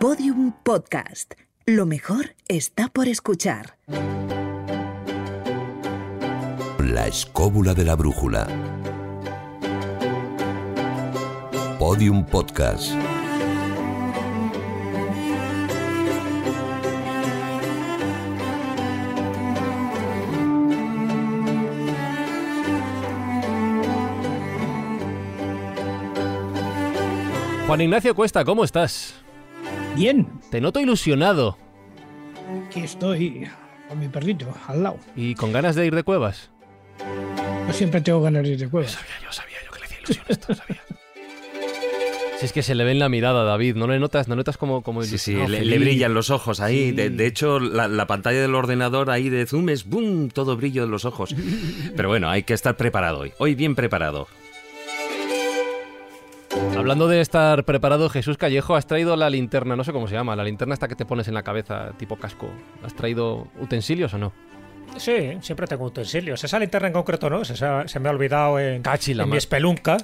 Podium Podcast. Lo mejor está por escuchar. La escóbula de la brújula. Podium Podcast. Juan Ignacio Cuesta, ¿cómo estás? Bien, Te noto ilusionado aquí estoy con mi perrito al lado. y con ganas de ir de cuevas. Yo siempre tengo ganas de ir de cuevas. Sabía yo, sabía yo que le hacía ilusión esto, sabía. Si es que se le ve en la mirada, David, ¿no le notas? ¿No notas como, como Sí, sí, le, brillan los ojos ahí. Sí. De, de hecho, la, la pantalla del ordenador ahí de Zoom es ¡boom! Todo brillo en los ojos. Pero bueno, hay que estar preparado hoy. Hoy bien preparado. Hablando de estar preparado, Jesús Callejo, has traído la linterna, no sé cómo se llama, la linterna esta que te pones en la cabeza, tipo casco. ¿Has traído utensilios o no? Sí, siempre tengo utensilios. Esa linterna en concreto no, se, se me ha olvidado en, mi espelunca.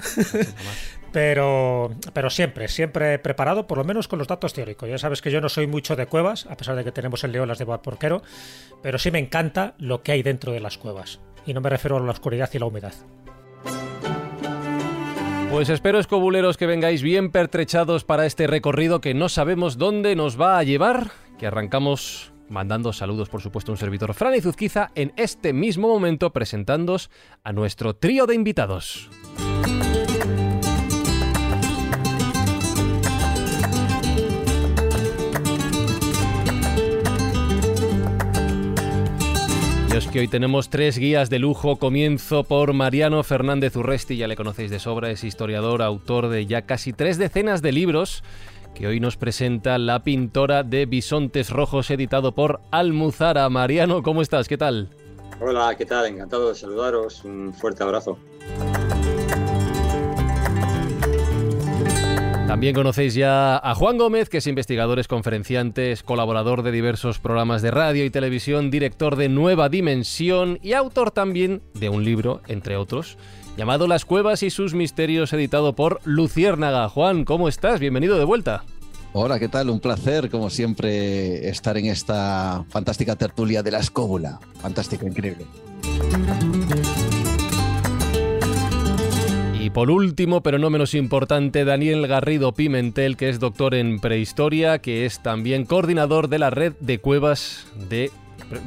pero, pero siempre, siempre preparado, por lo menos con los datos teóricos. Ya sabes que yo no soy mucho de cuevas, a pesar de que tenemos el Leolas de Porquero, pero sí me encanta lo que hay dentro de las cuevas. Y no me refiero a la oscuridad y la humedad. Pues espero, escobuleros, que vengáis bien pertrechados para este recorrido que no sabemos dónde nos va a llevar, que arrancamos mandando saludos, por supuesto, a un servidor, Fran Izuzquiza, en este mismo momento presentándoos a nuestro trío de invitados. Es que hoy tenemos tres guías de lujo. Comienzo por Mariano Fernández Urresti, ya le conocéis de sobra, es historiador, autor de ya casi tres decenas de libros, que hoy nos presenta La pintora de bisontes rojos, editado por Almuzara. Mariano, ¿cómo estás? ¿Qué tal? Hola, ¿qué tal? Encantado de saludaros. Un fuerte abrazo. También conocéis ya a Juan Gómez, que es investigador, es conferenciante, es colaborador de diversos programas de radio y televisión, director de Nueva Dimensión y autor también de un libro, entre otros, llamado Las Cuevas y sus Misterios, editado por Luciérnaga. Juan, ¿cómo estás? Bienvenido de vuelta. Hola, ¿qué tal? Un placer, como siempre, estar en esta fantástica tertulia de la escóbula. Fantástico, increíble. Por último, pero no menos importante, Daniel Garrido Pimentel, que es doctor en prehistoria, que es también coordinador de la red de cuevas de,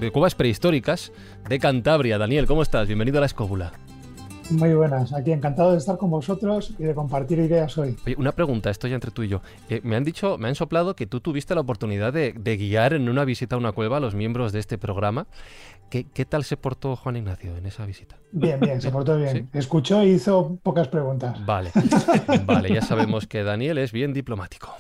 de cuevas prehistóricas de Cantabria. Daniel, ¿cómo estás? Bienvenido a la escóbula. Muy buenas, aquí encantado de estar con vosotros y de compartir ideas hoy. Oye, una pregunta, esto ya entre tú y yo. Eh, me han dicho, me han soplado que tú tuviste la oportunidad de, de guiar en una visita a una cueva a los miembros de este programa. ¿Qué, qué tal se portó Juan Ignacio en esa visita? Bien, bien, se portó bien. Sí. Escuchó y hizo pocas preguntas. Vale, vale, ya sabemos que Daniel es bien diplomático.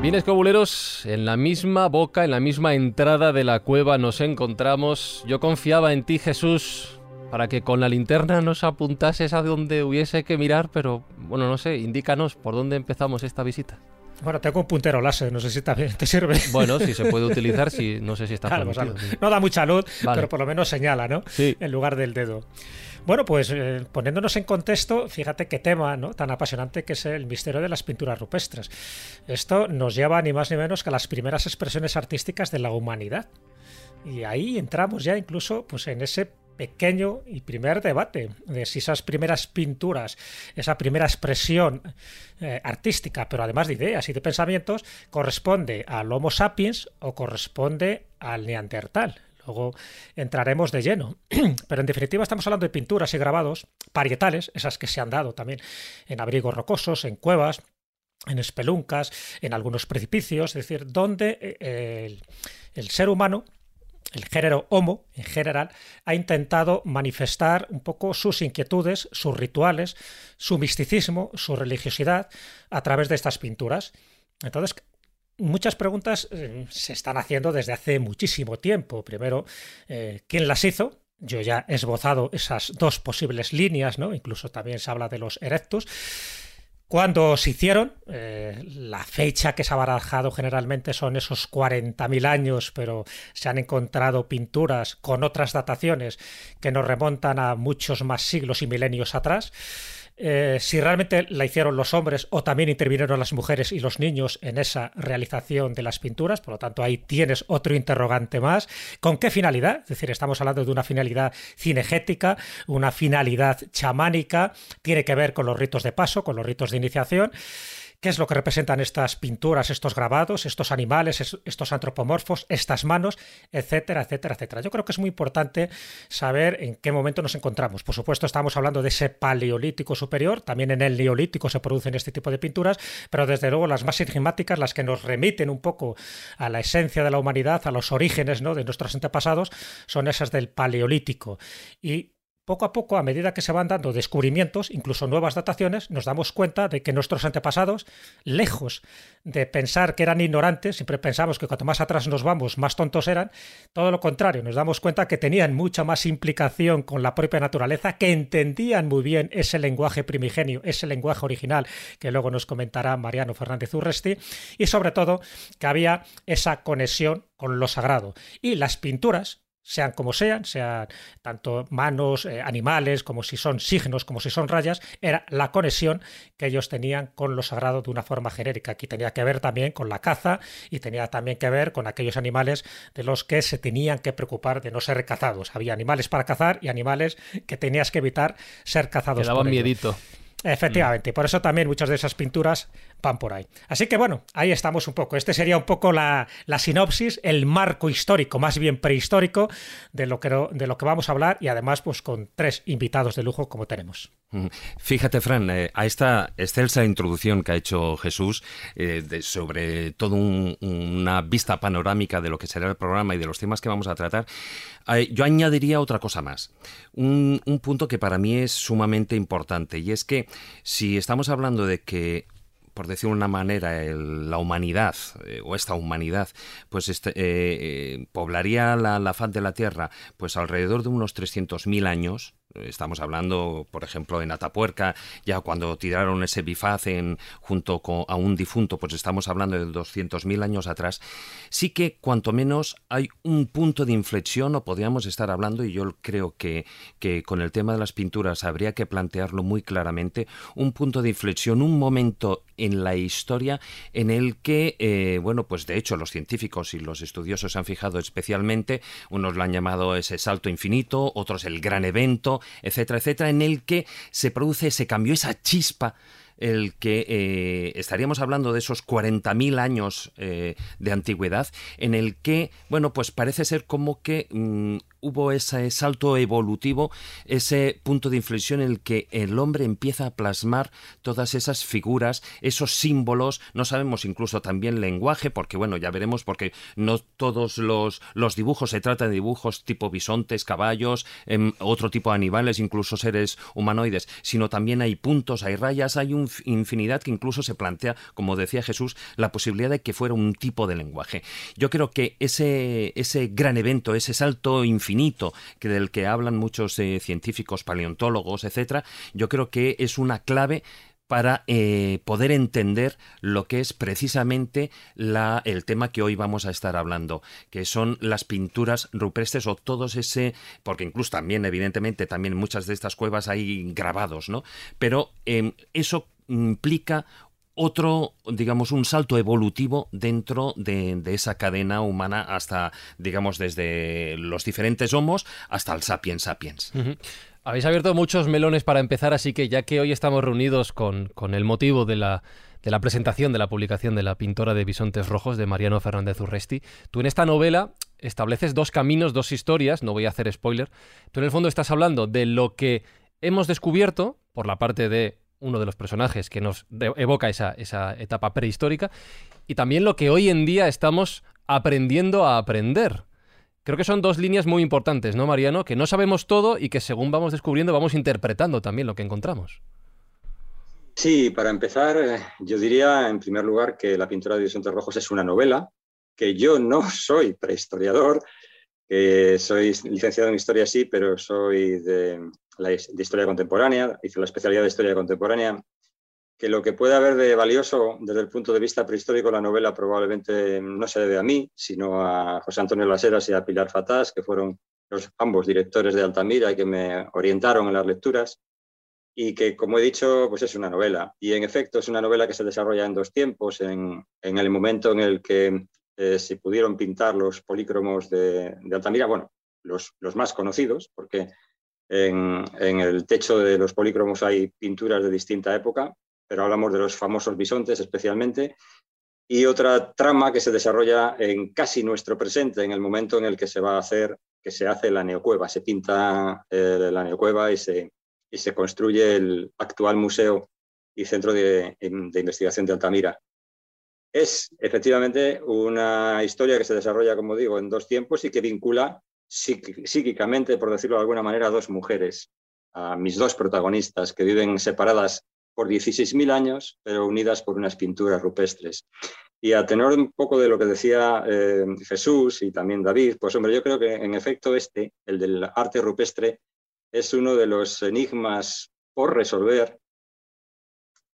Bien, escobuleros, en la misma boca, en la misma entrada de la cueva nos encontramos. Yo confiaba en ti, Jesús, para que con la linterna nos apuntases a donde hubiese que mirar, pero bueno, no sé, indícanos por dónde empezamos esta visita. Bueno, tengo un puntero láser, no sé si también te sirve. Bueno, si se puede utilizar, si no sé si está Claro, sí. No da mucha luz, Vale. pero por lo menos señala, ¿no? Sí. En lugar del dedo. Bueno, pues eh, poniéndonos en contexto, fíjate qué tema ¿no? tan apasionante que es el misterio de las pinturas rupestres. Esto nos lleva ni más ni menos que a las primeras expresiones artísticas de la humanidad. Y ahí entramos ya incluso pues, en ese pequeño y primer debate de si esas primeras pinturas, esa primera expresión eh, artística, pero además de ideas y de pensamientos, corresponde al Homo sapiens o corresponde al Neandertal. Luego entraremos de lleno. Pero en definitiva estamos hablando de pinturas y grabados parietales, esas que se han dado también en abrigos rocosos, en cuevas, en espeluncas, en algunos precipicios, es decir, donde eh, el, el ser humano el género Homo, en general, ha intentado manifestar un poco sus inquietudes, sus rituales, su misticismo, su religiosidad a través de estas pinturas. Entonces, muchas preguntas eh, se están haciendo desde hace muchísimo tiempo. Primero, eh, ¿quién las hizo? Yo ya he esbozado esas dos posibles líneas, ¿no? Incluso también se habla de los erectus. Cuando se hicieron, eh, la fecha que se ha barajado generalmente son esos 40.000 años, pero se han encontrado pinturas con otras dataciones que nos remontan a muchos más siglos y milenios atrás. Eh, si realmente la hicieron los hombres o también intervinieron las mujeres y los niños en esa realización de las pinturas, por lo tanto ahí tienes otro interrogante más. ¿Con qué finalidad? Es decir, estamos hablando de una finalidad cinegética, una finalidad chamánica, tiene que ver con los ritos de paso, con los ritos de iniciación qué es lo que representan estas pinturas, estos grabados, estos animales, estos antropomorfos, estas manos, etcétera, etcétera, etcétera. Yo creo que es muy importante saber en qué momento nos encontramos. Por supuesto, estamos hablando de ese paleolítico superior, también en el neolítico se producen este tipo de pinturas, pero desde luego las más enigmáticas, las que nos remiten un poco a la esencia de la humanidad, a los orígenes ¿no? de nuestros antepasados, son esas del paleolítico. Y poco a poco, a medida que se van dando descubrimientos, incluso nuevas dataciones, nos damos cuenta de que nuestros antepasados, lejos de pensar que eran ignorantes, siempre pensamos que cuanto más atrás nos vamos, más tontos eran, todo lo contrario, nos damos cuenta que tenían mucha más implicación con la propia naturaleza, que entendían muy bien ese lenguaje primigenio, ese lenguaje original, que luego nos comentará Mariano Fernández Urresti, y sobre todo que había esa conexión con lo sagrado. Y las pinturas, sean como sean, sean tanto manos, eh, animales, como si son signos, como si son rayas, era la conexión que ellos tenían con lo sagrado de una forma genérica. Aquí tenía que ver también con la caza y tenía también que ver con aquellos animales de los que se tenían que preocupar de no ser cazados. Había animales para cazar y animales que tenías que evitar ser cazados. Que daban miedito. Efectivamente, por eso también muchas de esas pinturas van por ahí. Así que bueno, ahí estamos un poco. Este sería un poco la, sinopsis, el marco histórico, más bien prehistórico, de lo, que, de lo que vamos a hablar y además pues con tres invitados de lujo como tenemos. Fíjate, Fran, eh, a esta excelsa introducción que ha hecho Jesús eh, sobre todo una vista panorámica de lo que será el programa y de los temas que vamos a tratar, yo añadiría otra cosa más. Un, un punto que para mí es sumamente importante y es que si estamos hablando de que por decirlo de una manera, la humanidad, o esta humanidad, pues este, poblaría la, la, faz de la Tierra pues alrededor de unos 300.000 años, Estamos hablando, por ejemplo, en Atapuerca, ya cuando tiraron ese bifaz en, junto con, a un difunto, pues estamos hablando de 200.000 años atrás. Sí que, cuanto menos, hay un punto de inflexión, o podríamos estar hablando, y yo creo que, que con el tema de las pinturas habría que plantearlo muy claramente, un punto de inflexión, un momento en la historia en el que, eh, bueno, pues de hecho los científicos y los estudiosos se han fijado especialmente, unos lo han llamado ese salto infinito, otros el gran evento, etcétera, etcétera, en el que se produce ese cambio, esa chispa el que eh, estaríamos hablando de esos 40.000 años eh, de antigüedad, en el que, bueno, pues parece ser como que mm, hubo ese salto evolutivo, ese punto de inflexión en el que el hombre empieza a plasmar todas esas figuras, esos símbolos, no sabemos incluso también lenguaje, porque bueno, ya veremos, porque no todos los, los dibujos se tratan de dibujos tipo bisontes, caballos, em, otro tipo de animales, incluso seres humanoides, sino también hay puntos, hay rayas, hay una infinidad que incluso se plantea, como decía Jesús, la posibilidad de que fuera un tipo de lenguaje. Yo creo que ese, ese gran evento, ese salto infinito, que del que hablan muchos eh, científicos, paleontólogos, etcétera, yo creo que es una clave para eh, poder entender lo que es precisamente la, el tema que hoy vamos a estar hablando, que son las pinturas rupestres o todos ese, porque incluso también, evidentemente, también muchas de estas cuevas hay grabados, ¿no? Pero em, eso implica otro, digamos, un salto evolutivo dentro de, esa cadena humana hasta, digamos, desde los diferentes homos hasta el sapiens sapiens. Habéis abierto muchos melones para empezar, así que ya que hoy estamos reunidos con, con el motivo de la, de la presentación de la publicación de la pintora de bisontes rojos de Mariano Fernández Urresti, tú en esta novela estableces dos caminos, dos historias, no voy a hacer spoiler, tú en el fondo estás hablando de lo que hemos descubierto por la parte de uno de los personajes que nos evoca esa, esa etapa prehistórica, y también lo que hoy en día estamos aprendiendo a aprender. Creo que son dos líneas muy importantes, ¿no, Mariano? Que no sabemos todo y que según vamos descubriendo vamos interpretando también lo que encontramos. Sí, para empezar, eh, yo diría en primer lugar que La pintura de Vicente Rojos es una novela, que yo no soy prehistoriador, que soy licenciado en historia sí, pero soy de, de historia contemporánea, hice la especialidad de historia contemporánea que lo que puede haber de valioso desde el punto de vista prehistórico la novela probablemente no se debe a mí, sino a José Antonio Laseras y a Pilar Fatás, que fueron los ambos directores de Altamira y que me orientaron en las lecturas y que, como he dicho, pues es una novela. Y en efecto es una novela que se desarrolla en dos tiempos, en, el momento en el que eh, se pudieron pintar los polícromos de, Altamira, bueno, los, los, más conocidos, porque en, el techo de los polícromos hay pinturas de distinta época, pero hablamos de los famosos bisontes especialmente, y otra trama que se desarrolla en casi nuestro presente, en el momento en el que se va a hacer, que se hace la neocueva, se pinta eh, la neocueva y se, y se construye el actual museo y centro de, investigación de Altamira. Es efectivamente una historia que se desarrolla, como digo, en dos tiempos y que vincula psíquicamente, por decirlo de alguna manera, a dos mujeres, a mis dos protagonistas que viven separadas por 16.000 años, pero unidas por unas pinturas rupestres. Y a tenor un poco de lo que decía eh, Jesús y también David, pues hombre, yo creo que en efecto este, el del arte rupestre, es uno de los enigmas por resolver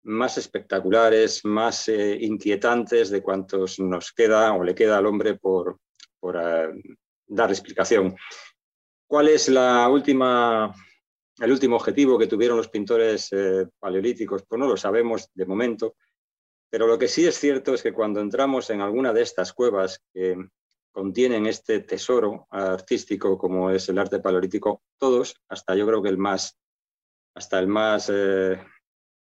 más espectaculares, más eh, inquietantes de cuantos nos queda o le queda al hombre por, por eh, dar explicación. ¿Cuál es la última el último objetivo que tuvieron los pintores eh, paleolíticos, pues no lo sabemos de momento, pero lo que sí es cierto es que cuando entramos en alguna de estas cuevas que contienen este tesoro artístico como es el arte paleolítico, todos, hasta yo creo que el más, hasta el más eh,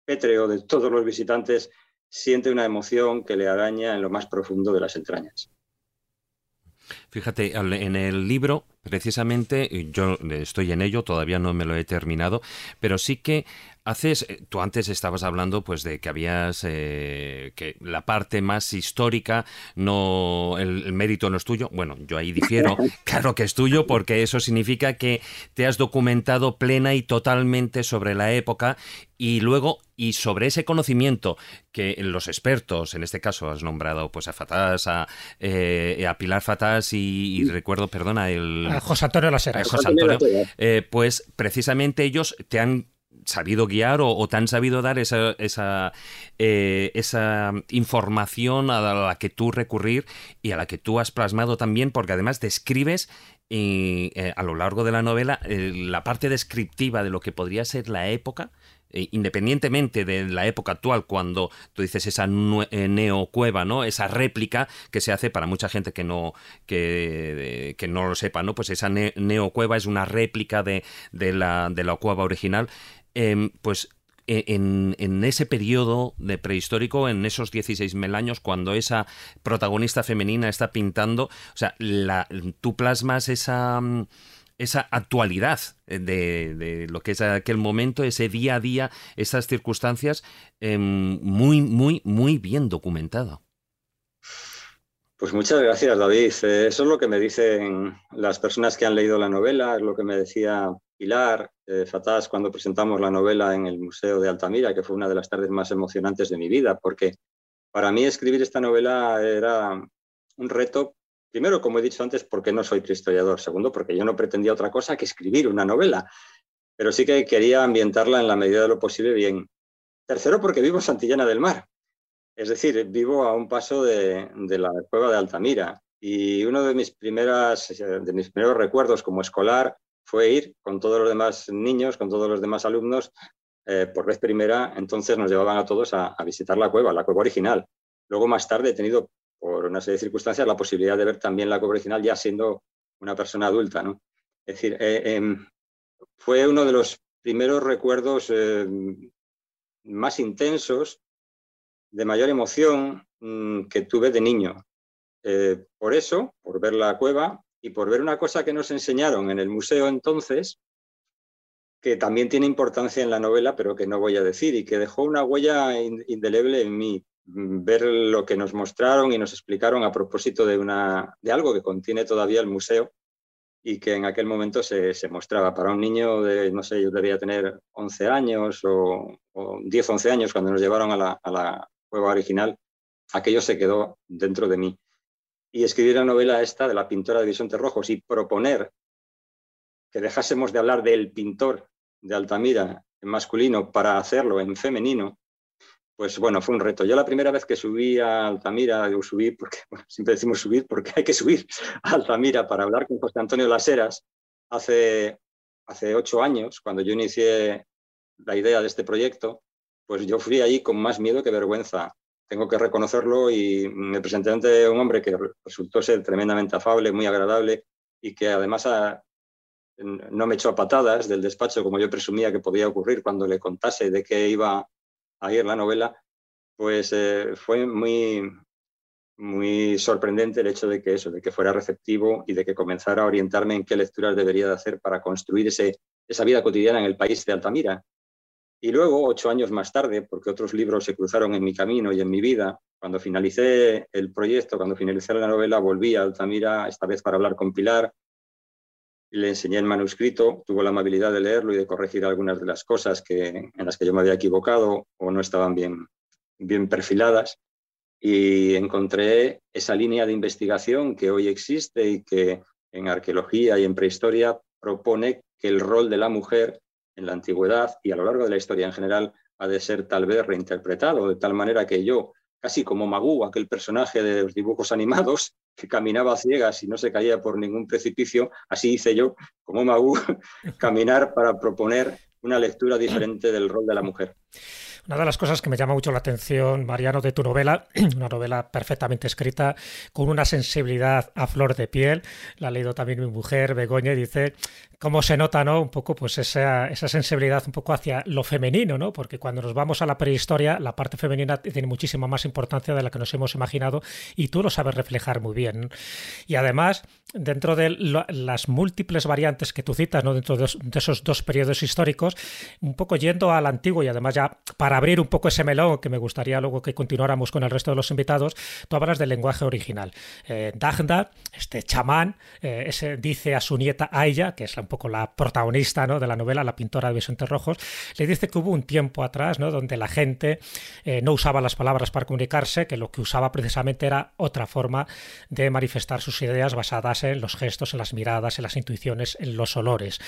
pétreo de todos los visitantes, siente una emoción que le araña en lo más profundo de las entrañas. Fíjate, en el libro, precisamente, yo estoy en ello, todavía no me lo he terminado, pero sí que haces, eh, tú antes estabas hablando pues de que habías, eh, que la parte más histórica, no, el, mérito no es tuyo. Bueno, yo ahí difiero, claro que es tuyo, porque eso significa que te has documentado plena y totalmente sobre la época y luego, y sobre ese conocimiento que los expertos, en este caso has nombrado pues a Fatás, a, eh, a Pilar Fatás y, recuerdo, perdona, el... A José Antonio Lasera. José Antonio, pues precisamente ellos te han sabido guiar o, te han sabido dar esa, esa, eh, esa, información a la que tú recurrir y a la que tú has plasmado también, porque además describes eh, a lo largo de la novela eh, la parte descriptiva de lo que podría ser la época. independientemente de la época actual, cuando tú dices esa neocueva, ¿no? Esa réplica que se hace para mucha gente que no, que, que no lo sepa, ¿no? Pues esa neocueva es una réplica de, de, la, de la cueva original. Em, pues e, en, ese periodo de prehistórico, en esos 16.000 años, cuando esa protagonista femenina está pintando, o sea, tú plasmas esa, esa actualidad de, lo que es aquel momento, ese día a día, esas circunstancias, em, muy, muy, muy bien documentado. Pues muchas gracias, David. Eh, eso es lo que me dicen las personas que han leído la novela, es lo que me decía Pilar eh, Fatás cuando presentamos la novela en el Museo de Altamira, que fue una de las tardes más emocionantes de mi vida, porque para mí escribir esta novela era un reto, primero, como he dicho antes, porque no soy historiador, segundo, porque yo no pretendía otra cosa que escribir una novela, pero sí que quería ambientarla en la medida de lo posible bien. Tercero, porque vivo en Santillana del Mar, es decir, vivo a un paso de, la cueva de Altamira y uno de mis, primeras, de mis primeros recuerdos como escolar fue ir con todos los demás niños, con todos los demás alumnos, eh, por vez primera, entonces nos llevaban a todos a, visitar la cueva, la cueva original. Luego, más tarde, he tenido, por una serie de circunstancias, la posibilidad de ver también la cueva original ya siendo una persona adulta. ¿no? Es decir, eh, em, fue uno de los primeros recuerdos eh, más intensos de mayor emoción mm, que tuve de niño. Por eso, por ver la cueva y por ver una cosa que nos enseñaron en el museo entonces, que también tiene importancia en la novela, pero que no voy a decir, y que dejó una huella indeleble en mí. Mm, ver lo que nos mostraron y nos explicaron a propósito de, una, de algo que contiene todavía el museo y que en aquel momento se, mostraba. Para un niño de, no sé, yo debía tener 11 años o, 10, 11 años cuando nos llevaron a la cueva original, aquello se quedó dentro de mí. Y escribir la novela esta de la pintora de bisontes rojos y proponer que dejásemos de hablar del pintor de Altamira en masculino para hacerlo en femenino, pues bueno, fue un reto. Yo la primera vez que subí a Altamira, digo subí porque siempre decimos subir porque hay que subir a Altamira para hablar con José Antonio Laseras hace, hace ocho años, cuando yo inicié la idea de este proyecto, pues yo fui allí con más miedo que vergüenza. Tengo que reconocerlo y me presenté ante un hombre que resultó ser tremendamente afable, muy agradable y que además no me echó a patadas del despacho como yo presumía que podía ocurrir cuando le contase de qué iba a ir la novela, pues eh, fue muy, muy sorprendente el hecho de que eso, de que fuera receptivo y de que comenzara a orientarme en qué lecturas debería de hacer para construir ese, esa vida cotidiana en el país de Altamira. Y luego, ocho años más tarde, porque otros libros se cruzaron en mi camino y en mi vida, cuando finalicé el proyecto, cuando finalicé la novela, volví a Altamira, esta vez para hablar con Pilar, le enseñé el manuscrito, tuvo la amabilidad de leerlo y de corregir algunas de las cosas que, en las que yo me había equivocado o no estaban bien, bien perfiladas. Y encontré esa línea de investigación que hoy existe y que en arqueología y en prehistoria propone que el rol de la mujer en la antigüedad y a lo largo de la historia en general ha de ser tal vez reinterpretado de tal manera que yo, casi como Magú, aquel personaje de los dibujos animados, que caminaba a ciegas y no se caía por ningún precipicio, así hice yo, como Magú, caminar para proponer una lectura diferente del rol de la mujer. Una de las cosas que me llama mucho la atención, Mariano, de tu novela, una novela perfectamente escrita, con una sensibilidad a flor de piel, la ha leído también mi mujer, Begoña, y dice cómo se nota, ¿no? Un poco, pues esa, esa sensibilidad un poco hacia lo femenino, ¿no? Porque cuando nos vamos a la prehistoria, la parte femenina tiene muchísima más importancia de la que nos hemos imaginado y tú lo sabes reflejar muy bien. Y además, dentro de las múltiples variantes que tú citas, ¿no? Dentro de, de esos dos periodos históricos, un poco yendo al antiguo y además ya para abrir un poco ese melón, que me gustaría luego que continuáramos con el resto de los invitados, tú hablas del lenguaje original. Eh, Dagda, este chamán, eh, ese dice a su nieta Aya, que es un poco la protagonista ¿no? de la novela, la pintora de Vicente Rojos, le dice que hubo un tiempo atrás ¿no? donde la gente eh, no usaba las palabras para comunicarse, que lo que usaba precisamente era otra forma de manifestar sus ideas basadas en los gestos, en las miradas, en las intuiciones, en los olores.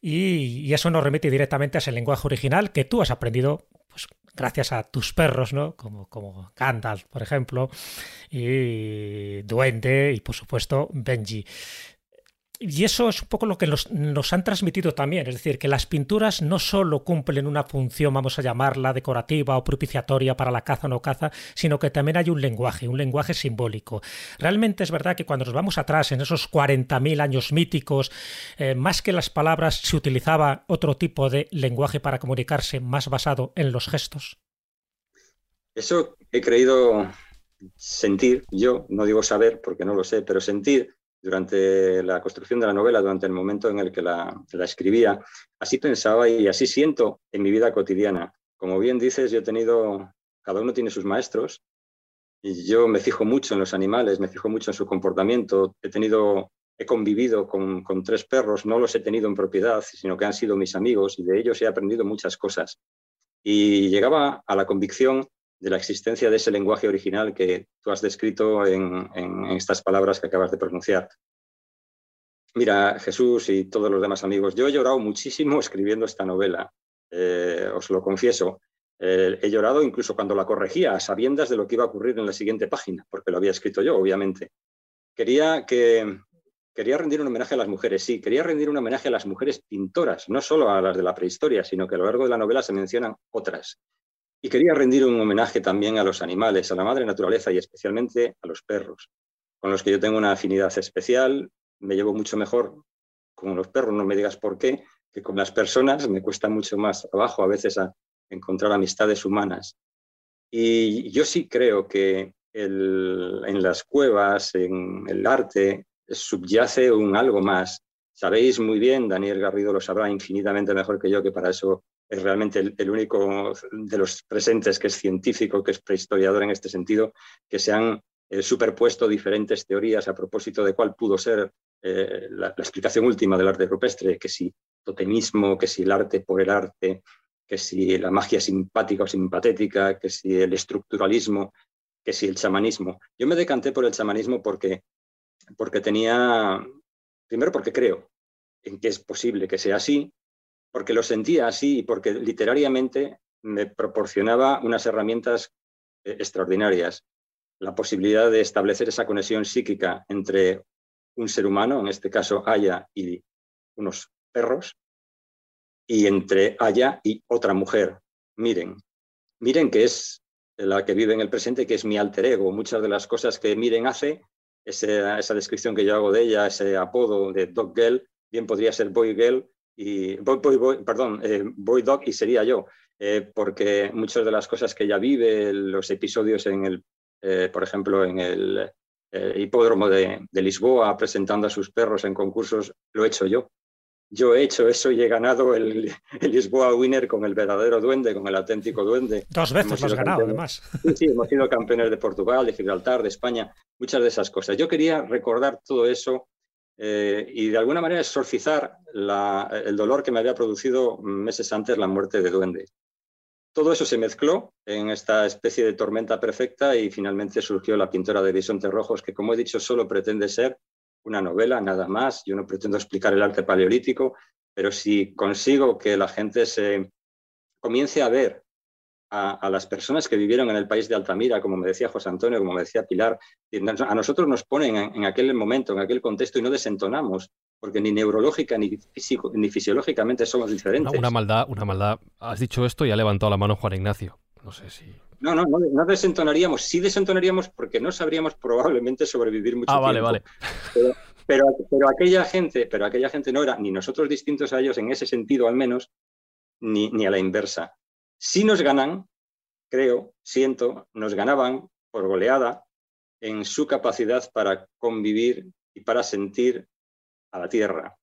Y, y, eso nos remite directamente a ese lenguaje original que tú has aprendido pues gracias a tus perros, ¿no? Como, como Gandalf, por ejemplo, y Duende y por supuesto Benji. Y eso es un poco lo que nos, han transmitido también, es decir, que las pinturas no solo cumplen una función, vamos a llamarla, decorativa o propiciatoria para la caza o no caza, sino que también hay un lenguaje, un lenguaje simbólico. Realmente es verdad que cuando nos vamos atrás, en esos 40.000 años míticos, eh, más que las palabras se utilizaba otro tipo de lenguaje para comunicarse más basado en los gestos. Eso he creído sentir, yo no digo saber porque no lo sé, pero sentir durante la construcción de la novela, durante el momento en el que la, escribía, así pensaba y así siento en mi vida cotidiana. Como bien dices, yo he tenido, cada uno tiene sus maestros, y yo me fijo mucho en los animales, me fijo mucho en su comportamiento. He tenido, he convivido con, con tres perros, no los he tenido en propiedad, sino que han sido mis amigos y de ellos he aprendido muchas cosas. Y llegaba a la convicción de la existencia de ese lenguaje original que tú has descrito en, estas palabras que acabas de pronunciar. Mira, Jesús y todos los demás amigos, yo he llorado muchísimo escribiendo esta novela, eh, os lo confieso. Eh, he llorado incluso cuando la corregía, a sabiendas de lo que iba a ocurrir en la siguiente página, porque lo había escrito yo, obviamente. Quería que, quería rendir un homenaje a las mujeres, sí, quería rendir un homenaje a las mujeres pintoras, no solo a las de la prehistoria, sino que a lo largo de la novela se mencionan otras. Y quería rendir un homenaje también a los animales, a la madre naturaleza y especialmente a los perros, con los que yo tengo una afinidad especial. Me llevo mucho mejor con los perros, no me digas por qué, que con las personas me cuesta mucho más trabajo a veces a encontrar amistades humanas. Y yo sí creo que en las cuevas, en el arte, subyace un algo más. Sabéis muy bien, Daniel Garrido lo sabrá infinitamente mejor que yo, que para eso es realmente el, único de los presentes que es científico, que es prehistoriador en este sentido, que se han eh, superpuesto diferentes teorías a propósito de cuál pudo ser eh, la, explicación última del arte rupestre, que si totemismo, que si el arte por el arte, que si la magia simpática o simpatética, que si el estructuralismo, que si el chamanismo. Yo me decanté por el chamanismo porque, porque tenía, primero porque creo en que es posible que sea así, porque lo sentía así y porque literariamente me proporcionaba unas herramientas eh, extraordinarias. La posibilidad de establecer esa conexión psíquica entre un ser humano, en este caso Aya y unos perros, y entre Aya y otra mujer, Miren. Miren que es la que vive en el presente, que es mi alter ego. Muchas de las cosas que Miren hace, esa, esa descripción que yo hago de ella, ese apodo de Dog Girl, bien podría ser Boy Girl y Boy, perdón, eh, Boy Dog y sería yo, eh, porque muchas de las cosas que ella vive, los episodios en el, eh, por ejemplo, en el hipódromo de, de, Lisboa presentando a sus perros en concursos, lo he hecho yo. Yo he hecho eso y he ganado el, Lisboa Winner con el verdadero duende, con el auténtico duende. Dos veces lo has ganado, además. Sí, hemos sido campeones de Portugal, de Gibraltar, de España, muchas de esas cosas. Yo quería recordar todo eso eh, y de alguna manera exorcizar el dolor que me había producido meses antes la muerte de Duende. Todo eso se mezcló en esta especie de tormenta perfecta y finalmente surgió la pintora de bisontes rojos, que como he dicho solo pretende ser una novela, nada más. Yo no pretendo explicar el arte paleolítico, pero si consigo que la gente se comience a ver a, las personas que vivieron en el país de Altamira, como me decía José Antonio, como me decía Pilar, a nosotros nos ponen en, aquel momento, en aquel contexto y no desentonamos, porque ni neurológica ni, ni fisiológicamente somos diferentes. Una, maldad, una maldad. Has dicho esto y ha levantado la mano Juan Ignacio. No sé si. No, no, no, desentonaríamos. Sí desentonaríamos porque no sabríamos probablemente sobrevivir mucho tiempo. Ah, vale, vale. Pero, pero, aquella gente, pero aquella gente no era ni nosotros distintos a ellos en ese sentido al menos, ni, ni a la inversa. Si nos ganan, creo, siento, nos ganaban por goleada en su capacidad para convivir y para sentir a la tierra.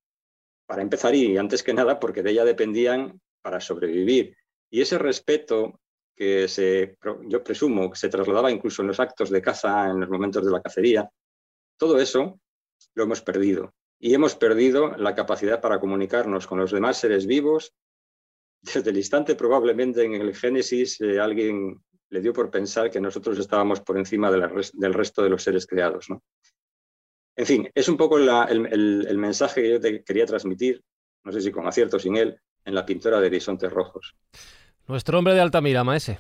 Para empezar, y antes que nada, porque de ella dependían para sobrevivir. Y ese respeto que se, yo presumo que se trasladaba incluso en los actos de caza, en los momentos de la cacería, todo eso lo hemos perdido. Y hemos perdido la capacidad para comunicarnos con los demás seres vivos desde el instante probablemente en el Génesis eh, alguien le dio por pensar que nosotros estábamos por encima del resto de los seres creados. En fin, es un poco el, mensaje que yo te quería transmitir, no sé si con acierto o sin él, en la pintura de Bisontes Rojos. Nuestro hombre de Altamira, Maese.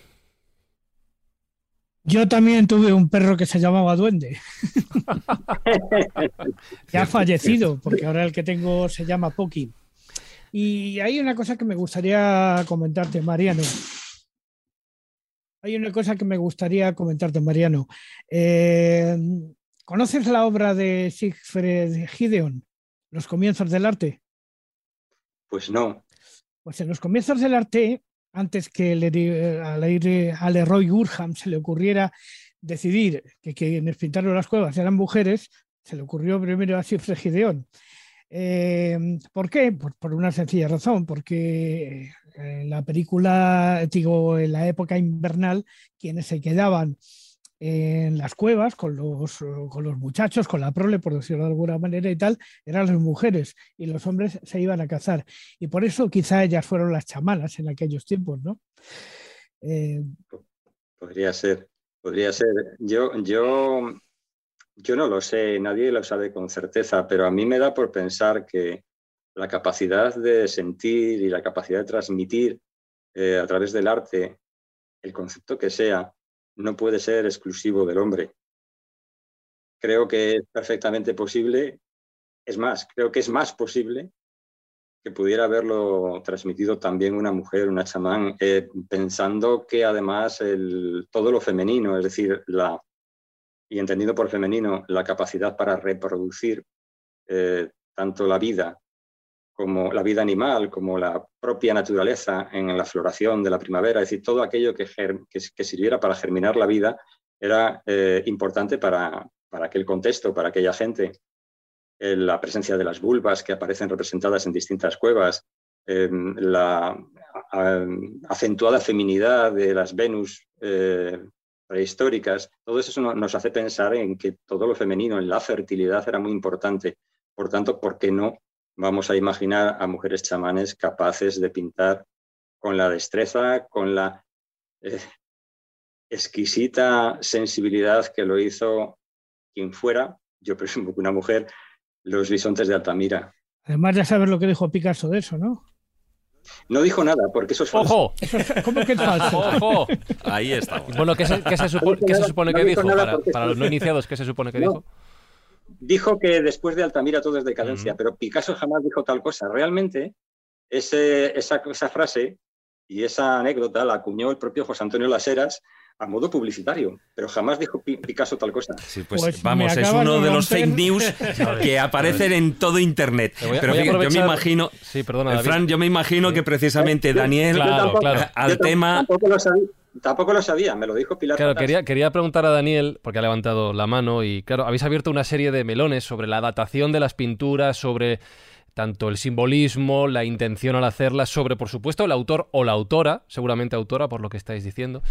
Yo también tuve un perro que se llamaba Duende. que ha fallecido, porque ahora el que tengo se llama Poki. Y hay una cosa que me gustaría comentarte, Mariano. Hay una cosa que me gustaría comentarte, Mariano. Eh, ¿Conoces la obra de Siegfried Gideon, Los comienzos del arte? Pues no. Pues en los comienzos del arte, antes que le, a Leroy Urham se le ocurriera decidir que quienes pintaron las cuevas eran mujeres, se le ocurrió primero a Siegfried Gideon eh, ¿Por qué? Pues por una sencilla razón, porque en la película, digo, en la época invernal, quienes se quedaban en las cuevas con los, con los muchachos, con la prole, por decirlo de alguna manera y tal, eran las mujeres y los hombres se iban a cazar. Y por eso quizá ellas fueron las chamanas en aquellos tiempos, ¿no? Eh, podría ser, podría ser. Yo, yo yo no lo sé, nadie lo sabe con certeza, pero a mí me da por pensar que la capacidad de sentir y la capacidad de transmitir eh, a través del arte, el concepto que sea, no puede ser exclusivo del hombre. Creo que es perfectamente posible, es más, creo que es más posible que pudiera haberlo transmitido también una mujer, una chamán, eh, pensando que además todo lo femenino, es decir, la, y entendido por femenino la capacidad para reproducir eh, tanto la vida como la vida animal, como la propia naturaleza en la floración de la primavera, es decir, todo aquello que, sirviera para germinar la vida era eh, importante para, para, aquel contexto, para aquella gente. Eh, la presencia de las vulvas que aparecen representadas en distintas cuevas, la acentuada feminidad de las Venus prehistóricas, todo eso nos hace pensar en que todo lo femenino, en la fertilidad era muy importante. Por tanto, ¿por qué no vamos a imaginar a mujeres chamanes capaces de pintar con la destreza, con la eh, exquisita sensibilidad que lo hizo quien fuera, yo presumo que una mujer, los bisontes de Altamira. Además, ya sabes lo que dijo Picasso de eso, ¿no? No dijo nada, porque eso es falso. ¡Ojo! ¿Cómo que es falso? ¡Ojo! Ahí está. Bueno, ¿qué se, qué se supo- dijo qué se nada- supone no que dijo Para, los no iniciados, ¿qué se supone que No. dijo? Dijo que después de Altamira todo es decadencia, pero Picasso jamás dijo tal cosa. Realmente, ese- esa, esa frase y esa anécdota la acuñó el propio José Antonio Laseras a modo publicitario, pero jamás dijo Pi- Picasso tal cosa. Sí, pues, Pues vamos, es uno de de los fake news que aparecen en todo Internet. A- Pero voy a fíjate, yo me imagino, Sí, perdona, eh, David. Fran, yo me imagino que precisamente Daniel, Claro, Yo tampoco- claro. al tema... Tampoco lo, sabía, tampoco lo sabía, me lo dijo Pilar. Claro, quería, quería preguntar a Daniel, porque ha levantado la mano, y claro, habéis abierto una serie de melones sobre la datación de las pinturas, sobre tanto el simbolismo, la intención al hacerlas, sobre, por supuesto, el autor o la autora, seguramente autora, por lo que estáis diciendo.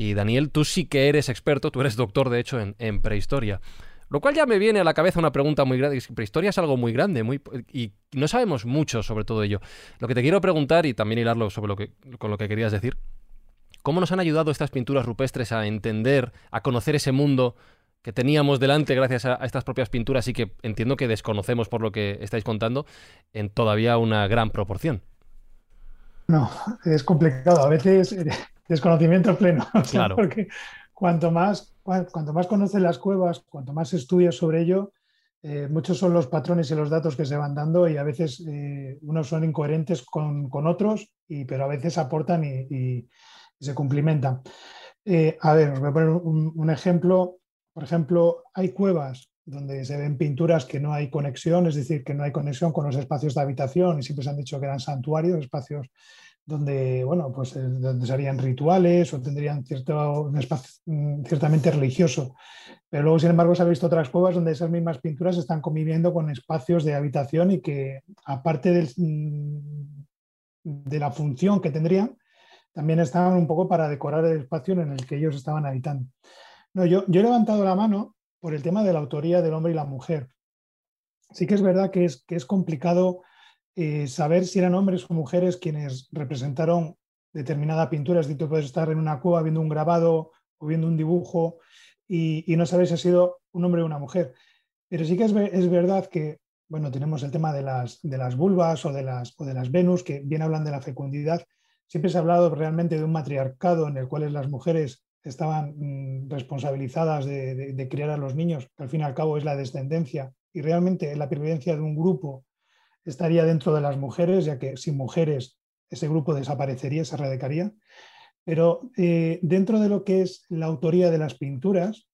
Y Daniel, tú sí que eres experto, tú eres doctor, de hecho, en, prehistoria. Lo cual ya me viene a la cabeza una pregunta muy grande. Prehistoria es algo muy grande muy, y no sabemos mucho sobre todo ello. Lo que te quiero preguntar, y también hilarlo sobre lo que, con lo que querías decir, ¿Cómo nos han ayudado estas pinturas rupestres a entender, a conocer ese mundo que teníamos delante gracias a, a estas propias pinturas y que entiendo que desconocemos por lo que estáis contando en todavía una gran proporción? No, es complicado. A veces eh, desconocimiento pleno. o sea, Claro. Porque cuanto más, cua- cuanto más conoces las cuevas, cuanto más estudias sobre ello, eh, muchos son los patrones y los datos que se van dando y a veces eh, unos son incoherentes con, con otros, y, pero a veces aportan y, y- y se cumplimentan. Eh, a ver, os voy a poner un, un ejemplo. Por ejemplo, hay cuevas donde se ven pinturas que no hay conexión, es decir, que no hay conexión con los espacios de habitación y siempre se han dicho que eran santuarios, espacios donde, bueno, pues eh, donde se harían rituales o tendrían cierto, un espacio mm, ciertamente religioso. Pero luego, sin embargo, se han visto otras cuevas donde esas mismas pinturas están conviviendo con espacios de habitación y que, aparte mm, de la función que tendrían, también estaban un poco para decorar el espacio en el que ellos estaban habitando. No, yo, yo he levantado la mano por el tema de la autoría del hombre y la mujer. Sí que es verdad que es, que es complicado eh, saber si eran hombres o mujeres quienes representaron determinada pintura. Es decir, tú puedes estar en una cueva viendo un grabado o viendo un dibujo y, no sabes si ha sido un hombre o una mujer. Pero sí que es, es verdad que, bueno, tenemos el tema de las, de las vulvas o de las, o de las Venus, que bien hablan de la fecundidad. Siempre se ha hablado realmente de un matriarcado en el cual las mujeres estaban mm, responsabilizadas de, de- de criar a los niños, que al fin y al cabo es la descendencia, y realmente la pervivencia de un grupo estaría dentro de las mujeres, ya que sin mujeres ese grupo desaparecería, se erradicaría. Pero eh, dentro de lo que es la autoría de las pinturas,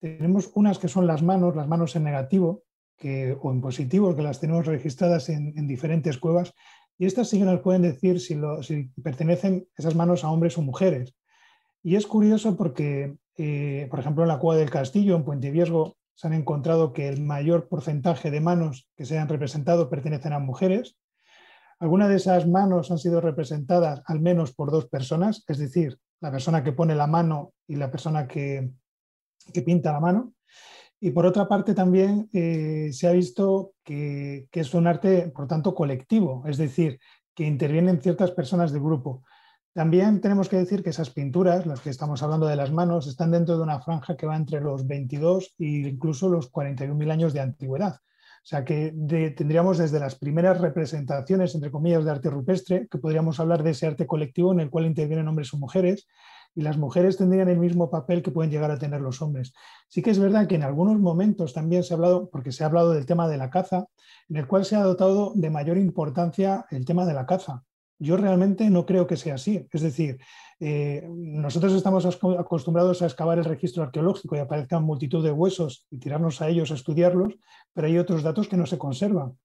tenemos unas que son las manos, las manos en negativo que, o en positivo, que las tenemos registradas en, en diferentes cuevas, y estas sí que nos pueden decir si, lo- si pertenecen esas manos a hombres o mujeres. Y es curioso porque, eh, por ejemplo, en la Cueva del Castillo, en Puente Viesgo, se han encontrado que el mayor porcentaje de manos que se han representado pertenecen a mujeres. Algunas de esas manos han sido representadas al menos por dos personas, es decir, la persona que pone la mano y la persona que, que pinta la mano. Y por otra parte también eh, se ha visto que, que es un arte, por tanto, colectivo, es decir, que intervienen ciertas personas del grupo. También tenemos que decir que esas pinturas, las que estamos hablando de las manos, están dentro de una franja que va entre los 22 e incluso los 41.000 años de antigüedad. O sea que tendríamos desde las primeras representaciones, entre comillas, de arte rupestre, que podríamos hablar de ese arte colectivo en el cual intervienen hombres o mujeres, y las mujeres tendrían el mismo papel que pueden llegar a tener los hombres. Sí que es verdad que en algunos momentos también se ha hablado, porque se ha hablado del tema de la caza, en el cual se ha dotado de mayor importancia el tema de la caza. Yo realmente no creo que sea así. Es decir, eh, nosotros estamos acostumbrados a excavar el registro arqueológico y aparezcan multitud de huesos y tirarnos a ellos a estudiarlos, pero hay otros datos que no se conservan.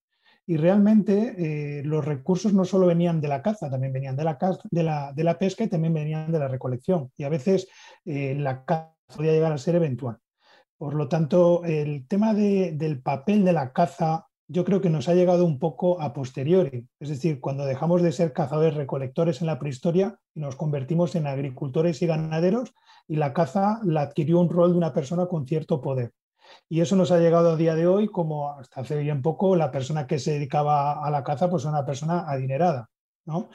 Y realmente eh, los recursos no solo venían de la caza, también venían de la, caza- de la, de la pesca y también venían de la recolección. Y a veces eh, la caza podía llegar a ser eventual. Por lo tanto, el tema de- del papel de la caza yo creo que nos ha llegado un poco a posteriori. Es decir, cuando dejamos de ser cazadores recolectores en la prehistoria y nos convertimos en agricultores y ganaderos y la caza la adquirió un rol de una persona con cierto poder. Y eso nos ha llegado a día de hoy como hasta hace bien poco la persona que se dedicaba a la caza pues una persona adinerada. ¿no?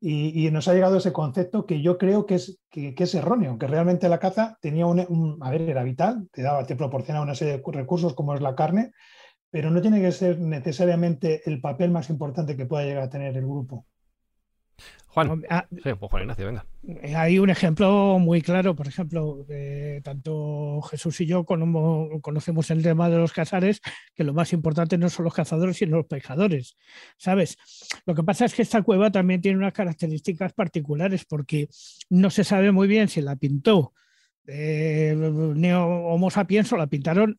Y, nos ha llegado ese concepto que yo creo que es, que, que es erróneo, que realmente la caza tenía un, un- a ver, era vital, te daba, te proporcionaba una serie de recursos como es la carne, pero no tiene que ser necesariamente el papel más importante que pueda llegar a tener el grupo. Juan, ah, sí, pues Juan Ignacio, venga. Hay un ejemplo muy claro, por ejemplo, tanto Jesús y yo conocemos el tema de los cazares, que lo más importante no son los cazadores, sino los pescadores, ¿sabes? Lo que pasa es que esta cueva también tiene unas características particulares, porque no se sabe muy bien si la pintó eh, Neo Homo sapiens la pintaron,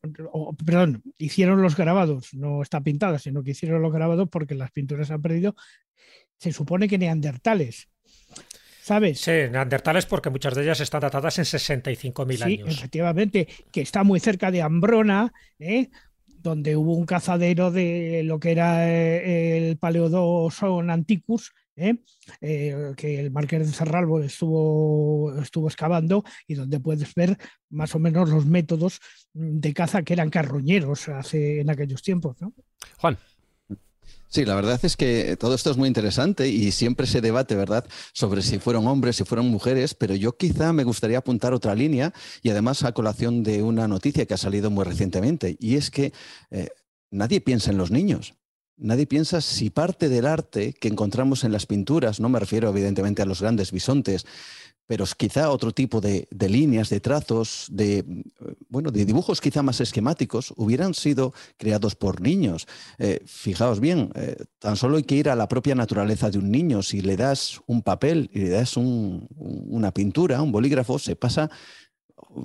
perdón, hicieron los grabados, no está pintada, sino que hicieron los grabados porque las pinturas han perdido se supone que neandertales. ¿Sabes? Sí, neandertales porque muchas de ellas están datadas en 65.000 años. Sí, efectivamente, que está muy cerca de Ambrona, ¿eh? donde hubo un cazadero de lo que era eh, el Paleodoson Anticus, ¿eh? que el Marqués de Cerralbo estuvo, estuvo excavando y donde puedes ver más o menos los métodos de caza que eran carroñeros hace, en aquellos tiempos. ¿no? Juan. Sí, la verdad es que todo esto es muy interesante y siempre se debate, ¿verdad?, sobre si fueron hombres, si fueron mujeres, pero yo quizá me gustaría apuntar otra línea y además a colación de una noticia que ha salido muy recientemente y es que eh, nadie piensa en los niños. Nadie piensa si parte del arte que encontramos en las pinturas, no me refiero evidentemente a los grandes bisontes, pero quizá otro tipo de, líneas, de trazos, de, bueno, de dibujos quizá más esquemáticos, hubieran sido creados por niños. Eh, fijaos bien, eh, tan solo hay que ir a la propia naturaleza de un niño. Si le das un papel y le das una pintura, un bolígrafo, se pasa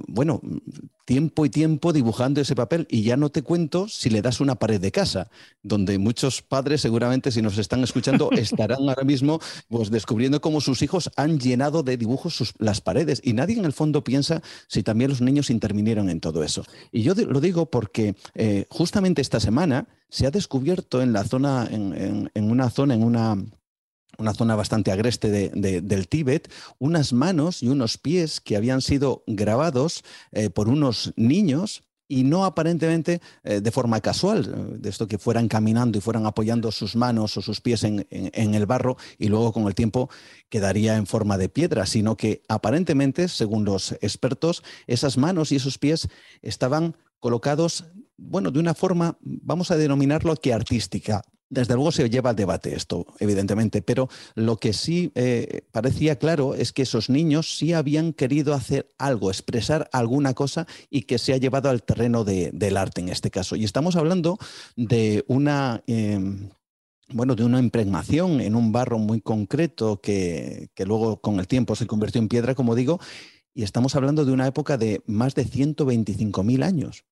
bueno, tiempo y tiempo dibujando ese papel y ya no te cuento si le das una pared de casa, donde muchos padres seguramente si nos están escuchando estarán ahora mismo pues descubriendo cómo sus hijos han llenado de dibujos las paredes y nadie en el fondo piensa si también los niños intervinieron en todo eso. Y yo lo digo porque eh, justamente esta semana se ha descubierto en la zona, en una zona, en una una zona bastante agreste del Tíbet, unas manos y unos pies que habían sido grabados eh, por unos niños y no aparentemente eh, de forma casual, de esto que fueran caminando y fueran apoyando sus manos o sus pies en, el barro y luego con el tiempo quedaría en forma de piedra, sino que aparentemente, según los expertos, esas manos y esos pies estaban colocados, bueno, de una forma, vamos a denominarlo que artística, desde luego se lleva al debate esto, evidentemente, pero lo que sí eh, parecía claro es que esos niños sí habían querido hacer algo, expresar alguna cosa y que se ha llevado al terreno del arte en este caso. Y estamos hablando de una... Em, bueno, de una impregnación en un barro muy concreto que, que luego con el tiempo se convirtió en piedra, como digo, y estamos hablando de una época de más de 125.000 años.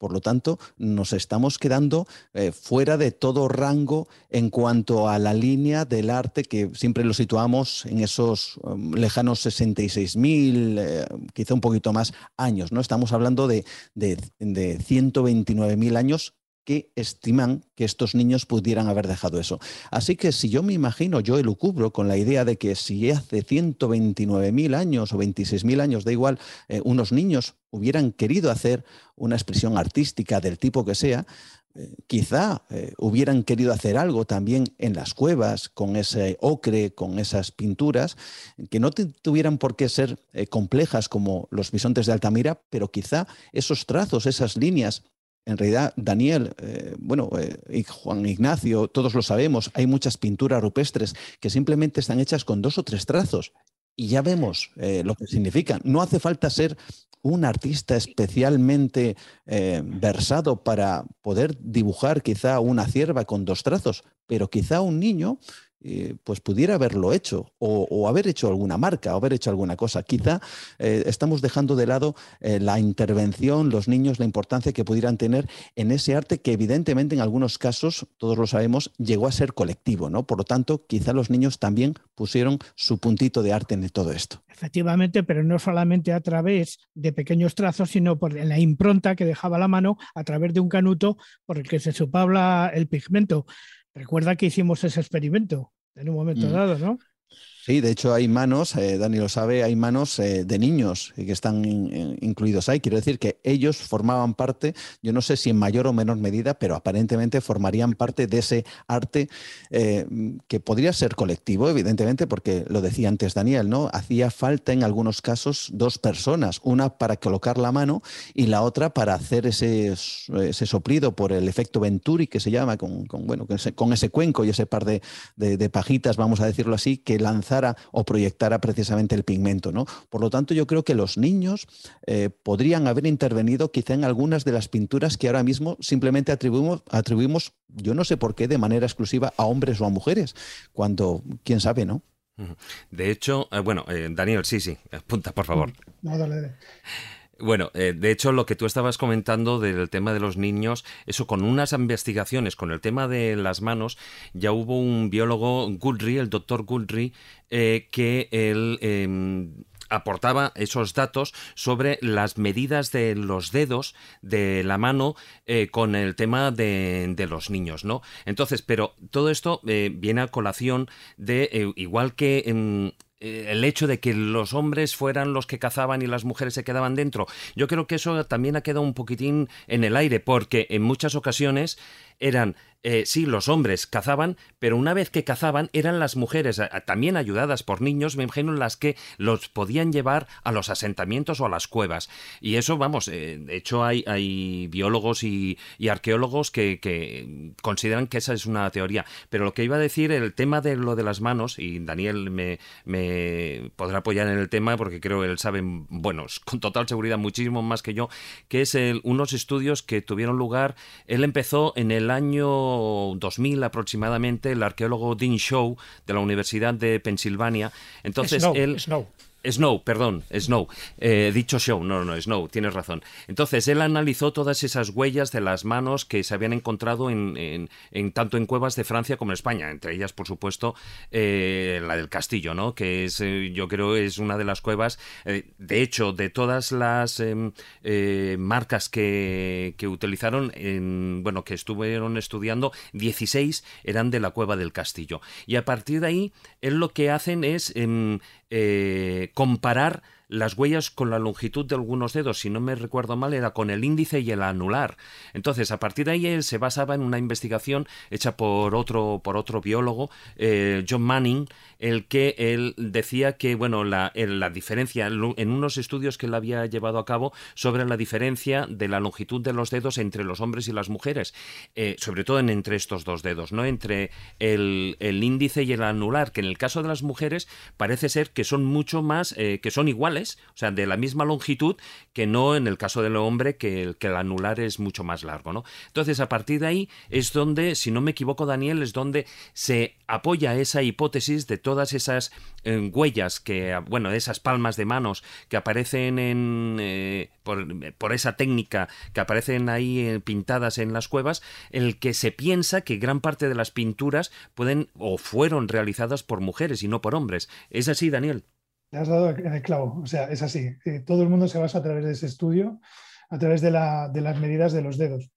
Por lo tanto, nos estamos quedando eh, fuera de todo rango en cuanto a la línea del arte que siempre lo situamos en esos um, lejanos 66.000, eh, quizá un poquito más años. ¿no? Estamos hablando de, de, de 129.000 años que estiman que estos niños pudieran haber dejado eso. Así que si yo me imagino, yo elucubro con la idea de que si hace 129.000 años o 26.000 años, da igual, eh, unos niños hubieran querido hacer una expresión artística del tipo que sea, eh, quizá eh, hubieran querido hacer algo también en las cuevas, con ese ocre, con esas pinturas, que no tuvieran por qué ser complejas como los bisontes de Altamira, pero quizá esos trazos, esas líneas en realidad, Daniel, eh, bueno, eh, Juan Ignacio, todos lo sabemos, hay muchas pinturas rupestres que simplemente están hechas con dos o tres trazos y ya vemos eh, lo que significan. No hace falta ser un artista especialmente versado para poder dibujar quizá una cierva con dos trazos, pero quizá un niño eh, pues pudiera haberlo hecho o, haber hecho alguna marca o haber hecho alguna cosa. Quizá eh, estamos dejando de lado eh, la intervención, los niños, la importancia que pudieran tener en ese arte que evidentemente en algunos casos, todos lo sabemos, llegó a ser colectivo, ¿no? Por lo tanto, quizá los niños también pusieron su puntito de arte en todo esto. Efectivamente, pero no solamente a través de pequeños trazos, sino por la impronta que dejaba la mano a través de un canuto por el que se supabla el pigmento. Recuerda que hicimos ese experimento en un momento mm. dado, ¿no? Sí, de hecho hay manos, eh, Dani lo sabe, hay manos eh, de niños que están incluidos ahí. Quiero decir que ellos formaban parte, yo no sé si en mayor o menor medida, pero aparentemente formarían parte de ese arte eh, que podría ser colectivo, evidentemente, porque lo decía antes Daniel, ¿no? Hacía falta en algunos casos dos personas, una para colocar la mano y la otra para hacer ese, ese soplido por el efecto Venturi que se llama, con, bueno, con ese, cuenco y ese par de, de pajitas, vamos a decirlo así, que o proyectara precisamente el pigmento. ¿no? Por lo tanto, yo creo que los niños eh, podrían haber intervenido quizá en algunas de las pinturas que ahora mismo simplemente atribuimos, atribuimos, yo no sé por qué, de manera exclusiva a hombres o a mujeres, cuando, quién sabe, ¿no? De hecho, eh, bueno, eh, Daniel, sí, sí, apunta, por favor. No, dale, dale. Bueno, eh, de hecho, lo que tú estabas comentando del tema de los niños, eso con unas investigaciones, con el tema de las manos, ya hubo un biólogo, Goodry, el doctor Goodry, eh, que él em, aportaba esos datos sobre las medidas de los dedos de la mano eh, con el tema de, los niños, ¿no? Entonces, pero todo esto viene a colación de, igual que... Eh, el hecho de que los hombres fueran los que cazaban y las mujeres se quedaban dentro. Yo creo que eso también ha quedado un poquitín en el aire, porque en muchas ocasiones eran eh, sí, los hombres cazaban, pero una vez que cazaban eran las mujeres, también ayudadas por niños, me imagino, las que los podían llevar a los asentamientos o a las cuevas. Y eso, vamos, eh, de hecho hay, hay biólogos y, arqueólogos que, consideran que esa es una teoría. Pero lo que iba a decir, el tema de lo de las manos, y Daniel me, me podrá apoyar en el tema porque creo que él sabe, bueno, con total seguridad muchísimo más que yo, que es el, unos estudios que tuvieron lugar, él empezó en el año 2000 aproximadamente, el arqueólogo Dean Shaw de la Universidad de Pensilvania. Entonces él... Snow, perdón, Snow. Eh, dicho Show, no, no, Snow, tienes razón. Entonces, él analizó todas esas huellas de las manos que se habían encontrado en, en, tanto en cuevas de Francia como en España, entre ellas, por supuesto, eh, la del Castillo, ¿no? Que es, eh, yo creo, es una de las cuevas. de hecho, de todas las em, marcas que, que utilizaron, en, bueno, que estuvieron estudiando, 16 eran de la cueva del Castillo. Y a partir de ahí, él lo que hacen es em, eh, comparar las huellas con la longitud de algunos dedos, si no me recuerdo mal, era con el índice y el anular. Entonces, a partir de ahí él se basaba en una investigación hecha por otro, por otro biólogo, eh, John Manning, el que él decía que, bueno, la, la diferencia, en unos estudios que él había llevado a cabo sobre la diferencia de la longitud de los dedos entre los hombres y las mujeres, eh, sobre todo en, entre estos dos dedos, ¿no? Entre el, el, índice y el anular, que en el caso de las mujeres parece ser que son mucho más, eh, que son iguales, o sea, de la misma longitud que no en el caso del hombre, que el, que el anular es mucho más largo, ¿no? Entonces, a partir de ahí es donde, si no me equivoco, Daniel, es donde se apoya esa hipótesis de todas esas eh, huellas que, bueno, esas palmas de manos que aparecen en, eh, por, esa técnica que aparecen ahí eh, pintadas en las cuevas, el que se piensa que gran parte de las pinturas pueden o fueron realizadas por mujeres y no por hombres. ¿Es así, Daniel? Le has dado en el clavo. O sea, es así. Eh, todo el mundo se basa a través de ese estudio, a través de, las medidas de los dedos.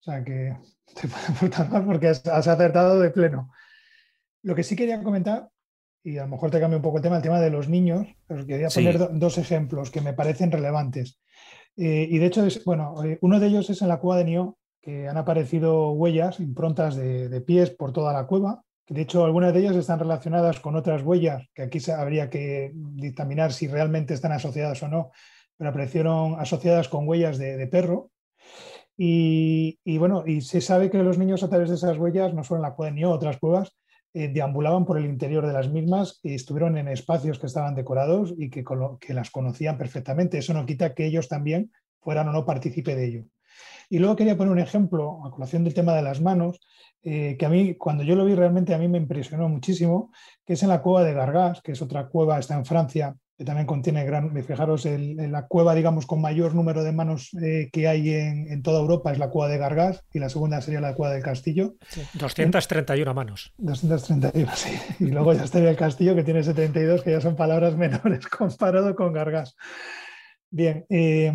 O sea, que te puedo aportar más porque has, acertado de pleno. Lo que sí quería comentar, y a lo mejor te cambia un poco el tema, el tema de los niños, os quería poner dos ejemplos que me parecen relevantes. Eh, y de hecho, bueno, eh, uno de ellos es en la cueva de Nio, que han aparecido huellas, improntas de pies por toda la cueva, de hecho, algunas de ellas están relacionadas con otras huellas que aquí habría que dictaminar si realmente están asociadas o no, pero aparecieron asociadas con huellas de, perro. Y, bueno, y se sabe que los niños a través de esas huellas, no solo en la cueva ni otras cuevas, eh, deambulaban por el interior de las mismas y estuvieron en espacios que estaban decorados y que, que las conocían perfectamente. Eso no quita que ellos también fueran o no partícipe de ello. Y luego quería poner un ejemplo a colación del tema de las manos. Eh, que a mí, cuando yo lo vi, realmente a mí me impresionó muchísimo, que es en la cueva de Gargas, que es otra cueva, está en Francia, que también contiene gran, fijaros, en la cueva, digamos, con mayor número de manos eh, que hay en, toda Europa es la cueva de Gargas y la segunda sería la cueva del Castillo. 231 manos. 231, sí. Y luego ya estaría el Castillo, que tiene 72, que ya son palabras menores comparado con Gargas. Bien, eh,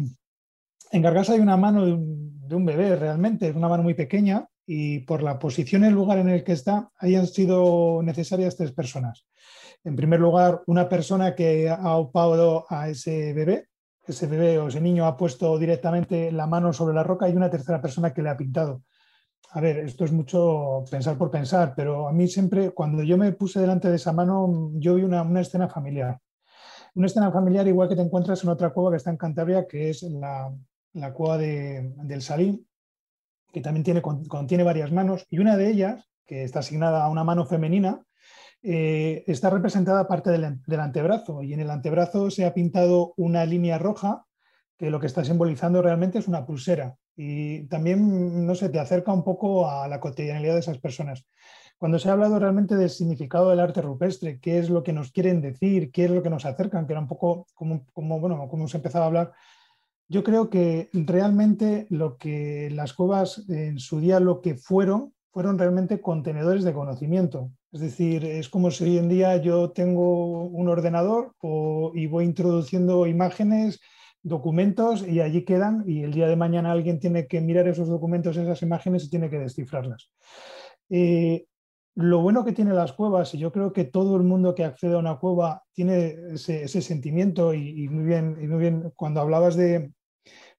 en Gargas hay una mano de un, de un bebé realmente, es una mano muy pequeña, y por la posición y el lugar en el que está, hayan sido necesarias tres personas. En primer lugar, una persona que ha opado a ese bebé, ese bebé o ese niño ha puesto directamente la mano sobre la roca y una tercera persona que le ha pintado. A ver, esto es mucho pensar por pensar, pero a mí siempre, cuando yo me puse delante de esa mano, yo vi una, escena familiar. Una escena familiar igual que te encuentras en otra cueva que está en Cantabria, que es la, cueva del Salín, que también tiene, contiene varias manos, y una de ellas, que está asignada a una mano femenina, eh, está representada parte del, del, antebrazo, y en el antebrazo se ha pintado una línea roja que lo que está simbolizando realmente es una pulsera. Y también, no sé, te acerca un poco a la cotidianidad de esas personas. Cuando se ha hablado realmente del significado del arte rupestre, qué es lo que nos quieren decir, qué es lo que nos acercan, que era un poco como, como bueno, como se empezaba a hablar, yo creo que realmente lo que las cuevas en su día lo que fueron, fueron realmente contenedores de conocimiento. Es decir, es como si hoy en día yo tengo un ordenador y voy introduciendo imágenes documentos y allí quedan y el día de mañana alguien tiene que mirar esos documentos, esas imágenes y tiene que descifrarlas. Eh, lo bueno que tiene las cuevas, y yo creo que todo el mundo que accede a una cueva tiene ese, sentimiento, y, muy bien, y muy bien, cuando hablabas de,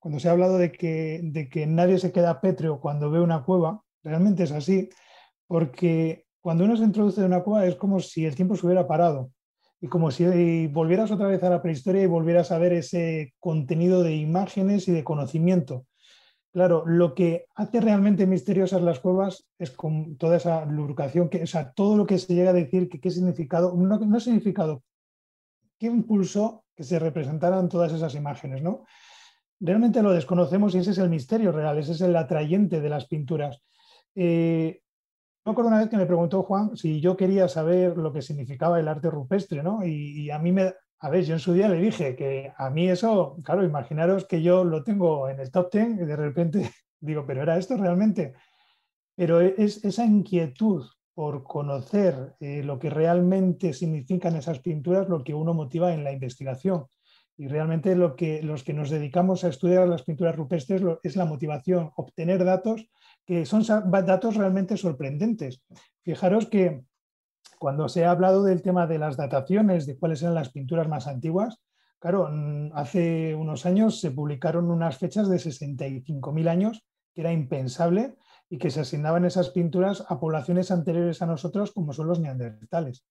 cuando se ha hablado de que, de que nadie se queda pétreo cuando ve una cueva, realmente es así, porque cuando uno se introduce en una cueva es como si el tiempo se hubiera parado y como si volvieras otra vez a la prehistoria y volvieras a ver ese contenido de imágenes y de conocimiento. Claro, lo que hace realmente misteriosas las cuevas es con toda esa lubricación, que, o sea, todo lo que se llega a decir, que qué significado, no, no significado, qué impulsó que se representaran todas esas imágenes, ¿no? Realmente lo desconocemos y ese es el misterio real, ese es el atrayente de las pinturas. Eh, me acuerdo una vez que me preguntó Juan si yo quería saber lo que significaba el arte rupestre, ¿no? Y, a mí me, a ver, yo en su día le dije que a mí eso, claro, imaginaros que yo lo tengo en el top ten y de repente digo, pero ¿era esto realmente? Pero es esa inquietud por conocer eh, lo que realmente significan esas pinturas lo que uno motiva en la investigación. Y realmente lo que, los que nos dedicamos a estudiar las pinturas rupestres es la motivación, obtener datos que son datos realmente sorprendentes. Fijaros que cuando se ha hablado del tema de las dataciones, de cuáles eran las pinturas más antiguas, claro, hace unos años se publicaron unas fechas de 65.000 años, que era impensable, y que se asignaban esas pinturas a poblaciones anteriores a nosotros, como son los neandertales.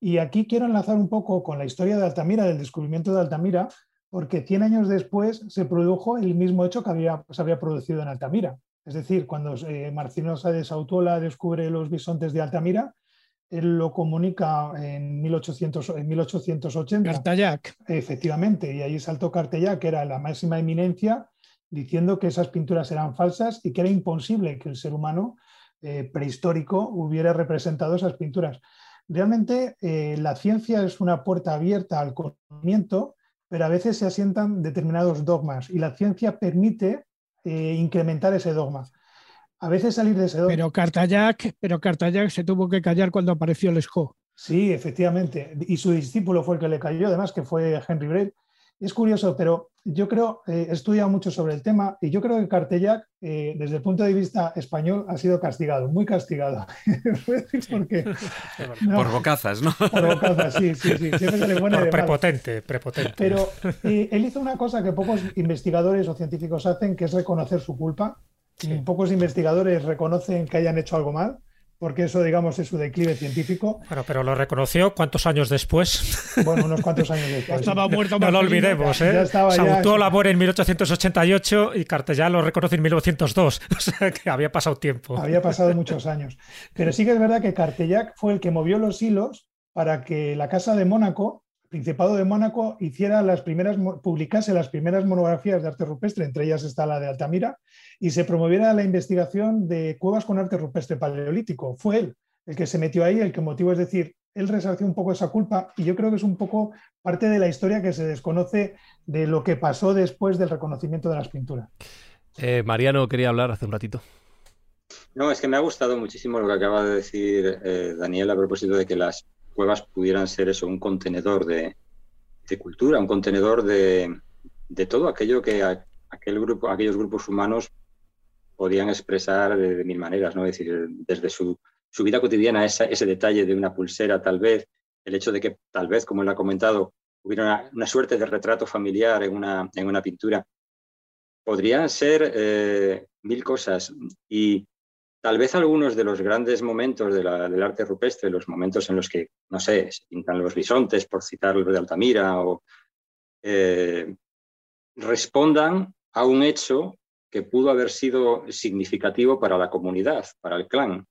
Y aquí quiero enlazar un poco con la historia de Altamira, del descubrimiento de Altamira, porque 100 años después se produjo el mismo hecho que había, se había producido en Altamira. Es decir, cuando eh, Marcino Sáenz Autuola descubre los bisontes de Altamira, él lo comunica en, 1800, en 1880. Cartayac. Efectivamente, y ahí saltó Cartayac, que era la máxima eminencia, diciendo que esas pinturas eran falsas y que era imposible que el ser humano eh, prehistórico hubiera representado esas pinturas. Realmente eh, la ciencia es una puerta abierta al conocimiento, pero a veces se asientan determinados dogmas y la ciencia permite eh, incrementar ese dogma. A veces salir de ese dogma. Pero Cartayac, pero Cartayac se tuvo que callar cuando apareció Lescaut. Sí, efectivamente. Y su discípulo fue el que le cayó, además, que fue Henry Braille. Es curioso, pero yo creo, eh, he estudiado mucho sobre el tema y yo creo que Cartellac, eh, desde el punto de vista español, ha sido castigado, muy castigado. por bocazas, ¿no? Por bocazas, sí, sí, sí. por prepotente, prepotente. Pero eh, él hizo una cosa que pocos investigadores o científicos hacen, que es reconocer su culpa. Pocos investigadores reconocen que hayan hecho algo mal porque eso, digamos, es su declive científico. Bueno, pero lo reconoció cuántos años después. Bueno, unos cuantos años después. estaba muerto. No, lo olvidemos, ¿eh? Ya estaba labor en 1888 y Cartellá lo reconoce en 1902. O sea que había pasado tiempo. Había pasado muchos años. Pero sí que es verdad que Cartellac fue el que movió los hilos para que la Casa de Mónaco Principado de Mónaco hiciera las primeras, publicase las primeras monografías de arte rupestre, entre ellas está la de Altamira, y se promoviera la investigación de cuevas con arte rupestre paleolítico. Fue él el que se metió ahí, el que motivó, es decir, él resarció un poco esa culpa y yo creo que es un poco parte de la historia que se desconoce de lo que pasó después del reconocimiento de las pinturas. Eh, Mariano quería hablar hace un ratito. No, es que me ha gustado muchísimo lo que acaba de decir eh, Daniel a propósito de que las cuevas pudieran ser eso, un contenedor de, cultura, un contenedor de, todo aquello que aquel grupo, aquellos grupos humanos podían expresar de, mil maneras, ¿no? Decir, desde su, vida cotidiana, ese detalle de una pulsera, tal vez, el hecho de que tal vez, como él ha comentado, hubiera una, suerte de retrato familiar en una, en una pintura, podrían ser eh, mil cosas. Y tal vez algunos de los grandes momentos del arte rupestre, los momentos en los que, no sé, se pintan los bisontes, por citar lo de Altamira, eh, respondan a un hecho que pudo haber sido significativo para la comunidad, para el clan.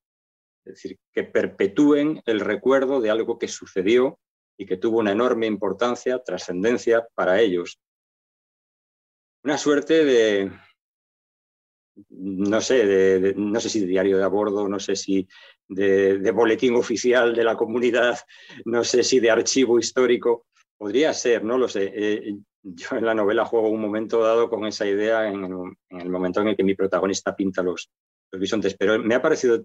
Es decir, que perpetúen el recuerdo de algo que sucedió y que tuvo una enorme importancia, trascendencia para ellos. Una suerte de, no sé, de, no sé si de diario de a bordo, no sé si de, boletín oficial de la comunidad, no sé si de archivo histórico, podría ser, no lo sé. Eh, yo en la novela juego un momento dado con esa idea en el, momento en el que mi protagonista pinta los, bisontes, pero me ha parecido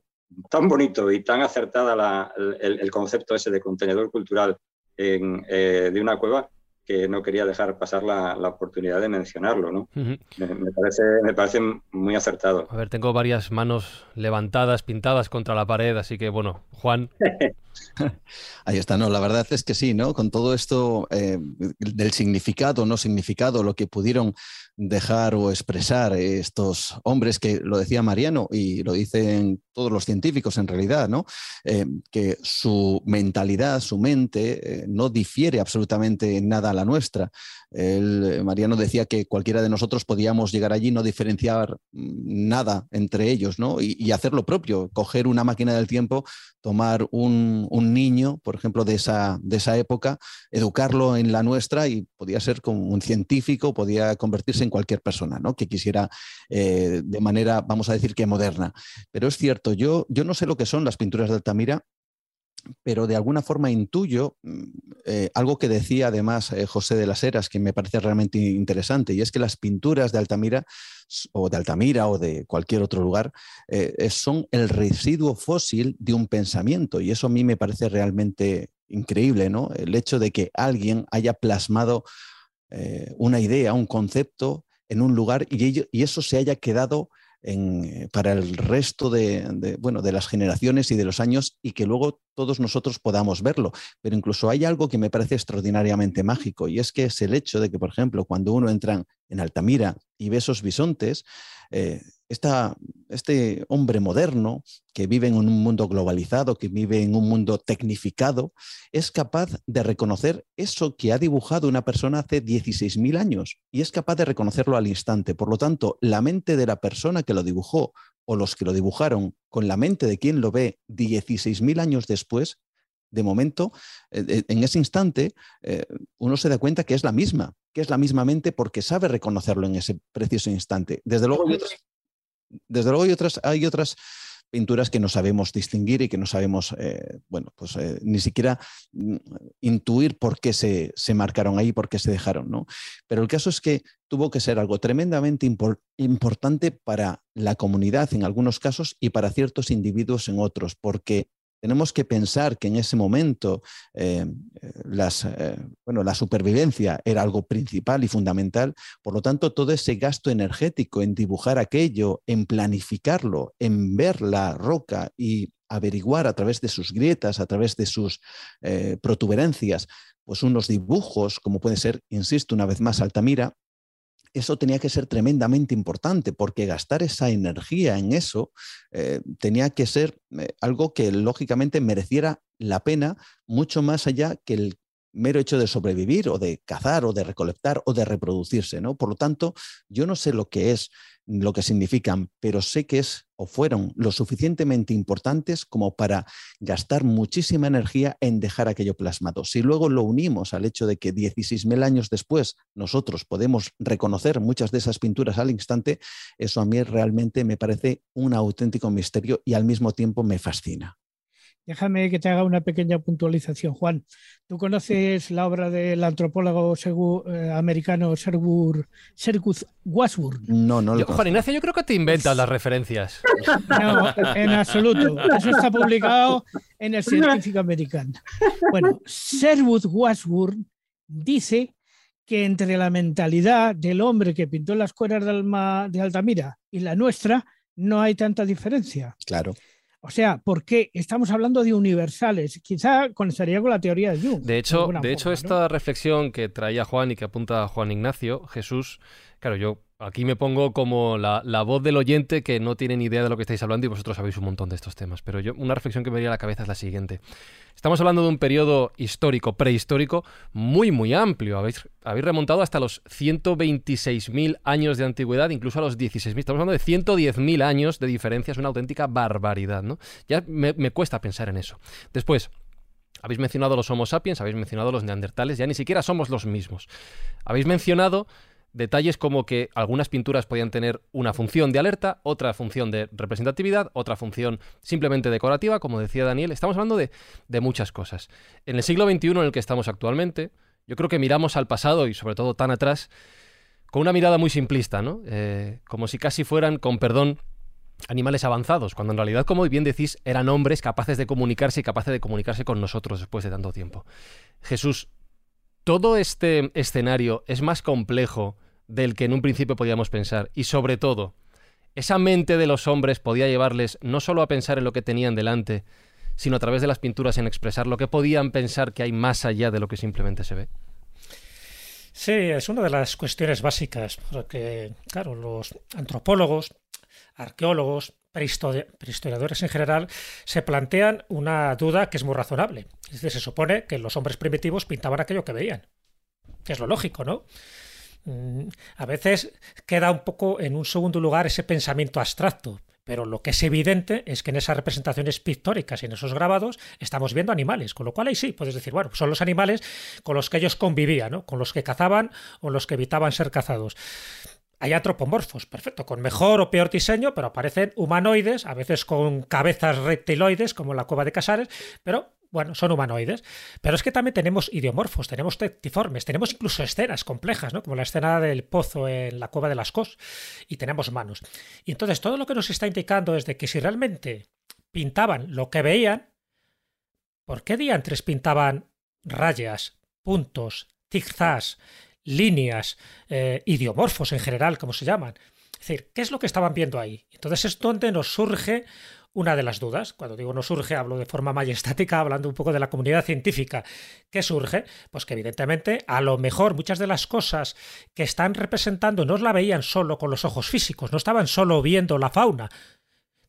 tan bonito y tan acertada el, concepto ese de contenedor cultural eh, de una cueva que no quería dejar pasar la, oportunidad de mencionarlo. ¿no? me, parece, me parece muy acertado. A ver, tengo varias manos levantadas, pintadas contra la pared, así que bueno, Juan. Ahí está, no, la verdad es que sí, ¿no? Con todo esto eh, del significado, no significado, lo que pudieron dejar o expresar estos hombres que lo decía Mariano y lo dicen todos los científicos en realidad, ¿no? Eh, que su mentalidad, su mente, eh, no difiere absolutamente nada a la nuestra. El, Mariano decía que cualquiera de nosotros podíamos llegar allí, no diferenciar mm, nada entre ellos, ¿no? Y, y hacer lo propio, coger una máquina del tiempo, tomar un, un, niño, por ejemplo, de esa, de esa época, educarlo en la nuestra y podía ser como un científico, podía convertirse en cualquier persona ¿no? que quisiera eh, de manera, vamos a decir que moderna. Pero es cierto, yo, yo no sé lo que son las pinturas de Altamira, pero de alguna forma intuyo mm, eh, algo que decía además eh, José de las Heras, que me parece realmente interesante, y es que las pinturas de Altamira o de Altamira o de cualquier otro lugar eh, son el residuo fósil de un pensamiento, y eso a mí me parece realmente increíble, ¿no? El hecho de que alguien haya plasmado una idea, un concepto en un lugar y, y eso se haya quedado eh, para el resto de, bueno, de las generaciones y de los años y que luego todos nosotros podamos verlo. Pero incluso hay algo que me parece extraordinariamente mágico y es que es el hecho de que, por ejemplo, cuando uno entra en Altamira y ve esos bisontes, eh, este hombre moderno que vive en un mundo globalizado, que vive en un mundo tecnificado, es capaz de reconocer eso que ha dibujado una persona hace 16.000 años y es capaz de reconocerlo al instante. Por lo tanto, la mente de la persona que lo dibujó o los que lo dibujaron con la mente de quien lo ve 16.000 años después, de momento, eh, eh, en ese instante, eh, uno se da cuenta que es la misma, que es la misma mente porque sabe reconocerlo en ese preciso instante. Desde luego, desde luego hay otras, hay otras pinturas que no sabemos distinguir y que no sabemos, eh, bueno, pues eh, ni siquiera mm, intuir por qué se, marcaron ahí, por qué se dejaron, ¿no? Pero el caso es que tuvo que ser algo tremendamente importante para la comunidad en algunos casos y para ciertos individuos en otros, porque tenemos que pensar que en ese momento eh, las, eh, la supervivencia era algo principal y fundamental. Por lo tanto, todo ese gasto energético en dibujar aquello, en planificarlo, en ver la roca y averiguar a través de sus grietas, a través de sus eh, protuberancias, pues unos dibujos, como puede ser, insisto, una vez más, Altamira, eso tenía que ser tremendamente importante porque gastar esa energía en eso eh, tenía que ser eh, algo que lógicamente mereciera la pena mucho más allá que el mero hecho de sobrevivir o de cazar o de recolectar o de reproducirse, ¿no? Por lo tanto, yo no sé lo que es, lo que significan, pero sé que es o fueron lo suficientemente importantes como para gastar muchísima energía en dejar aquello plasmado. Si luego lo unimos al hecho de que 16.000 años después nosotros podemos reconocer muchas de esas pinturas al instante, eso a mí realmente me parece un auténtico misterio y al mismo tiempo me fascina. Déjame que te haga una pequeña puntualización, Juan. ¿Tú conoces la obra del antropólogo eh, americano Sergus Wasburn? No, no lo Juan Ignacio, yo creo que te inventas las referencias. No, en absoluto. Eso está publicado en el Científico Americano. Bueno, Sergus Wasburn dice que entre la mentalidad del hombre que pintó las cuerdas de, Alma, de Altamira y la nuestra no hay tanta diferencia. Claro. O sea, ¿por qué estamos hablando de universales? Quizá conectaría con la teoría de Jung. De hecho, de, hecho esta reflexión que traía Juan y que apunta Juan Ignacio, Jesús, claro, yo aquí me pongo como la, voz del oyente que no tiene ni idea de lo que estáis hablando y vosotros sabéis un montón de estos temas. Pero yo, una reflexión que me viene a la cabeza es la siguiente. Estamos hablando de un periodo histórico, prehistórico, muy, muy amplio. Habéis, habéis remontado hasta los 126.000 años de antigüedad, incluso a los 16.000. Estamos hablando de 110.000 años de diferencia. Es una auténtica barbaridad, ¿no? Ya me, me cuesta pensar en eso. Después, habéis mencionado los Homo sapiens, habéis mencionado los neandertales, ya ni siquiera somos los mismos. Habéis mencionado Detalles como que algunas pinturas podían tener una función de alerta, otra función de representatividad, otra función simplemente decorativa, como decía Daniel. Estamos hablando de, muchas cosas. En el siglo XXI en el que estamos actualmente, yo creo que miramos al pasado y sobre todo tan atrás con una mirada muy simplista, ¿no? Eh, como si casi fueran, con perdón, animales avanzados, cuando en realidad, como bien decís, eran hombres capaces de comunicarse y capaces de comunicarse con nosotros después de tanto tiempo. Jesús, todo este escenario es más complejo del que en un principio podíamos pensar. Y sobre todo, esa mente de los hombres podía llevarles no solo a pensar en lo que tenían delante, sino a través de las pinturas en expresar lo que podían pensar que hay más allá de lo que simplemente se ve. Sí, es una de las cuestiones básicas, porque, claro, los antropólogos, arqueólogos, prehistoriadores en general, se plantean una duda que es muy razonable. Se supone que los hombres primitivos pintaban aquello que veían. Es lo lógico, ¿no? Mm, a veces queda un poco en un segundo lugar ese pensamiento abstracto, pero lo que es evidente es que en esas representaciones pictóricas y en esos grabados estamos viendo animales, con lo cual ahí sí, puedes decir, bueno, son los animales con los que ellos convivían, ¿no? con los que cazaban o los que evitaban ser cazados. Hay antropomorfos, perfecto, con mejor o peor diseño, pero aparecen humanoides, a veces con cabezas reptiloides, como la cueva de Casares, pero bueno, son humanoides. Pero es que también tenemos idiomorfos, tenemos tectiformes, tenemos incluso escenas complejas, ¿no? Como la escena del pozo en la cueva de las Cos, y tenemos manos. Y entonces todo lo que nos está indicando es de que si realmente pintaban lo que veían, ¿por qué diantres pintaban rayas, puntos, zigzags, líneas, eh, idiomorfos en general, como se llaman. Es decir, ¿qué es lo que estaban viendo ahí? Entonces es donde nos surge una de las dudas. Cuando digo no surge, hablo de forma majestática, hablando un poco de la comunidad científica. ¿Qué surge? Pues que evidentemente a lo mejor muchas de las cosas que están representando no la veían solo con los ojos físicos, no estaban solo viendo la fauna,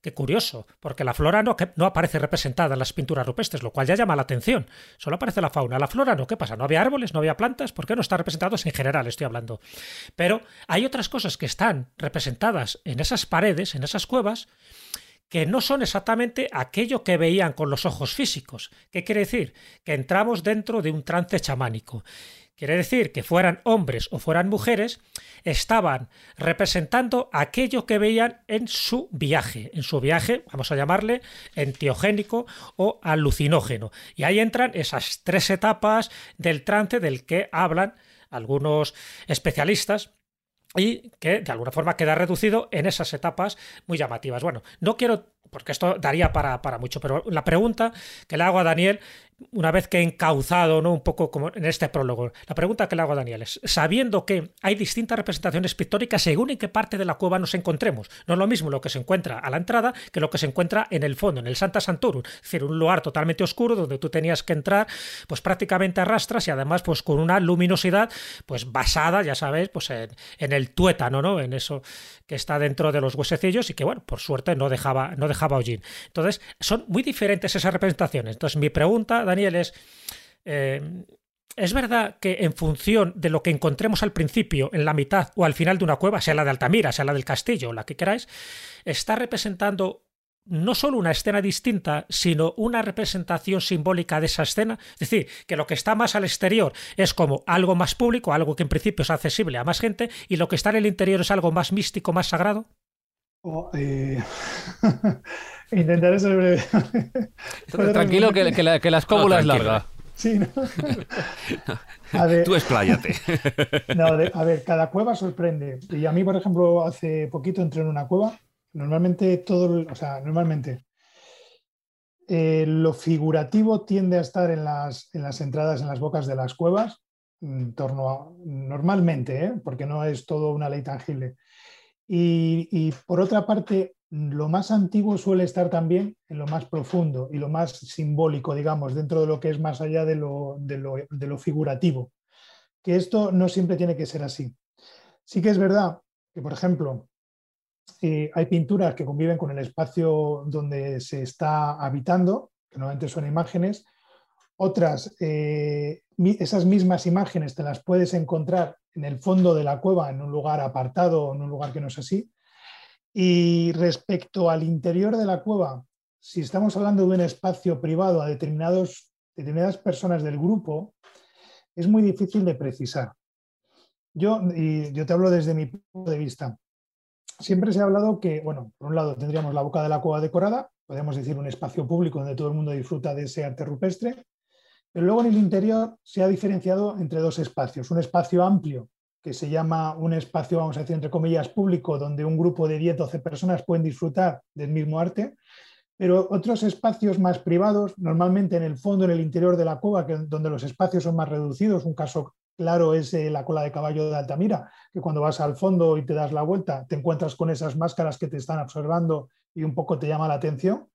Qué curioso, porque la flora no, no, aparece representada en las pinturas rupestres, lo cual ya llama la atención. Solo aparece la fauna. La flora no. ¿Qué pasa? ¿No había árboles? ¿No había plantas? ¿Por qué no están representados en general? Estoy hablando. Pero hay otras cosas que están representadas en esas paredes, en esas cuevas, que no son exactamente aquello que veían con los ojos físicos. ¿Qué quiere decir? Que entramos dentro de un trance chamánico. Quiere decir que fueran hombres o fueran mujeres, estaban representando aquello que veían en su viaje, en su viaje, vamos a llamarle entiogénico o alucinógeno. Y ahí entran esas tres etapas del trance del que hablan algunos especialistas y que de alguna forma queda reducido en esas etapas muy llamativas. Bueno, no quiero, porque esto daría para, para mucho, pero la pregunta que le hago a Daniel una vez que he encauzado ¿no? un poco como en este prólogo, la pregunta que le hago a Daniel es, sabiendo que hay distintas representaciones pictóricas según en qué parte de la cueva nos encontremos, no es lo mismo lo que se encuentra a la entrada que lo que se encuentra en el fondo, en el Santa Santorum, es decir, un lugar totalmente oscuro donde tú tenías que entrar pues prácticamente a rastras y además pues con una luminosidad pues basada, ya sabéis, pues en, en el tuétano, ¿no? En eso que está dentro de los huesecillos y que bueno, por suerte no dejaba, no dejaba hollín. Entonces, son muy diferentes esas representaciones. Entonces, mi pregunta Daniel, es... Eh, ¿Es verdad que en función de lo que encontremos al principio, en la mitad o al final de una cueva, sea la de Altamira, sea la del castillo, la que queráis, está representando no solo una escena distinta, sino una representación simbólica de esa escena? Es decir, que lo que está más al exterior es como algo más público, algo que en principio es accesible a más gente, y lo que está en el interior es algo más místico, más sagrado. Oh, eh, intentaré ser breve. Tranquilo, que, la, que, escóbula es larga. Sí, ¿no? Tú expláyate. No, a ver, cada cueva sorprende. Y a mí, por ejemplo, hace poquito entré en una cueva. Normalmente todo, o sea, normalmente eh, lo figurativo tiende a estar en las, en las entradas, en las bocas de las cuevas, en torno a, normalmente, ¿eh? porque no es todo una ley tangible. Y, por otra parte, lo más antiguo suele estar también en lo más profundo y lo más simbólico, digamos, dentro de lo que es más allá de lo, de lo figurativo. Que esto no siempre tiene que ser así. Sí que es verdad que, por ejemplo, eh, hay pinturas que conviven con el espacio donde se está habitando, que normalmente son imágenes. Otras, eh, esas mismas imágenes te las puedes encontrar en el fondo de la cueva, en un lugar apartado en un lugar que no es así. Y respecto al interior de la cueva, si estamos hablando de un espacio privado a determinadas personas del grupo, es muy difícil de precisar. Yo, y yo te hablo desde mi punto de vista. Siempre se ha hablado que, bueno, por un lado tendríamos la boca de la cueva decorada, podemos decir un espacio público donde todo el mundo disfruta de ese arte rupestre, pero luego en el interior se ha diferenciado entre dos espacios. Un espacio amplio, que se llama un espacio, vamos a decir, entre comillas, público, donde un grupo de 10, 12 personas pueden disfrutar del mismo arte, pero otros espacios más privados, normalmente en el fondo, en el interior de la cueva, donde los espacios son más reducidos. Un caso claro es eh, la cola de caballo de Altamira, que cuando vas al fondo y te das la vuelta, te encuentras con esas máscaras que te están observando y un poco te llama la atención.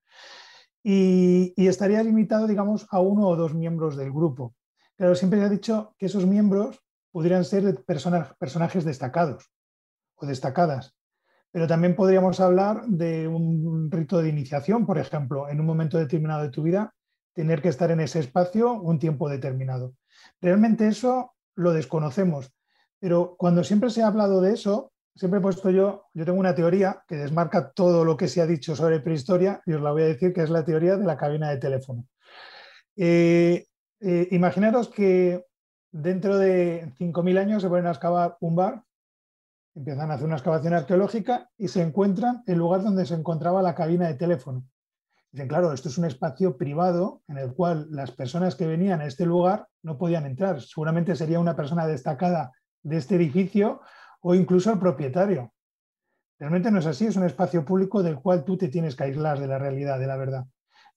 Y, estaría limitado, digamos, a uno o dos miembros del grupo. Pero siempre se ha dicho que esos miembros podrían ser personajes destacados o destacadas. Pero también podríamos hablar de un rito de iniciación, por ejemplo, en un momento determinado de tu vida, tener que estar en ese espacio un tiempo determinado. Realmente eso lo desconocemos. Pero cuando siempre se ha hablado de eso, siempre he puesto yo, yo tengo una teoría que desmarca todo lo que se ha dicho sobre prehistoria y os la voy a decir que es la teoría de la cabina de teléfono. Eh, eh, imaginaros que dentro de 5.000 años se ponen a excavar un bar, empiezan a hacer una excavación arqueológica y se encuentran el lugar donde se encontraba la cabina de teléfono. Dicen, claro, esto es un espacio privado en el cual las personas que venían a este lugar no podían entrar. Seguramente sería una persona destacada de este edificio o incluso el propietario. Realmente no es así, es un espacio público del cual tú te tienes que aislar de la realidad, de la verdad.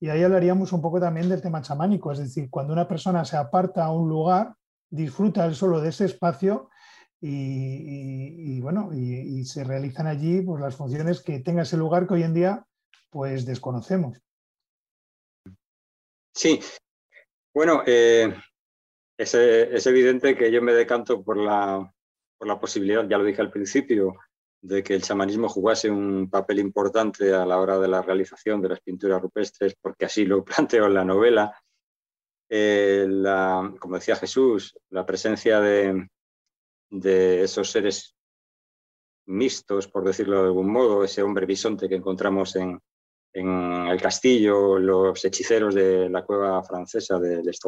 Y ahí hablaríamos un poco también del tema chamánico, es decir, cuando una persona se aparta a un lugar, disfruta él solo de ese espacio y, bueno, y, se realizan allí pues, las funciones que tenga ese lugar que hoy en día pues desconocemos. Sí, bueno, eh, es, evidente que yo me decanto por la, por la posibilidad, ya lo dije al principio, de que el chamanismo jugase un papel importante a la hora de la realización de las pinturas rupestres, porque así lo planteo en la novela. Eh, como decía Jesús, la presencia de, de esos seres mixtos, por decirlo de algún modo, ese hombre bisonte que encontramos en, en el castillo, los hechiceros de la cueva francesa de Les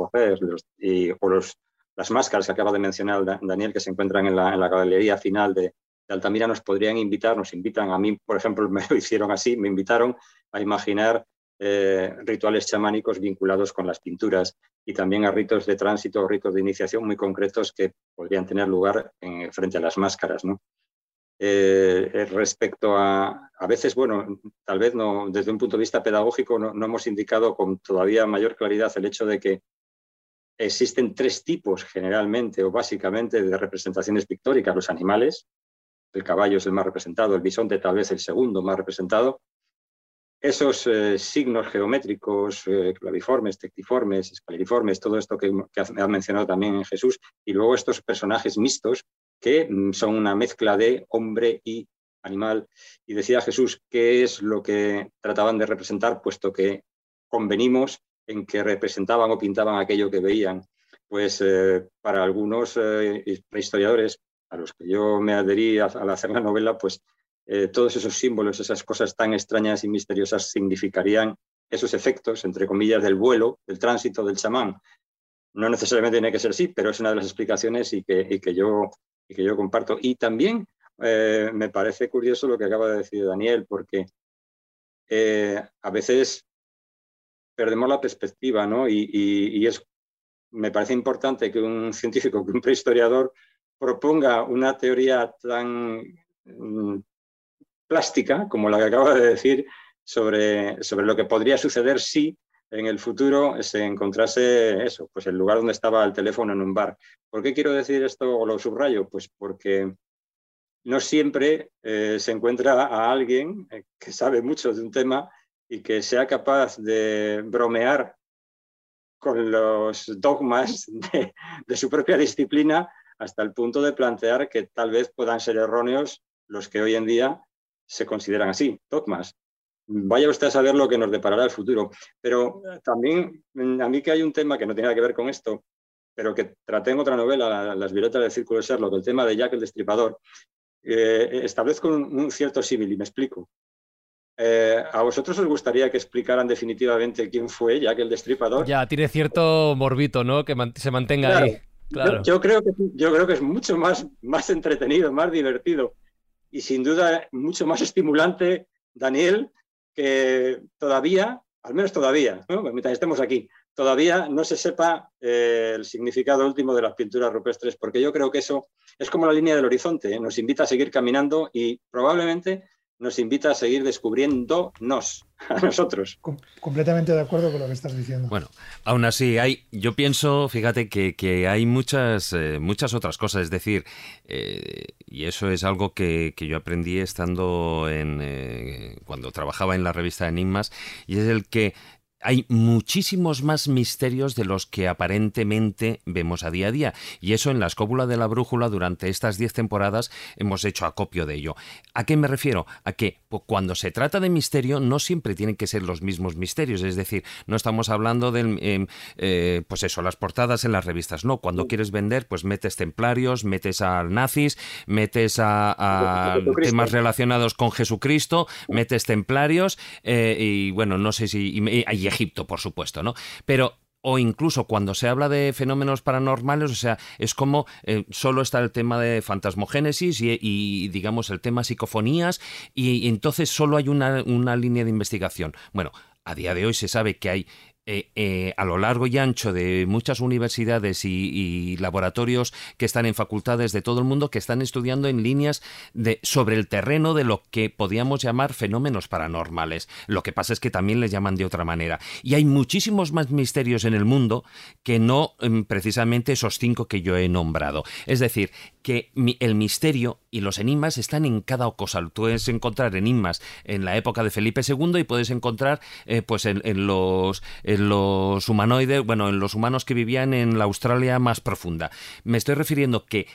y, o los, las máscaras que acaba de mencionar Daniel, que se encuentran en la, galería final de, Altamira, nos podrían invitar, nos invitan, a mí, por ejemplo, me lo hicieron así, me invitaron a imaginar eh, rituales chamánicos vinculados con las pinturas y también a ritos de tránsito o ritos de iniciación muy concretos que podrían tener lugar en, frente a las máscaras. ¿no? Eh, eh, respecto a, a veces, bueno, tal vez no, desde un punto de vista pedagógico no, hemos indicado con todavía mayor claridad el hecho de que existen tres tipos generalmente o básicamente de representaciones pictóricas. Los animales, el caballo es el más representado, el bisonte tal vez el segundo más representado. Esos eh, signos geométricos, claviformes, tectiformes, escaleriformes, todo esto que, que ha mencionado también Jesús, y luego estos personajes mixtos que mm, son una mezcla de hombre y animal. Y decía Jesús qué es lo que trataban de representar, puesto que convenimos en que representaban o pintaban aquello que veían. Pues eh, para algunos eh, historiadores, a los que yo me adherí al hacer la novela, pues eh, todos esos símbolos, esas cosas tan extrañas y misteriosas significarían esos efectos, entre comillas, del vuelo, del tránsito del chamán. No necesariamente tiene que ser así, pero es una de las explicaciones y que, y que yo y que yo comparto. Y también eh, me parece curioso lo que acaba de decir Daniel, porque eh, a veces perdemos la perspectiva, ¿no? Y, es, me parece importante que un científico, que un prehistoriador proponga una teoría tan mm, plástica como la que acaba de decir sobre, sobre lo que podría suceder si en el futuro se encontrase eso, pues el lugar donde estaba el teléfono en un bar. ¿Por qué quiero decir esto o lo subrayo? Pues porque no siempre eh, se encuentra a alguien eh, que sabe mucho de un tema y que sea capaz de bromear con los dogmas de, su propia disciplina hasta el punto de plantear que tal vez puedan ser erróneos los que hoy en día se consideran así, dogmas. Vaya usted a saber lo que nos deparará el futuro. Pero también a mí que hay un tema que no tiene nada que ver con esto, pero que traté en otra novela, Las violetas del círculo de Sherlock, el tema de Jack el Destripador, eh, establezco un, cierto símil y me explico. Eh, ¿A vosotros os gustaría que explicaran definitivamente quién fue Jack el Destripador? Ya, tiene cierto morbito, ¿no? Que se mantenga ahí. Claro. Yo, creo que, yo creo que es mucho más, más entretenido, más divertido y sin duda mucho más estimulante, Daniel, que todavía, al menos todavía, mientras estemos aquí, todavía no se sepa eh, el significado último de las pinturas rupestres, porque yo creo que eso es como la línea del horizonte, ¿eh? nos invita a seguir caminando y probablemente nos invita a seguir descubriéndonos a nosotros. completamente de acuerdo con lo que estás diciendo. Bueno, aún así, hay, yo pienso, fíjate, que, hay muchas, eh, muchas otras cosas. Es decir, y eso es algo que, yo aprendí estando en. cuando trabajaba en la revista Enigmas, y es el que hay muchísimos más misterios de los que aparentemente vemos a día a día. Y eso en la escóbula de la brújula durante estas diez temporadas hemos hecho acopio de ello. ¿A qué me refiero? A que cuando se trata de misterio no siempre tienen que ser los mismos misterios. Es decir, no estamos hablando de, em, eh, pues eso, las portadas en las revistas. No, cuando quieres vender, pues metes templarios, metes a nazis, metes a, temas relacionados con Jesucristo, metes templarios eh, y bueno, no sé si... Egipto, por supuesto, ¿no? Pero o incluso cuando se habla de fenómenos paranormales, o sea, es como eh, solo está el tema de fantasmogénesis y, digamos el tema psicofonías y, entonces solo hay una, línea de investigación. Bueno, a día de hoy se sabe que hay eh, eh, a lo largo y ancho de muchas universidades y, laboratorios que están en facultades de todo el mundo que están estudiando en líneas de, sobre el terreno de lo que podíamos llamar fenómenos paranormales. Lo que pasa es que también les llaman de otra manera. Y hay muchísimos más misterios en el mundo que no em, precisamente esos cinco que yo he nombrado. Es decir, que el misterio y los enigmas están en cada cosa. Puedes encontrar enigmas en la época de Felipe II y puedes encontrar eh, pues en, los, en los humanoides, bueno, en los humanos que vivían en la Australia más profunda. Me estoy refiriendo que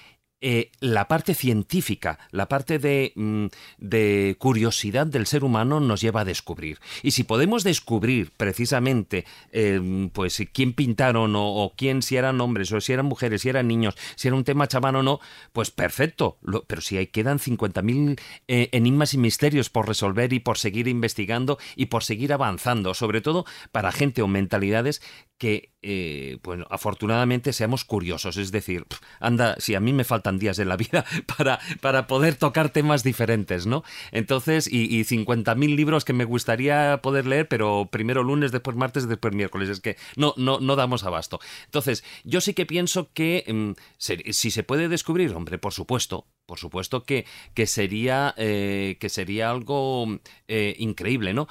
eh, la parte científica, la parte mm, de, curiosidad del ser humano nos lleva a descubrir. Y si podemos descubrir precisamente em, pues quién pintaron o, quién, si eran hombres o si eran mujeres, si eran niños, si era un tema chamán o no, pues perfecto. pero si hay, quedan 50.000 eh, enigmas y misterios por resolver y por seguir investigando y por seguir avanzando, sobre todo para gente o mentalidades que, eh, bueno, afortunadamente seamos curiosos. Es decir, anda, si a mí me faltan días de la vida para, para poder tocar temas diferentes, ¿no? Entonces, y, y 50.000 libros que me gustaría poder leer, pero primero lunes, después martes, después miércoles. Es que no, no, no damos abasto. Entonces, yo sí que pienso que mm, si se puede descubrir, hombre, por supuesto, por supuesto que, que sería, eh, que sería algo eh, increíble, ¿no?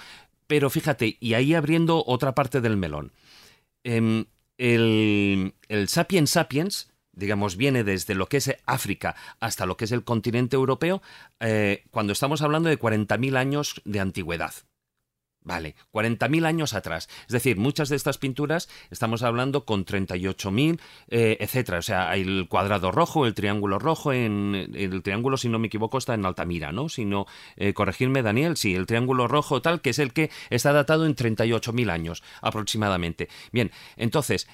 Pero fíjate, y ahí abriendo otra parte del melón. Em, el, el Sapiens Sapiens, digamos, viene desde lo que es África hasta lo que es el continente europeo, eh, cuando estamos hablando de 40.000 años de antigüedad. Vale, 40.000 años atrás. Es decir, muchas de estas pinturas estamos hablando con 38.000, eh, etcétera. O sea, el cuadrado rojo, el triángulo rojo, en, el triángulo, si no me equivoco, está en Altamira, ¿no? Si no, eh, corregirme, Daniel, sí, el triángulo rojo tal, que es el que está datado en 38.000 años aproximadamente. Bien, entonces,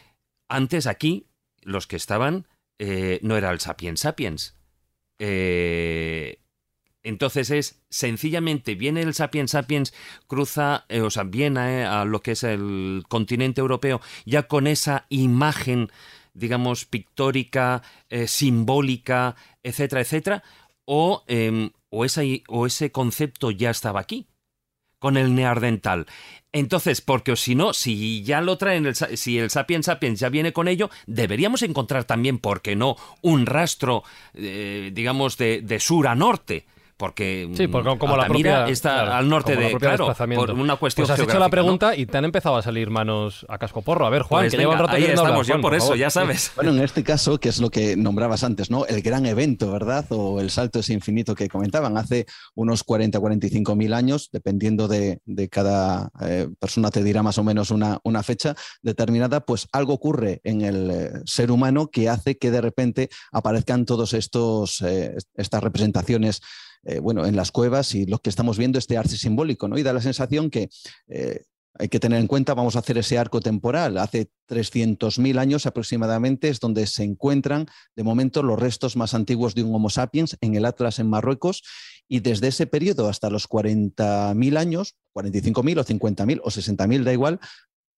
antes aquí, los que estaban, eh, no era el Sapiens Sapiens. Eh, entonces es sencillamente viene el Sapiens Sapiens, cruza, eh, o sea, viene eh, a lo que es el continente europeo, ya con esa imagen, digamos, pictórica, eh, simbólica, etcétera, etcétera, o, em, o, o ese concepto ya estaba aquí, con el neardental. Entonces, porque si no, si ya lo traen, el, si el Sapiens Sapiens ya viene con ello, deberíamos encontrar también, ¿por qué no?, un rastro, digamos, de sur a norte porque, sí, porque como la propia, está claro, al norte de claro, por una cuestión Pues has hecho la ¿no? pregunta y te han empezado a salir manos a cascoporro. A ver, Juan, Pues que lleva un venga, rato ahí queriendo hablar. estamos, yo Juan, por eso, favor. ya sabes. Bueno, en este caso, que es lo que nombrabas antes, ¿no? El gran evento, ¿verdad? O el salto ese infinito que comentaban. Hace unos 40, 45 mil años, dependiendo de, de cada eh, persona, te dirá más o menos una, una fecha determinada, pues algo ocurre en el eh, ser humano que hace que de repente aparezcan todos estos, eh, estas representaciones eh, bueno, en las cuevas y lo que estamos viendo, este arte simbólico, ¿no? Y da la sensación que eh, hay que tener en cuenta, vamos a hacer ese arco temporal. Hace 300.000 años aproximadamente es donde se encuentran de momento los restos más antiguos de un Homo sapiens en el Atlas en Marruecos y desde ese periodo hasta los 40.000 años, 45.000 o 50.000 o 60.000, da igual,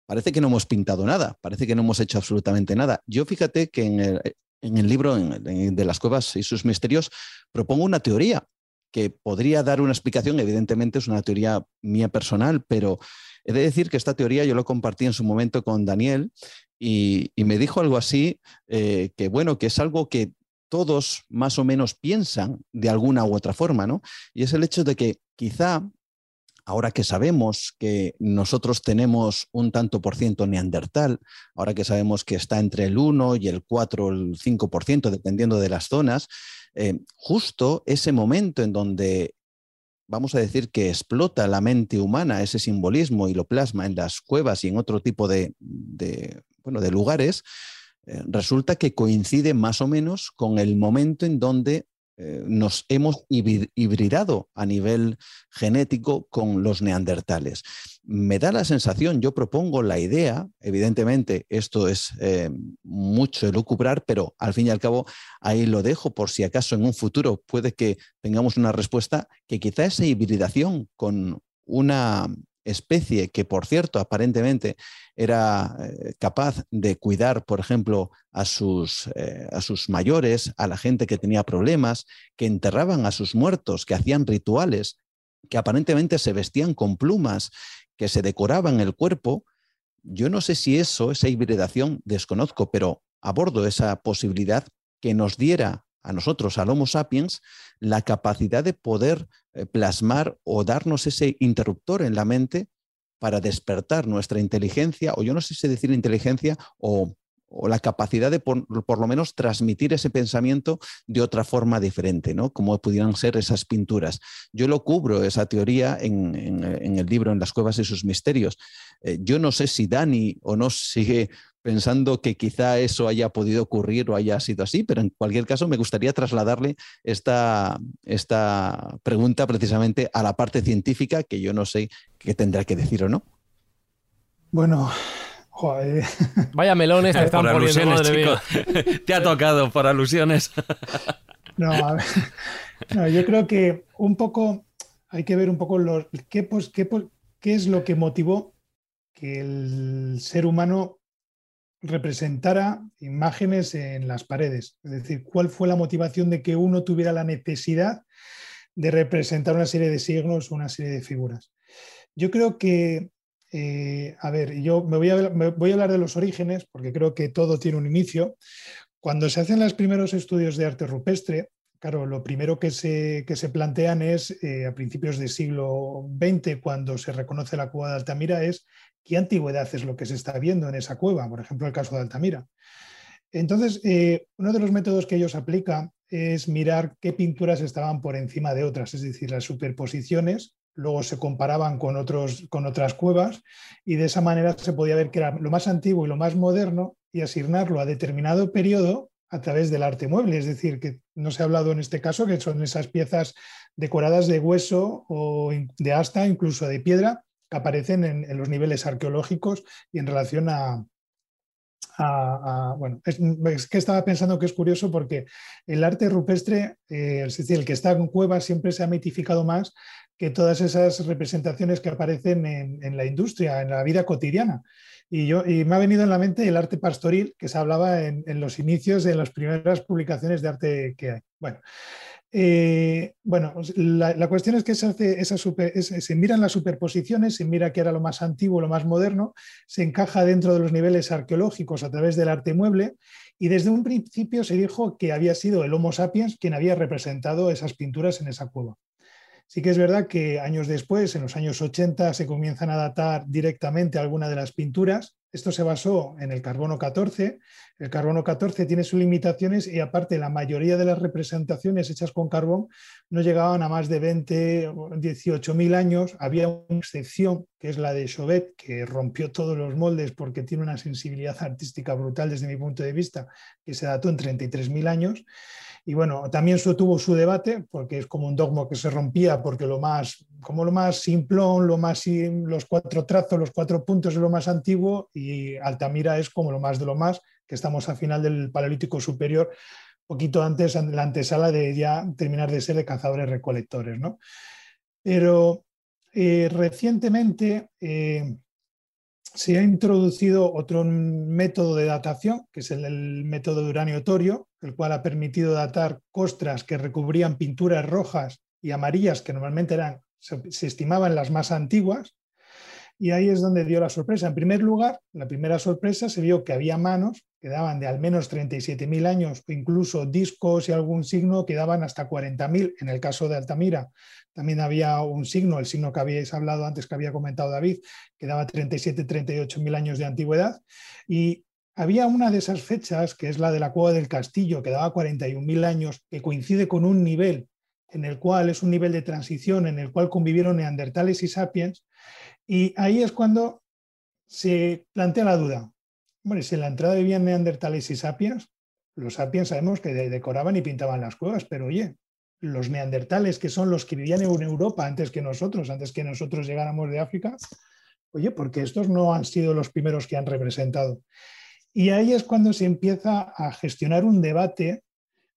parece que no hemos pintado nada, parece que no hemos hecho absolutamente nada. Yo fíjate que en el, libro de las cuevas y sus misterios propongo una teoría que podría dar una explicación, evidentemente es una teoría mía personal, pero he de decir que esta teoría yo lo compartí en su momento con Daniel y, me dijo algo así, eh, que bueno, que es algo que todos más o menos piensan de alguna u otra forma, ¿no? Y es el hecho de que quizá, ahora que sabemos que nosotros tenemos un tanto por ciento neandertal, ahora que sabemos que está entre el 1 y el 4 o el 5%, dependiendo de las zonas, eh, justo ese momento en donde vamos a decir que explota la mente humana ese simbolismo y lo plasma en las cuevas y en otro tipo de, de, bueno, de lugares, eh, resulta que coincide más o menos con el momento en donde eh, nos hemos hibridado a nivel genético con los neandertales. Me da la sensación, yo propongo la idea, evidentemente esto es eh, mucho elucubrar, pero al fin y al cabo ahí lo dejo por si acaso en un futuro puede que tengamos una respuesta, que quizá esa hibridación con una especie que, por cierto, aparentemente era eh, capaz de cuidar, por ejemplo, a sus, eh, a sus mayores, a la gente que tenía problemas, que enterraban a sus muertos, que hacían rituales, que aparentemente se vestían con plumas, que se decoraban el cuerpo. Yo no sé si eso, esa hibridación, desconozco, pero abordo esa posibilidad que nos diera a nosotros, al Homo sapiens, la capacidad de poder eh, plasmar o darnos ese interruptor en la mente para despertar nuestra inteligencia, o yo no sé si decir inteligencia, o, la capacidad de por, lo menos transmitir ese pensamiento de otra forma diferente, ¿no? Como pudieran ser esas pinturas. Yo lo cubro, esa teoría, en el libro En las cuevas y sus misterios. Eh, yo no sé si Dani o no sigue pensando que quizá eso haya podido ocurrir o haya sido así, pero en cualquier caso me gustaría trasladarle esta, esta pregunta precisamente a la parte científica, que yo no sé qué tendrá que decir o no. Bueno, joder. Vaya melones te están por poniendo, alusiones, madre chico. mía. Te ha tocado por alusiones. No, a ver, no, yo creo que un poco hay que ver un poco los, qué, pues, qué, qué es lo que motivó que el ser humano representara imágenes en las paredes. Es decir, cuál fue la motivación de que uno tuviera la necesidad de representar una serie de signos, una serie de figuras. Yo creo que, eh, a ver, yo me voy a, me voy a hablar de los orígenes, porque creo que todo tiene un inicio. Cuando se hacen los primeros estudios de arte rupestre, claro, lo primero que se, que se plantean es, eh, a principios del siglo XX, cuando se reconoce la cueva de Altamira, es qué antigüedad es lo que se está viendo en esa cueva, por ejemplo, el caso de Altamira. Entonces, eh, uno de los métodos que ellos aplican es mirar qué pinturas estaban por encima de otras, es decir, las superposiciones, luego se comparaban con, otros, con otras cuevas y de esa manera se podía ver que era lo más antiguo y lo más moderno y asignarlo a determinado periodo a través del arte mueble, es decir, que no se ha hablado en este caso, que son esas piezas decoradas de hueso o de asta, incluso de piedra, que aparecen en, los niveles arqueológicos y en relación a, bueno, es, que estaba pensando que es curioso porque el arte rupestre, eh, es decir, el que está en cuevas siempre se ha mitificado más que todas esas representaciones que aparecen en, en la industria, en la vida cotidiana. Y, yo, y me ha venido en la mente el arte pastoril que se hablaba en, los inicios de las primeras publicaciones de arte que hay. Bueno, eh, bueno, la, cuestión es que se, se miran las superposiciones, se mira qué era lo más antiguo, lo más moderno, se encaja dentro de los niveles arqueológicos a través del arte mueble y desde un principio se dijo que había sido el Homo sapiens quien había representado esas pinturas en esa cueva. Sí que es verdad que años después, en los años 80, se comienzan a datar directamente algunas de las pinturas. Esto se basó en el carbono 14. El carbono 14 tiene sus limitaciones y aparte la mayoría de las representaciones hechas con carbón no llegaban a más de 20 o 18 mil años. Había una excepción, que es la de Chauvet, que rompió todos los moldes porque tiene una sensibilidad artística brutal desde mi punto de vista, que se dató en 33 mil años. Y bueno, también eso tuvo su debate, porque es como un dogma que se rompía, porque lo más, como lo más simplón, lo más, los cuatro trazos, los cuatro puntos es lo más antiguo, y Altamira es como lo más de lo más, que estamos al final del Paleolítico Superior, poquito antes, la antesala de ya terminar de ser de cazadores recolectores. ¿no? Pero eh, recientemente eh, se ha introducido otro método de datación, que es el, método de uranio torio, el cual ha permitido datar costras que recubrían pinturas rojas y amarillas, que normalmente eran, se, estimaban las más antiguas, y ahí es donde dio la sorpresa. En primer lugar, la primera sorpresa se vio que había manos que daban de al menos 37.000 años, incluso discos y algún signo que daban hasta 40.000. En el caso de Altamira, también había un signo, el signo que habíais hablado antes, que había comentado David, que daba 37, 38 mil años de antigüedad. Y había una de esas fechas, que es la de la Cueva del Castillo, que daba 41 mil años, que coincide con un nivel en el cual es un nivel de transición en el cual convivieron neandertales y sapiens. Y ahí es cuando se plantea la duda. Bueno, si en la entrada vivían neandertales y sapiens, los sapiens sabemos que decoraban y pintaban las cuevas, pero oye, los neandertales, que son los que vivían en Europa antes que nosotros, antes que nosotros llegáramos de África, oye, porque estos no han sido los primeros que han representado. Y ahí es cuando se empieza a gestionar un debate,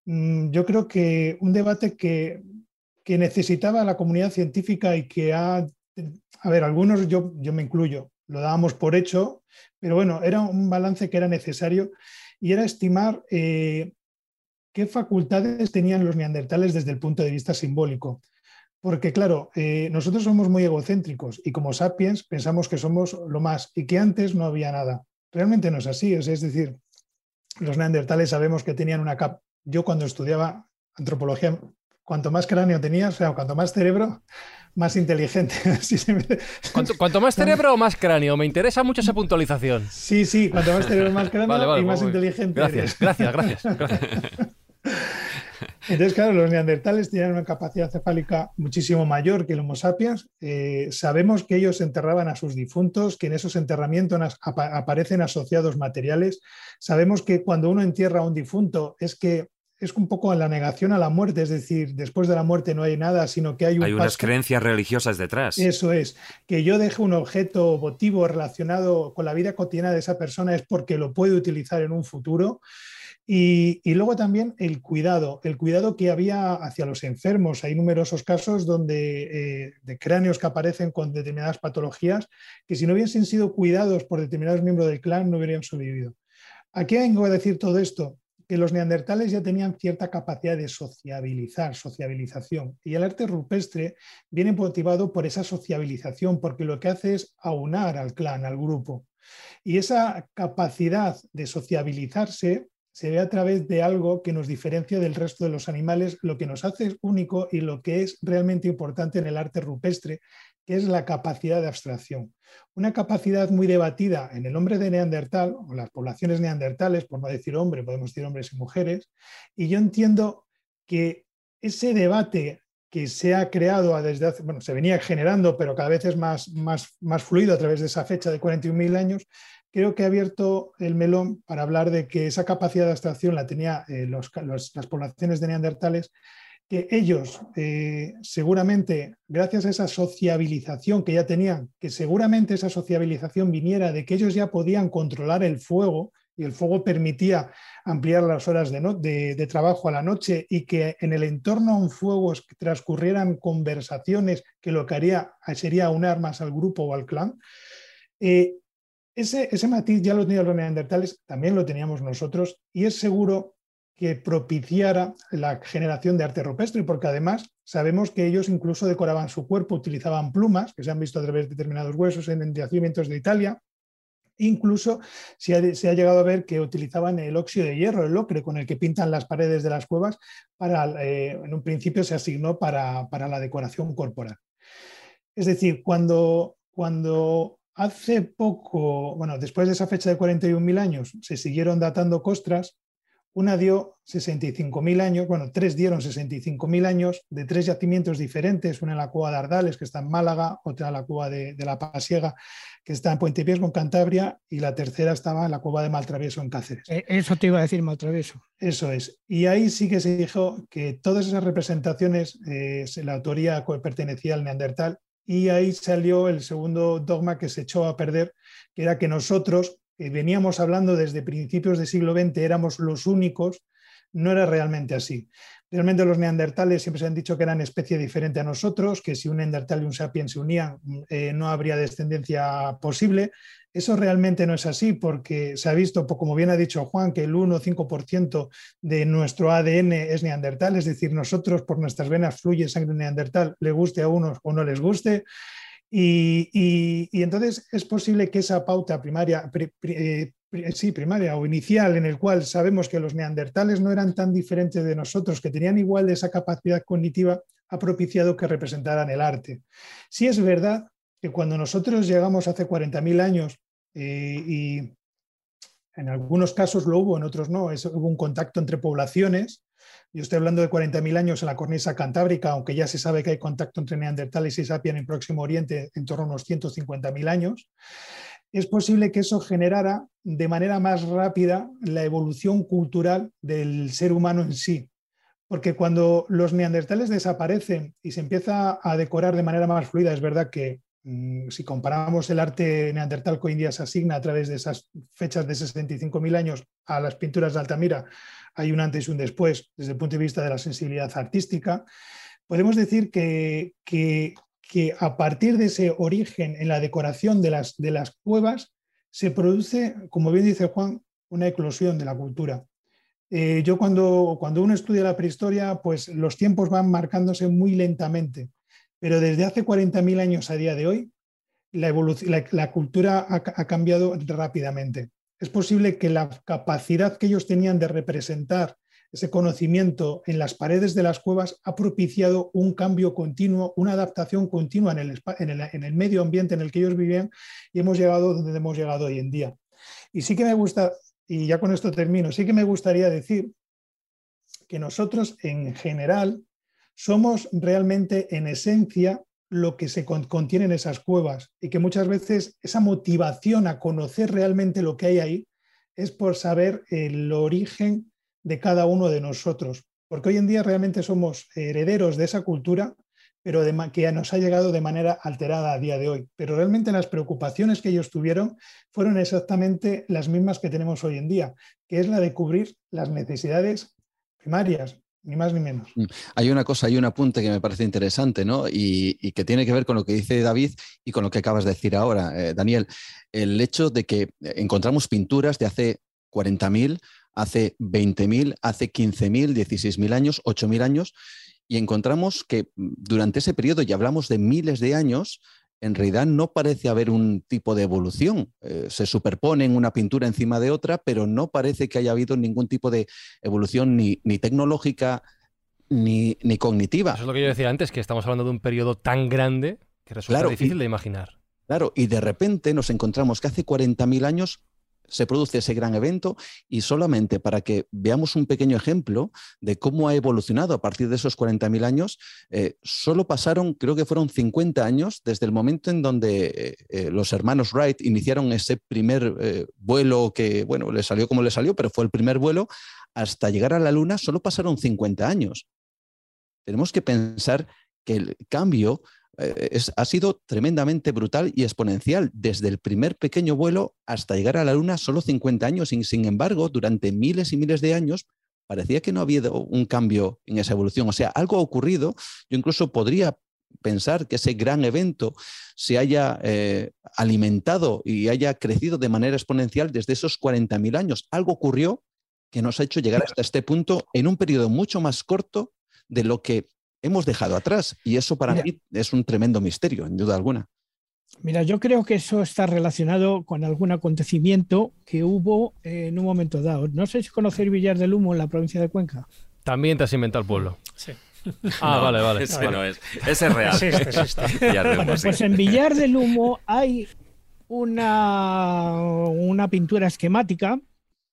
mm, yo creo que un debate que, que necesitaba la comunidad científica y que ha, a ver, algunos, yo, yo me incluyo, lo dábamos por hecho, pero bueno, era un balance que era necesario y era estimar eh, qué facultades tenían los neandertales desde el punto de vista simbólico. Porque claro, eh, nosotros somos muy egocéntricos y como sapiens pensamos que somos lo más y que antes no había nada. Realmente no es así, es, decir, los neandertales sabemos que tenían una capa. Yo cuando estudiaba antropología, cuanto más cráneo tenías, o sea, cuanto más cerebro, más inteligente. ¿Cuanto, más cerebro o más cráneo? Me interesa mucho esa puntualización. Sí, sí, cuanto más cerebro, más cráneo y más inteligente. Gracias, gracias, gracias, gracias. Entonces, claro, los neandertales tenían una capacidad cefálica muchísimo mayor que el Homo sapiens. Eh, sabemos que ellos enterraban a sus difuntos, que en esos enterramientos aparecen asociados materiales. Sabemos que cuando uno entierra a un difunto es que es un poco la negación a la muerte, es decir, después de la muerte no hay nada, sino que hay, hay unas creencias religiosas detrás. Eso es, que yo deje un objeto votivo relacionado con la vida cotidiana de esa persona es porque lo puede utilizar en un futuro. Y, luego también el cuidado, el cuidado que había hacia los enfermos. Hay numerosos casos donde, eh, de cráneos que aparecen con determinadas patologías que si no hubiesen sido cuidados por determinados miembros del clan no hubieran sobrevivido. ¿A qué vengo a decir todo esto? Que los neandertales ya tenían cierta capacidad de sociabilizar, sociabilización. Y el arte rupestre viene motivado por esa sociabilización, porque lo que hace es aunar al clan, al grupo. Y esa capacidad de sociabilizarse se ve a través de algo que nos diferencia del resto de los animales, lo que nos hace único y lo que es realmente importante en el arte rupestre, que es la capacidad de abstracción. Una capacidad muy debatida en el hombre de Neandertal, o las poblaciones neandertales, por no decir hombre, podemos decir hombres y mujeres, y yo entiendo que ese debate que se ha creado desde hace, bueno, se venía generando, pero cada vez es más, más, más fluido a través de esa fecha de 41.000 años, creo que ha abierto el melón para hablar de que esa capacidad de abstracción la tenía eh, las poblaciones de neandertales, que ellos eh, seguramente, gracias a esa sociabilización que ya tenían, que seguramente esa sociabilización viniera de que ellos ya podían controlar el fuego y el fuego permitía ampliar las horas de, trabajo a la noche y que en el entorno a un fuego transcurrieran conversaciones que lo que haría sería unar más al grupo o al clan. Eh, ese, matiz ya lo tenían los neandertales, también lo teníamos nosotros, y es seguro que propiciara la generación de arte rupestre, porque además sabemos que ellos incluso decoraban su cuerpo, utilizaban plumas, que se han visto a través de determinados huesos en yacimientos de Italia, Incluso se ha, llegado a ver que utilizaban el óxido de hierro, el ocre, con el que pintan las paredes de las cuevas, para, eh, en un principio se asignó para, la decoración corporal. Es decir, cuando, cuando hace poco, bueno, después de esa fecha de 41.000 años, se siguieron datando costras, una dio 65.000 años, bueno, tres dieron 65.000 años de tres yacimientos diferentes, una en la cueva de Ardales, que está en Málaga, otra en la cueva de, la Pasiega, que está en Puente Piesco, en Cantabria, y la tercera estaba en la cueva de Maltravieso, en Cáceres. E, eso te iba a decir, Maltravieso. Eso es. Y ahí sí que se dijo que todas esas representaciones, eh, la autoría pertenecía al Neandertal, y ahí salió el segundo dogma que se echó a perder, que era que nosotros, veníamos hablando desde principios del siglo XX, éramos los únicos, no era realmente así. Realmente los neandertales siempre se han dicho que eran especie diferente a nosotros, que si un neandertal y un sapiens se unían eh, no habría descendencia posible. Eso realmente no es así porque se ha visto, como bien ha dicho Juan, que el 1 o 5% de nuestro ADN es neandertal, es decir, nosotros por nuestras venas fluye sangre neandertal, le guste a unos o no les guste. Y, entonces es posible que esa pauta primaria, eh, sí, primaria o inicial, en el cual sabemos que los neandertales no eran tan diferentes de nosotros, que tenían igual de esa capacidad cognitiva, ha propiciado que representaran el arte. Sí es verdad que cuando nosotros llegamos hace 40.000 años eh, y en algunos casos lo hubo, en otros no, hubo un contacto entre poblaciones, yo estoy hablando de 40.000 años en la cornisa cantábrica, aunque ya se sabe que hay contacto entre neandertales y sapiens en el Próximo Oriente en torno a unos 150.000 años. Es posible que eso generara de manera más rápida la evolución cultural del ser humano en sí. Porque cuando los neandertales desaparecen y se empieza a decorar de manera más fluida, es verdad que mm, si comparamos el arte neandertal que hoy en día se asigna a través de esas fechas de 65.000 años a las pinturas de Altamira, hay un antes y un después desde el punto de vista de la sensibilidad artística. Podemos decir que, que, a partir de ese origen en la decoración de las, de las cuevas se produce, como bien dice Juan, una eclosión de la cultura. Eh, yo cuando, cuando uno estudia la prehistoria, pues los tiempos van marcándose muy lentamente, pero desde hace 40.000 años a día de hoy, la, la, cultura ha cambiado rápidamente es posible que la capacidad que ellos tenían de representar ese conocimiento en las paredes de las cuevas ha propiciado un cambio continuo, una adaptación continua en el, medio ambiente en el que ellos vivían y hemos llegado donde hemos llegado hoy en día. Y sí que me gusta, y ya con esto termino, sí que me gustaría decir que nosotros en general somos realmente en esencia lo que se contiene en esas cuevas y que muchas veces esa motivación a conocer realmente lo que hay ahí es por saber el origen de cada uno de nosotros. Porque hoy en día realmente somos herederos de esa cultura, pero que nos ha llegado de manera alterada a día de hoy. Pero realmente las preocupaciones que ellos tuvieron fueron exactamente las mismas que tenemos hoy en día, que es la de cubrir las necesidades primarias, ni más ni menos. Mm. Hay una cosa, hay un apunte que me parece interesante, ¿no? Y, que tiene que ver con lo que dice David y con lo que acabas de decir ahora, eh, Daniel. El hecho de que encontramos pinturas de hace 40.000, hace 20.000, hace 15.000, 16.000 años, 8.000 años, y encontramos que durante ese periodo, y hablamos de miles de años, en realidad no parece haber un tipo de evolución. Eh, se superponen una pintura encima de otra, pero no parece que haya habido ningún tipo de evolución ni, tecnológica ni, cognitiva. Eso es lo que yo decía antes, que estamos hablando de un periodo tan grande que resulta difícil de imaginar. Claro, y de repente nos encontramos que hace 40.000 años se produce ese gran evento y solamente para que veamos un pequeño ejemplo de cómo ha evolucionado a partir de esos 40.000 años, eh, solo pasaron, creo que fueron 50 años desde el momento en donde eh, eh, los hermanos Wright iniciaron ese primer vuelo que, bueno, le salió como le salió, pero fue el primer vuelo, hasta llegar a la Luna solo pasaron 50 años. Tenemos que pensar que el cambio eh, ha sido tremendamente brutal y exponencial, desde el primer pequeño vuelo hasta llegar a la Luna, solo 50 años. Sin, sin embargo, durante miles y miles de años, parecía que no había un cambio en esa evolución. O sea, algo ha ocurrido. Yo incluso podría pensar que ese gran evento se haya eh, alimentado y haya crecido de manera exponencial desde esos 40.000 años. Algo ocurrió que nos ha hecho llegar hasta este punto en un periodo mucho más corto de lo que hemos dejado atrás. Y eso para mí es un tremendo misterio, en duda alguna. Mira, yo creo que eso está relacionado con algún acontecimiento que hubo en un momento dado. No sé si conocéis Villar del Humo en la provincia de Cuenca. También te has inventado el pueblo. Sí. Ah, vale, vale. Ese vale. no es. Ese es real. Existe, Bueno, sí. pues en Villar del Humo hay una, una pintura esquemática,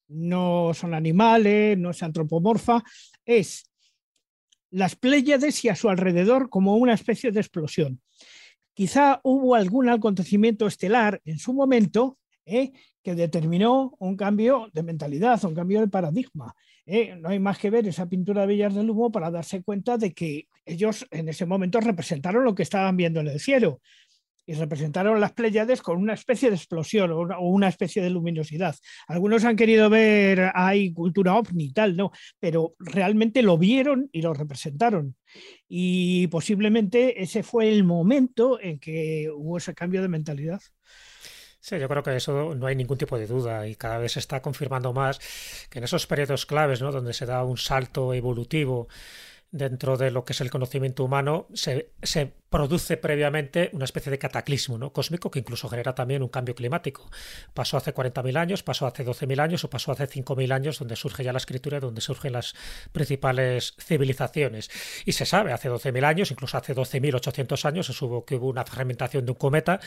no son animales, no es antropomorfa, es las Pléyades y a su alrededor como una especie de explosión. Quizá hubo algún acontecimiento estelar en su momento ¿eh? que determinó un cambio de mentalidad, un cambio de paradigma. ¿eh? No hay más que ver esa pintura de Villar del Humo para darse cuenta de que ellos en ese momento representaron lo que estaban viendo en el cielo y representaron las Pléyades con una especie de explosión o una, especie de luminosidad. Algunos han querido ver ahí cultura ovni y tal, ¿no? Pero realmente lo vieron y lo representaron. Y posiblemente ese fue el momento en que hubo ese cambio de mentalidad. Sí, yo creo que eso no hay ningún tipo de duda y cada vez se está confirmando más que en esos periodos claves, ¿no? donde se da un salto evolutivo dentro de lo que es el conocimiento humano, se, se produce previamente una especie de cataclismo ¿no? cósmico que incluso genera también un cambio climático. Pasó hace 40.000 años, pasó hace 12.000 años o pasó hace 5.000 años, donde surge ya la escritura, donde surgen las principales civilizaciones. Y se sabe, hace 12.000 años, incluso hace 12.800 años, se supo que hubo una fragmentación de un cometa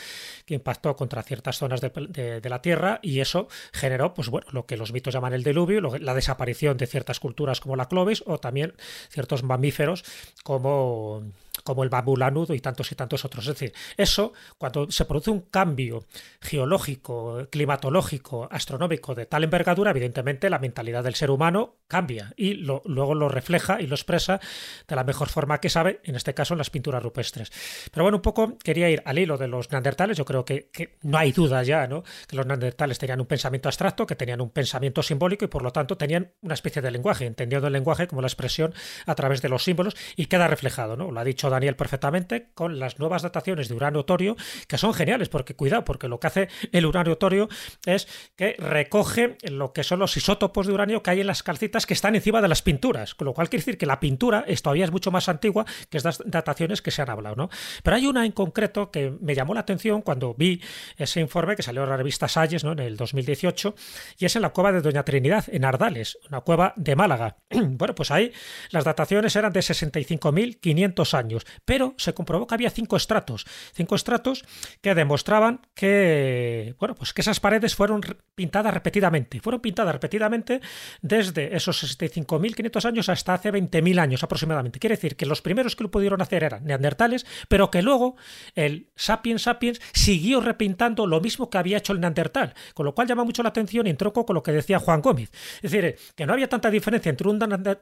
que impactó contra ciertas zonas de, la Tierra y eso generó, pues bueno, lo que los mitos llaman el diluvio, la desaparición de ciertas culturas como la Clovis o también ciertos mamíferos como como el bambú lanudo y tantos y tantos otros. Es decir, eso, cuando se produce un cambio geológico, climatológico, astronómico de tal envergadura, evidentemente la mentalidad del ser humano cambia y luego lo refleja y lo expresa de la mejor forma que sabe, en este caso en las pinturas rupestres. Pero bueno, un poco quería ir al hilo de los neandertales, yo creo que, que no hay duda ya, ¿no? Que los neandertales tenían un pensamiento abstracto, que tenían un pensamiento simbólico y por lo tanto tenían una especie de lenguaje, entendiendo el lenguaje como la expresión a través de los símbolos y queda reflejado, ¿no? Lo ha dicho Daniel perfectamente con las nuevas dataciones de uranio torio, que son geniales, porque cuidado, porque lo que hace el uranio torio es que recoge lo que son los isótopos de uranio que hay en las calcitas que están encima de las pinturas, con lo cual quiere decir que la pintura es, todavía es mucho más antigua que estas dataciones que se han hablado, ¿no? Pero hay una en concreto que me llamó la atención cuando vi ese informe que salió en la revista Salles, ¿no? En el 2018, y es en la cueva de Doña Trinidad, en Ardales, una cueva de Málaga. bueno, pues ahí las dataciones eran de 65.500 años, pero se comprobó que había cinco estratos, cinco estratos que demostraban que, bueno, pues que esas paredes fueron pintadas repetidamente, fueron pintadas repetidamente desde esos 65.500 años hasta hace 20.000 años aproximadamente. Quiere decir que los primeros que lo pudieron hacer eran neandertales, pero que luego el sapiens sapiens siguió repintando lo mismo que había hecho el neandertal, con lo cual llama mucho la atención y entroco con lo que decía Juan Gómez. Es decir, que no había tanta diferencia entre un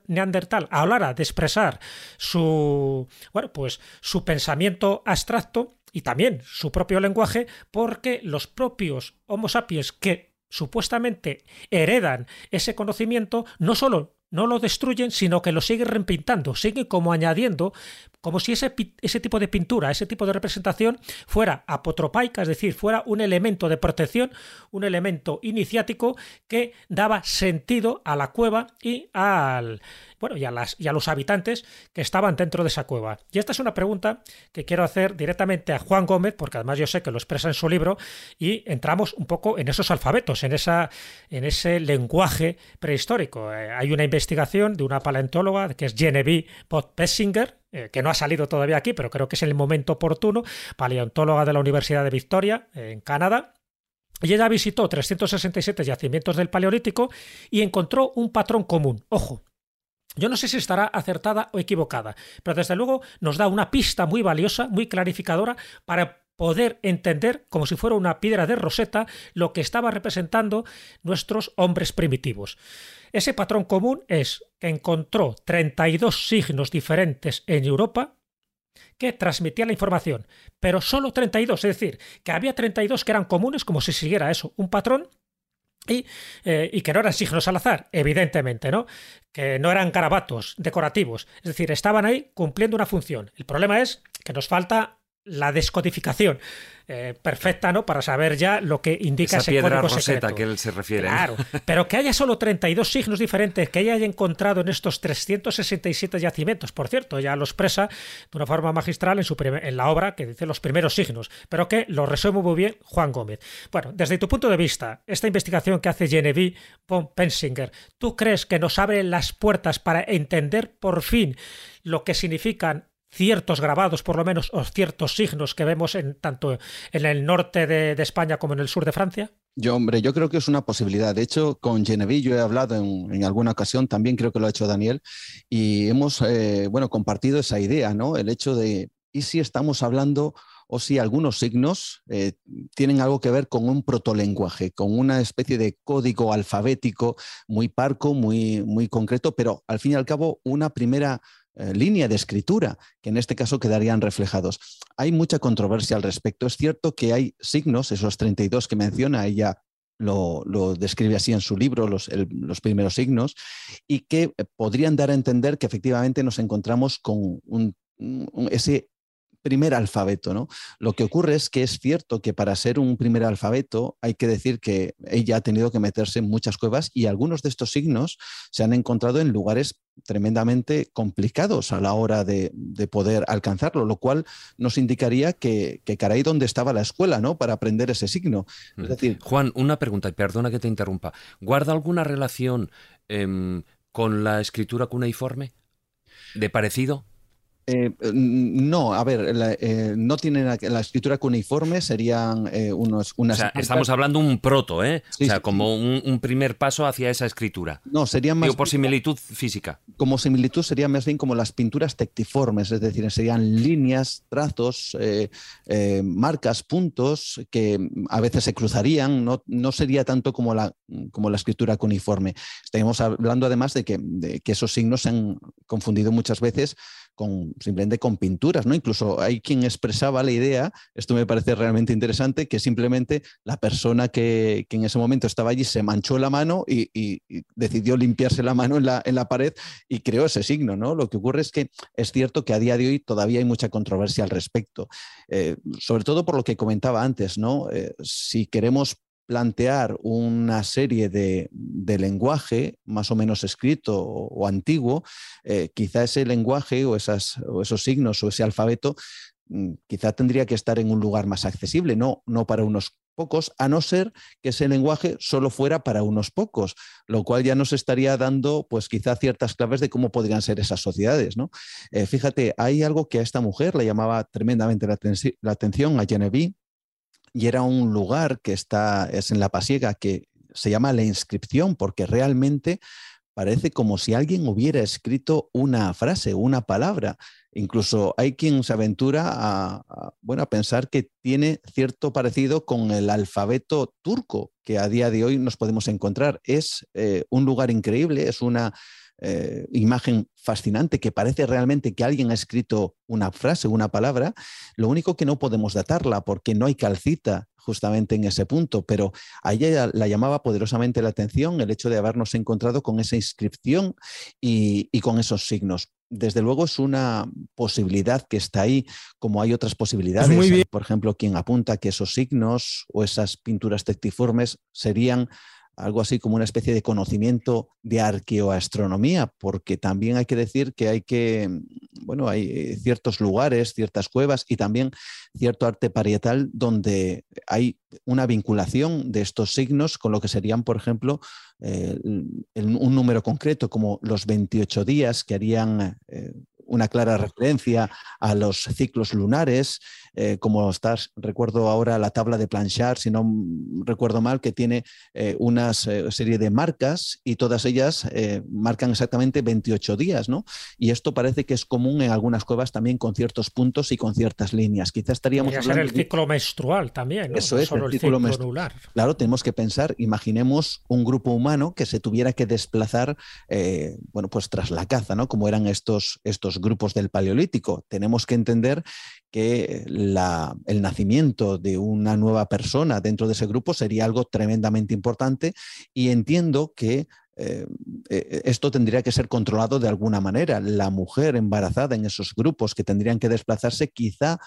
neandertal a la hora de expresar su, bueno, pues su pensamiento abstracto y también su propio lenguaje, porque los propios Homo sapiens que supuestamente heredan ese conocimiento, no solo no lo destruyen, sino que lo siguen repintando, siguen como añadiendo, como si ese, ese tipo de pintura, ese tipo de representación fuera apotropaica, es decir, fuera un elemento de protección, un elemento iniciático que daba sentido a la cueva y al bueno, a, las, y a los habitantes que estaban dentro de esa cueva. Y esta es una pregunta que quiero hacer directamente a Juan Gómez, porque además yo sé que lo expresa en su libro, y entramos un poco en esos alfabetos, en, esa, en ese lenguaje prehistórico. Eh, hay una investigación de una paleontóloga que es Genevieve Pot-Pessinger, eh, que no ha salido todavía aquí, pero creo que es el momento oportuno, paleontóloga de la Universidad de Victoria, eh, en Canadá, y ella visitó 367 yacimientos del Paleolítico y encontró un patrón común. Ojo, yo no sé si estará acertada o equivocada, pero desde luego nos da una pista muy valiosa, muy clarificadora para poder entender, como si fuera una piedra de roseta, lo que estaba representando nuestros hombres primitivos. Ese patrón común es que encontró 32 signos diferentes en Europa que transmitían la información, pero solo 32, es decir, que había 32 que eran comunes, como si siguiera eso, un patrón, y, eh, y, que no eran signos al azar, evidentemente, ¿no? Que no eran garabatos decorativos. Es decir, estaban ahí cumpliendo una función. El problema es que nos falta la descodificación eh, perfecta, ¿no? Para saber ya lo que indica Esa ese piedra código roseta que él se refiere. ¿eh? Claro, pero que haya solo 32 signos diferentes que haya encontrado en estos 367 yacimientos. Por cierto, ya lo expresa de una forma magistral en, su en la obra que dice los primeros signos, pero que lo resume muy bien Juan Gómez. Bueno, desde tu punto de vista, esta investigación que hace Genevieve von Pensinger, ¿tú crees que nos abre las puertas para entender por fin lo que significan ciertos grabados, por lo menos, o ciertos signos que vemos en tanto en el norte de, España como en el sur de Francia? Yo, hombre, yo creo que es una posibilidad. De hecho, con Genevieve yo he hablado en, alguna ocasión, también creo que lo ha hecho Daniel, y hemos, eh, bueno, compartido esa idea, ¿no? El hecho de, ¿y si estamos hablando o si algunos signos eh, tienen algo que ver con un protolenguaje, con una especie de código alfabético muy parco, muy, muy concreto, pero al fin y al cabo una primera línea de escritura, que en este caso quedarían reflejados. Hay mucha controversia al respecto. Es cierto que hay signos, esos 32 que menciona, ella lo, describe así en su libro, los, los primeros signos, y que eh, podrían dar a entender que efectivamente nos encontramos con un- un- ese primer alfabeto, ¿no? Lo que ocurre es que es cierto que para ser un primer alfabeto hay que decir que ella ha tenido que meterse en muchas cuevas y algunos de estos signos se han encontrado en lugares tremendamente complicados a la hora de, de poder alcanzarlo, lo cual nos indicaría que, que caray, ¿dónde estaba la escuela, ¿no? Para aprender ese signo. Es decir, Juan, una pregunta, y perdona que te interrumpa. ¿Guarda alguna relación em, con la escritura cuneiforme? ¿De parecido? Eh, no, a ver, la, eh, no tienen la, la escritura cuneiforme, serían eh, unos, O unas sea, estamos hablando un proto, ¿eh? Sí, o sea, sí, como un, un primer paso hacia esa escritura. No, serían más Digo, por similitud física. como similitud sería más bien como las pinturas tectiformes, es decir, serían líneas, trazos, eh, eh, marcas, puntos que a veces se cruzarían, no, no sería tanto como la, como la escritura cuneiforme. Estaríamos hablando además de que, de que esos signos se han confundido muchas veces simplemente con pinturas, ¿no? Incluso hay quien expresaba la idea, esto me parece realmente interesante, que simplemente la persona que, que en ese momento estaba allí se manchó la mano y, y- y decidió limpiarse la mano en la, en la pared y creó ese signo, ¿no? Lo que ocurre es que es cierto que a día de hoy todavía hay mucha controversia al respecto, Eh, sobre todo por lo que comentaba antes, ¿no? Eh, si queremos plantear una serie de, de lenguaje más o menos escrito o, antiguo, eh, quizá ese lenguaje o, esas, o esos signos o ese alfabeto mm, quizá tendría que estar en un lugar más accesible, no, no para unos pocos, a no ser que ese lenguaje solo fuera para unos pocos, lo cual ya nos estaría dando, pues quizá ciertas claves de cómo podrían ser esas sociedades, ¿no? Eh, fíjate, hay algo que a esta mujer le llamaba tremendamente la, la atención, a Genevieve, y era un lugar que está, es en La Pasiega, que se llama La Inscripción, porque realmente parece como si alguien hubiera escrito una frase, una palabra. Incluso hay quien se aventura a, bueno, a pensar que tiene cierto parecido con el alfabeto turco que a día de hoy nos podemos encontrar. Es eh, un lugar increíble, es una eh, imagen fascinante que parece realmente que alguien ha escrito una frase, una palabra. Lo único que no podemos datarla porque no hay calcita justamente en ese punto, pero a ella la llamaba poderosamente la atención el hecho de habernos encontrado con esa inscripción y, y con esos signos. Desde luego es una posibilidad que está ahí, como hay otras posibilidades. muy bien. Hay, por ejemplo, quien apunta que esos signos o esas pinturas tectiformes serían algo así como una especie de conocimiento de arqueoastronomía, porque también hay que decir que hay que, bueno, hay ciertos lugares, ciertas cuevas y también cierto arte parietal donde hay una vinculación de estos signos con lo que serían, por ejemplo, eh, un número concreto como los 28 días que harían eh, una clara referencia a los ciclos lunares, eh, como estás, recuerdo ahora la tabla de Planchard, si no recuerdo mal, que tiene eh, una serie de marcas y todas ellas eh, marcan exactamente 28 días, ¿no? Y esto parece que es común en algunas cuevas también con ciertos puntos y con ciertas líneas. Quizás estaríamos Podría hablando ser el ciclo menstrual también, ¿no? Eso no es, solo el ciclo ciclo, menstru- lunar. Claro, tenemos que pensar, imaginemos un grupo humano que se tuviera que desplazar, eh, bueno, pues tras la caza, ¿no? Como eran estos, estos grupos del Paleolítico. Tenemos que entender que el nacimiento de una nueva persona dentro de ese grupo sería algo tremendamente importante y entiendo que eh, eh, esto tendría que ser controlado de alguna manera. La mujer embarazada en esos grupos que tendrían que desplazarse quizá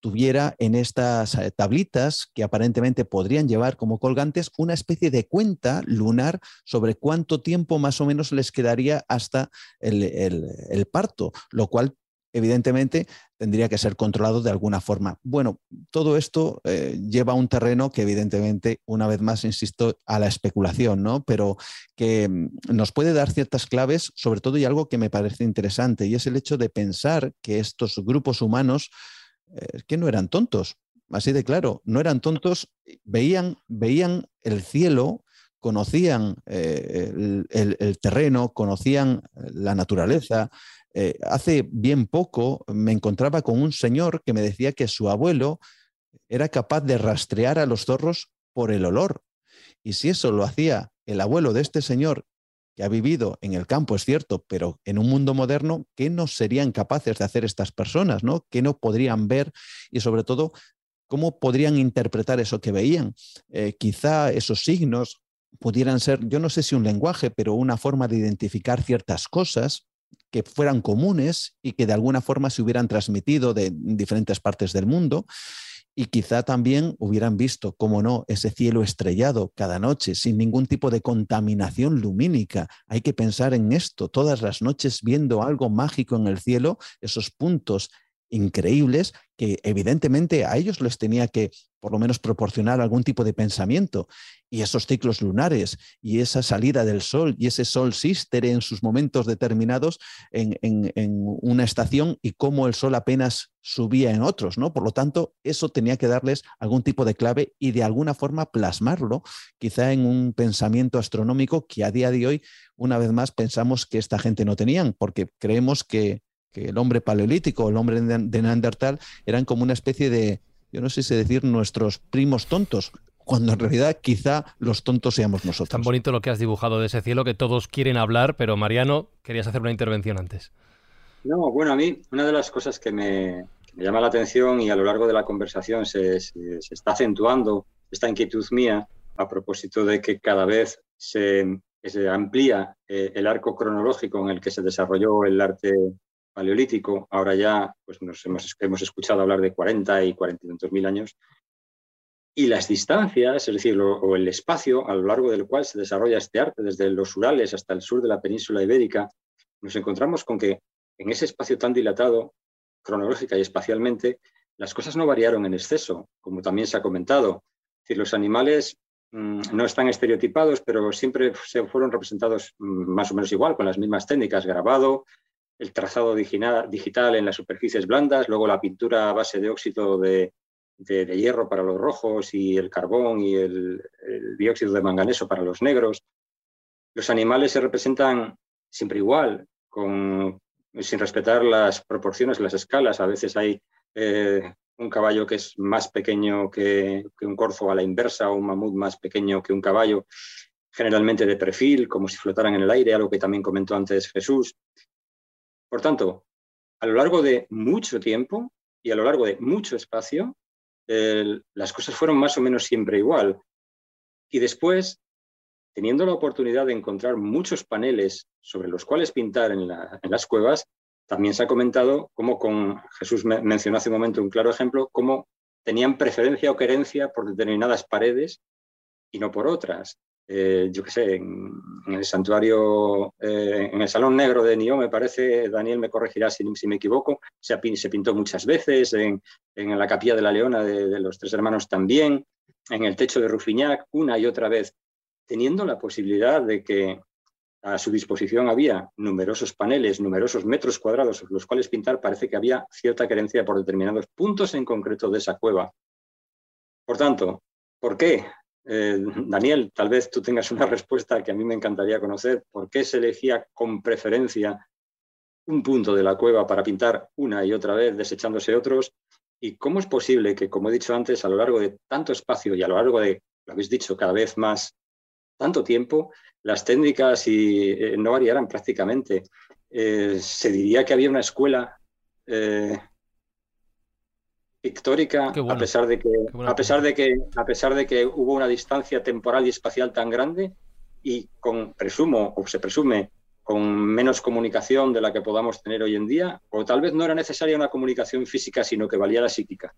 tuviera en estas eh, tablitas que aparentemente podrían llevar como colgantes una especie de cuenta lunar sobre cuánto tiempo más o menos les quedaría hasta el, parto, lo cual evidentemente tendría que ser controlado de alguna forma. Bueno, todo esto eh, lleva a un terreno que evidentemente, una vez más, insisto, a la especulación, ¿no? Pero que mm, nos puede dar ciertas claves, sobre todo y algo que me parece interesante, y es el hecho de pensar que estos grupos humanos eh, que no eran tontos, así de claro, no eran tontos, veían, veían el cielo, conocían eh, el, terreno, conocían la naturaleza. Eh, hace bien poco me encontraba con un señor que me decía que su abuelo era capaz de rastrear a los zorros por el olor. Y si eso lo hacía el abuelo de este señor, que ha vivido en el campo, es cierto, pero en un mundo moderno, ¿qué no serían capaces de hacer estas personas? ¿no? ¿Qué no podrían ver? Y sobre todo, ¿cómo podrían interpretar eso que veían? Eh, quizá esos signos pudieran ser, yo no sé si un lenguaje, pero una forma de identificar ciertas cosas que fueran comunes y que de alguna forma se hubieran transmitido de diferentes partes del mundo y quizá también hubieran visto, cómo no, ese cielo estrellado cada noche sin ningún tipo de contaminación lumínica. Hay que pensar en esto, todas las noches viendo algo mágico en el cielo, esos puntos increíbles que evidentemente a ellos les tenía que por lo menos proporcionar algún tipo de pensamiento. Y esos ciclos lunares y esa salida del sol y ese sol sístere en sus momentos determinados en, una estación y cómo el sol apenas subía en otros, ¿no? Por lo tanto, eso tenía que darles algún tipo de clave y de alguna forma plasmarlo, quizá en un pensamiento astronómico que a día de hoy, una vez más, pensamos que esta gente no tenían, porque creemos que que el hombre paleolítico, el hombre de Neandertal, eran como una especie de, yo no sé si decir, nuestros primos tontos, cuando en realidad quizá los tontos seamos nosotros. Tan bonito lo que has dibujado de ese cielo que todos quieren hablar, pero Mariano, querías hacer una intervención antes. No, bueno, a mí una de las cosas que me, llama la atención y a lo largo de la conversación se, está acentuando esta inquietud mía a propósito de que cada vez se, amplía eh, el arco cronológico en el que se desarrolló el arte paleolítico, ahora ya pues nos hemos, hemos escuchado hablar de 40 y 40 mil años, y las distancias, es decir, o el espacio a lo largo del cual se desarrolla este arte, desde los Urales hasta el sur de la península ibérica, nos encontramos con que en ese espacio tan dilatado, cronológica y espacialmente, las cosas no variaron en exceso, como también se ha comentado. Es decir, los animales mm, no están estereotipados, pero siempre se fueron representados mm, más o menos igual, con las mismas técnicas, grabado, el trazado digital en las superficies blandas, luego la pintura a base de óxido de, hierro para los rojos y el carbón y el, dióxido de manganeso para los negros. Los animales se representan siempre igual, sin respetar las proporciones, las escalas. A veces hay eh, un caballo que es más pequeño que, que, un corzo a la inversa o un mamut más pequeño que un caballo, generalmente de perfil, como si flotaran en el aire, algo que también comentó antes Jesús. Por tanto, a lo largo de mucho tiempo y a lo largo de mucho espacio, las cosas fueron más o menos siempre igual. Y después, teniendo la oportunidad de encontrar muchos paneles sobre los cuales pintar en, las cuevas, también se ha comentado cómo con Jesús mencionó hace un momento un claro ejemplo, cómo tenían preferencia o querencia por determinadas paredes y no por otras. Eh, yo qué sé, en, el santuario, eh, en el Salón Negro de Nio, me parece, Daniel me corregirá si, me equivoco, se, pintó muchas veces, en, la capilla de la Leona de, los Tres Hermanos también, en el techo de Rufiñac, una y otra vez, teniendo la posibilidad de que a su disposición había numerosos paneles, numerosos metros cuadrados los cuales pintar, parece que había cierta carencia por determinados puntos en concreto de esa cueva. Por tanto, ¿por qué eh, Daniel, tal vez tú tengas una respuesta que a mí me encantaría conocer. ¿Por qué se elegía con preferencia un punto de la cueva para pintar una y otra vez, desechándose otros? ¿Y cómo es posible que, como he dicho antes, a lo largo de tanto espacio y a lo largo de, lo habéis dicho, cada vez más, tanto tiempo, las técnicas y, eh, no variaran prácticamente? Eh, se diría que había una escuela pictórica, a pesar de que, a pesar de que, a pesar de que hubo una distancia temporal y espacial tan grande y con presumo o se presume con menos comunicación de la que podamos tener hoy en día, o tal vez no era necesaria una comunicación física, sino que valía la psíquica.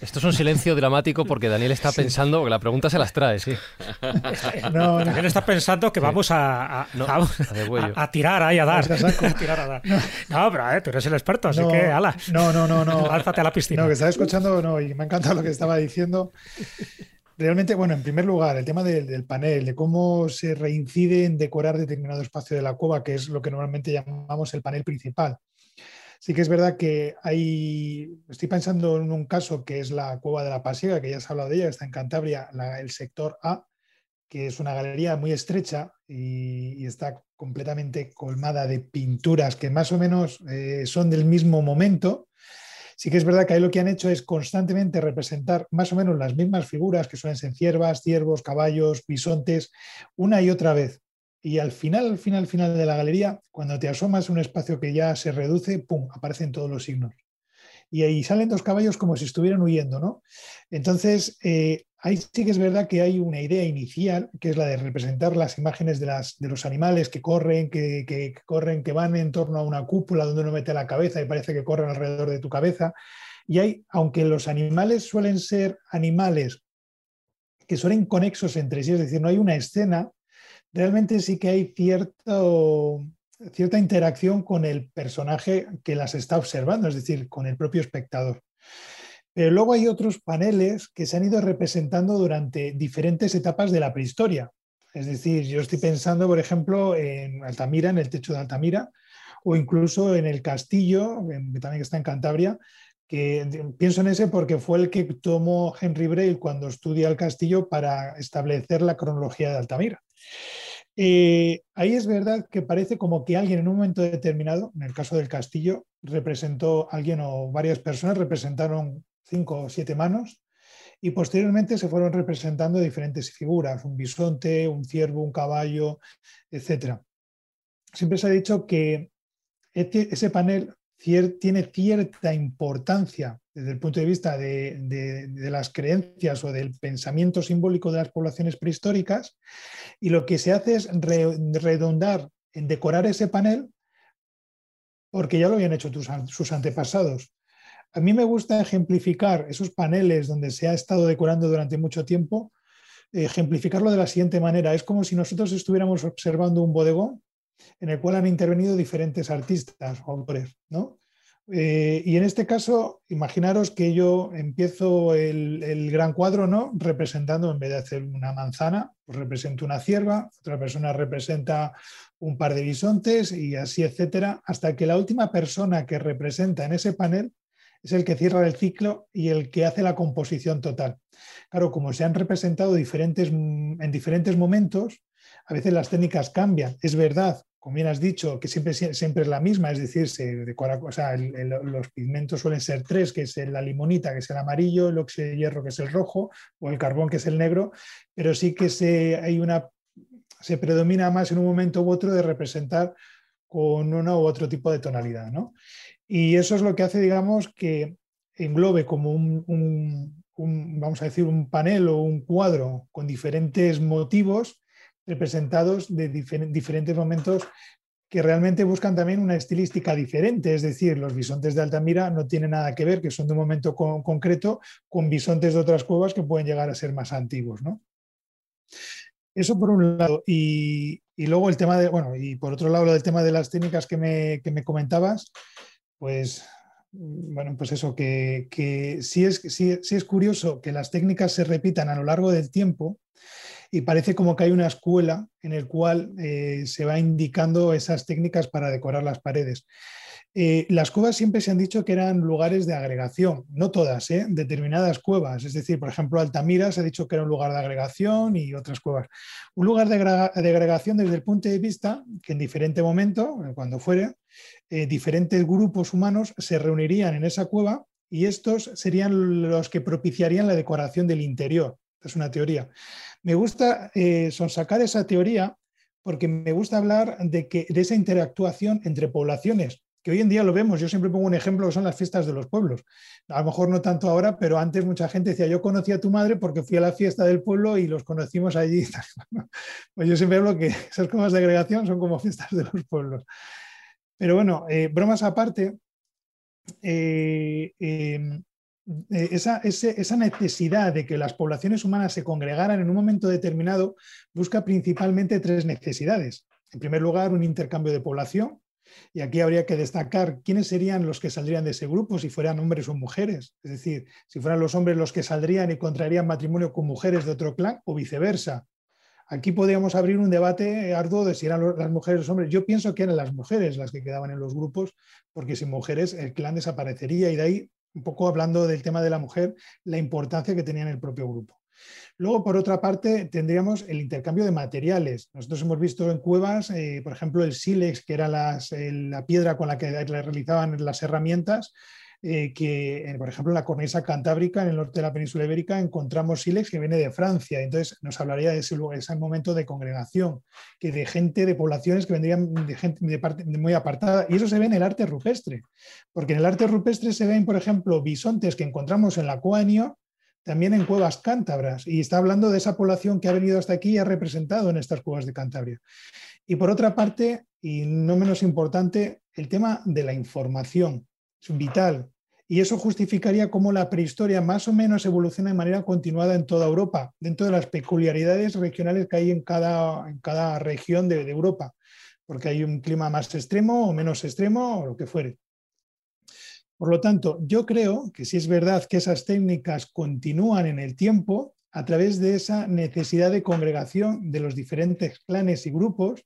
Esto es un silencio dramático porque Daniel está pensando, que la pregunta se las trae, sí. No, Daniel está pensando que vamos a, a, tirar ahí, a dar. No, pero eh, tú eres el experto, así que, ala. No, no, no, no. Lánzate a la piscina. No, que estaba escuchando no, y me ha encantado lo que estaba diciendo. Realmente, bueno, en primer lugar, el tema del, panel, de cómo se reincide en decorar determinado espacio de la cueva, que es lo que normalmente llamamos el panel principal. Sí que es verdad que hay, estoy pensando en un caso que es la cueva de la Pasiega, que ya has hablado de ella, que está en Cantabria, el sector A, que es una galería muy estrecha y, está completamente colmada de pinturas que más o menos eh, son del mismo momento Sí que es verdad que ahí lo que han hecho es constantemente representar más o menos las mismas figuras, que suelen ser ciervas, ciervos, caballos, bisontes, una y otra vez. Y al final, al final, al final de la galería, cuando te asomas a un espacio que ya se reduce, ¡pum!, aparecen todos los signos. Y ahí salen dos caballos como si estuvieran huyendo, ¿no? Entonces, eh, Ahí sí que es verdad que hay una idea inicial, que es la de representar las imágenes de, las, de los animales que corren, que, corren, que van en torno a una cúpula donde uno mete la cabeza y parece que corren alrededor de tu cabeza. Y hay, aunque los animales suelen ser animales que son inconexos entre sí, es decir, no hay una escena, realmente sí que hay cierto, cierta interacción con el personaje que las está observando, es decir, con el propio espectador. Pero luego hay otros paneles que se han ido representando durante diferentes etapas de la prehistoria. Es decir, yo estoy pensando, por ejemplo, en Altamira, en el techo de Altamira, o incluso en el castillo, que también está en Cantabria, que pienso en ese porque fue el que tomó Henry Braille cuando estudia el castillo para establecer la cronología de Altamira. Eh, ahí es verdad que parece como que alguien en un momento determinado, en el caso del castillo, representó, alguien o varias personas representaron cinco o siete manos, y posteriormente se fueron representando diferentes figuras, un bisonte, un ciervo, un caballo, etc. Siempre se ha dicho que este, ese panel tiene cierta importancia desde el punto de vista de, las creencias o del pensamiento simbólico de las poblaciones prehistóricas, y lo que se hace es redondar en decorar ese panel porque ya lo habían hecho sus antepasados. A mí me gusta ejemplificar esos paneles donde se ha estado decorando durante mucho tiempo, ejemplificarlo de la siguiente manera. Es como si nosotros estuviéramos observando un bodegón en el cual han intervenido diferentes artistas o autores, ¿no? Eh, y en este caso, imaginaros que yo empiezo el, gran cuadro, ¿no? Representando, en vez de hacer una manzana, pues represento una cierva, otra persona representa un par de bisontes y así, etcétera, hasta que la última persona que representa en ese panel es el que cierra el ciclo y el que hace la composición total. Claro, como se han representado diferentes, en diferentes momentos, a veces las técnicas cambian. Es verdad, como bien has dicho, que siempre, siempre es la misma, es decir, los pigmentos suelen ser tres, que es la limonita, que es el amarillo, el óxido de hierro, que es el rojo, o el carbón, que es el negro, pero sí que se, hay una, se predomina más en un momento u otro de representar con uno u otro tipo de tonalidad. ¿no? Y eso es lo que hace, digamos, que englobe como un, vamos a decir, un panel o un cuadro con diferentes motivos representados de diferentes momentos que realmente buscan también una estilística diferente, es decir, los bisontes de Altamira no tienen nada que ver, que son de un momento concreto, con bisontes de otras cuevas que pueden llegar a ser más antiguos. ¿no? Eso por un lado. Y, luego el tema de, bueno, y por otro lado, el tema de las técnicas que me, que me comentabas, pues bueno, pues eso, que, sí, es, es curioso que las técnicas se repitan a lo largo del tiempo y parece como que hay una escuela en el cual eh, se va indicando esas técnicas para decorar las paredes. Eh, las cuevas siempre se han dicho que eran lugares de agregación, no todas, ¿eh? determinadas cuevas. Es decir, por ejemplo, Altamira se ha dicho que era un lugar de agregación y otras cuevas. Un lugar de, agregación desde el punto de vista que en diferente momento, cuando fuere, diferentes grupos humanos se reunirían en esa cueva y estos serían los que propiciarían la decoración del interior. Es una teoría. Me gusta sonsacar esa teoría porque me gusta hablar de, que, de esa interactuación entre poblaciones que hoy en día lo vemos. Yo siempre pongo un ejemplo que son las fiestas de los pueblos. A lo mejor no tanto ahora, pero antes mucha gente decía, yo conocí a tu madre porque fui a la fiesta del pueblo y los conocimos allí. Pues yo siempre hablo que esas cosas de agregación son como fiestas de los pueblos. Pero bueno, eh, bromas aparte, eh, em, eh, esa, esa, necesidad de que las poblaciones humanas se congregaran en un momento determinado busca principalmente tres necesidades. En primer lugar, un intercambio de población. Y aquí habría que destacar quiénes serían los que saldrían de ese grupo, si fueran hombres o mujeres. Es decir, si fueran los hombres los que saldrían y contraerían matrimonio con mujeres de otro clan o viceversa. Aquí podríamos abrir un debate arduo de si eran las mujeres o los hombres. Yo pienso que eran las mujeres las que quedaban en los grupos, porque sin mujeres el clan desaparecería y de ahí un poco hablando del tema de la mujer, la importancia que tenía en el propio grupo. Luego, por otra parte, tendríamos el intercambio de materiales. Nosotros hemos visto en cuevas, eh, por ejemplo, el sílex, que era la piedra con la que realizaban las herramientas, eh, que, por ejemplo, en la cornisa cantábrica, en el norte de la península ibérica, encontramos sílex que viene de Francia. Entonces, nos hablaría de ese, ese momento de congregación, que de gente, de poblaciones que vendrían de gente de parte, muy apartada. Y eso se ve en el arte rupestre, porque en el arte rupestre se ven, por ejemplo, bisontes que encontramos en la Coanio, también en cuevas cántabras, y está hablando de esa población que ha venido hasta aquí y ha representado en estas cuevas de Cantabria. Y por otra parte, y no menos importante, el tema de la información es vital. Y eso justificaría cómo la prehistoria más o menos evoluciona de manera continuada en toda Europa, dentro de las peculiaridades regionales que hay en cada, en cada región de, de Europa, porque hay un clima más extremo o menos extremo o lo que fuere. Por lo tanto, yo creo que si es verdad que esas técnicas continúan en el tiempo, a través de esa necesidad de congregación de los diferentes clanes y grupos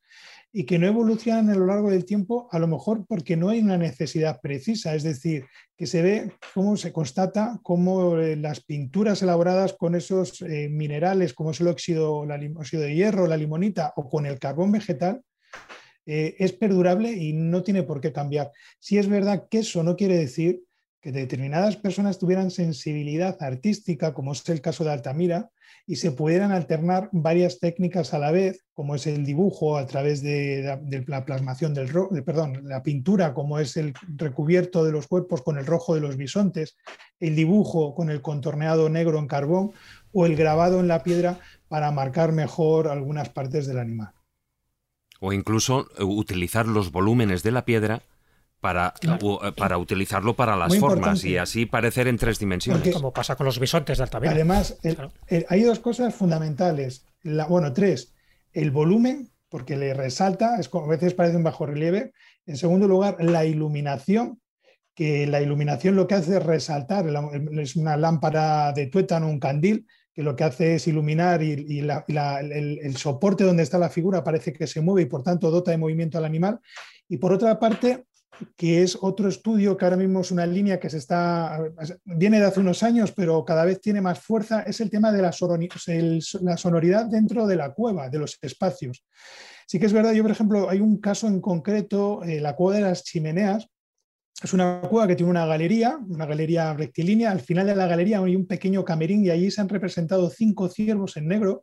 y que no evolucionan a lo largo del tiempo, a lo mejor porque no hay una necesidad precisa, es decir, que se ve cómo se constata cómo eh, las pinturas elaboradas con esos eh, minerales, como es el óxido, óxido de hierro, la limonita o con el carbón vegetal, eh, es perdurable y no tiene por qué cambiar. Si es verdad que eso no quiere decir que determinadas personas tuvieran sensibilidad artística, como es el caso de Altamira, y se pudieran alternar varias técnicas a la vez, como es el dibujo a través de, la plasmación del perdón, la pintura, como es el recubierto de los cuerpos con el rojo de los bisontes, el dibujo con el contorneado negro en carbón o el grabado en la piedra para marcar mejor algunas partes del animal. O incluso eh, utilizar los volúmenes de la piedra para, eh, para utilizarlo para las formas y así parecer en tres dimensiones. como pasa con los bisontes de Altamira. Además, hay dos cosas fundamentales. bueno, tres. El volumen, porque le resalta, es como a veces parece un bajo relieve. En segundo lugar, la iluminación, que la iluminación lo que hace es resaltar, es una lámpara de tuétano, un candil, que lo que hace es iluminar y, el, el, soporte donde está la figura parece que se mueve y por tanto dota de movimiento al animal. Y por otra parte, que es otro estudio que ahora mismo es una línea que se está, viene de hace unos años, pero cada vez tiene más fuerza, es el tema de la, sonoridad dentro de la cueva, de los espacios. Sí que es verdad, yo por ejemplo, hay un caso en concreto, eh, la cueva de las chimeneas, es una cueva que tiene una galería, una galería rectilínea. Al final de la galería hay un pequeño camerín y allí se han representado cinco ciervos en negro,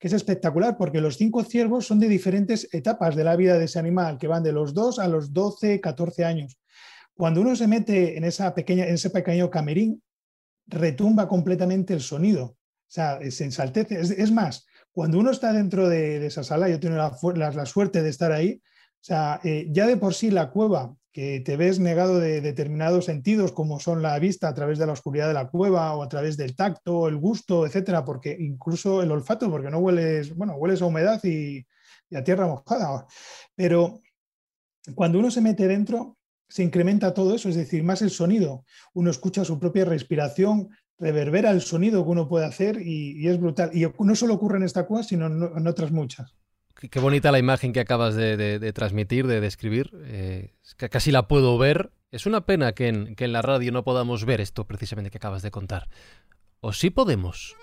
que es espectacular porque los cinco ciervos son de diferentes etapas de la vida de ese animal, que van de los 2 a los 12, 14 años. Cuando uno se mete en, esa pequeña, en ese pequeño camerín, retumba completamente el sonido. O sea, se ensaltece. Es, más, cuando uno está dentro de, esa sala, yo tengo la, la, suerte de estar ahí, o sea, eh, ya de por sí la cueva que te ves negado de determinados sentidos, como son la vista a través de la oscuridad de la cueva o a través del tacto, el gusto, etcétera, porque incluso el olfato, porque no hueles, bueno, hueles a humedad y, a tierra mojada. Pero cuando uno se mete dentro, se incrementa todo eso, es decir, más el sonido. Uno escucha su propia respiración, reverbera el sonido que uno puede hacer y, es brutal. Y no solo ocurre en esta cueva, sino en otras muchas. Qué bonita la imagen que acabas de, transmitir, de describir. Eh, casi la puedo ver. Es una pena que en, que en la radio no podamos ver esto precisamente que acabas de contar. ¿O sí podemos?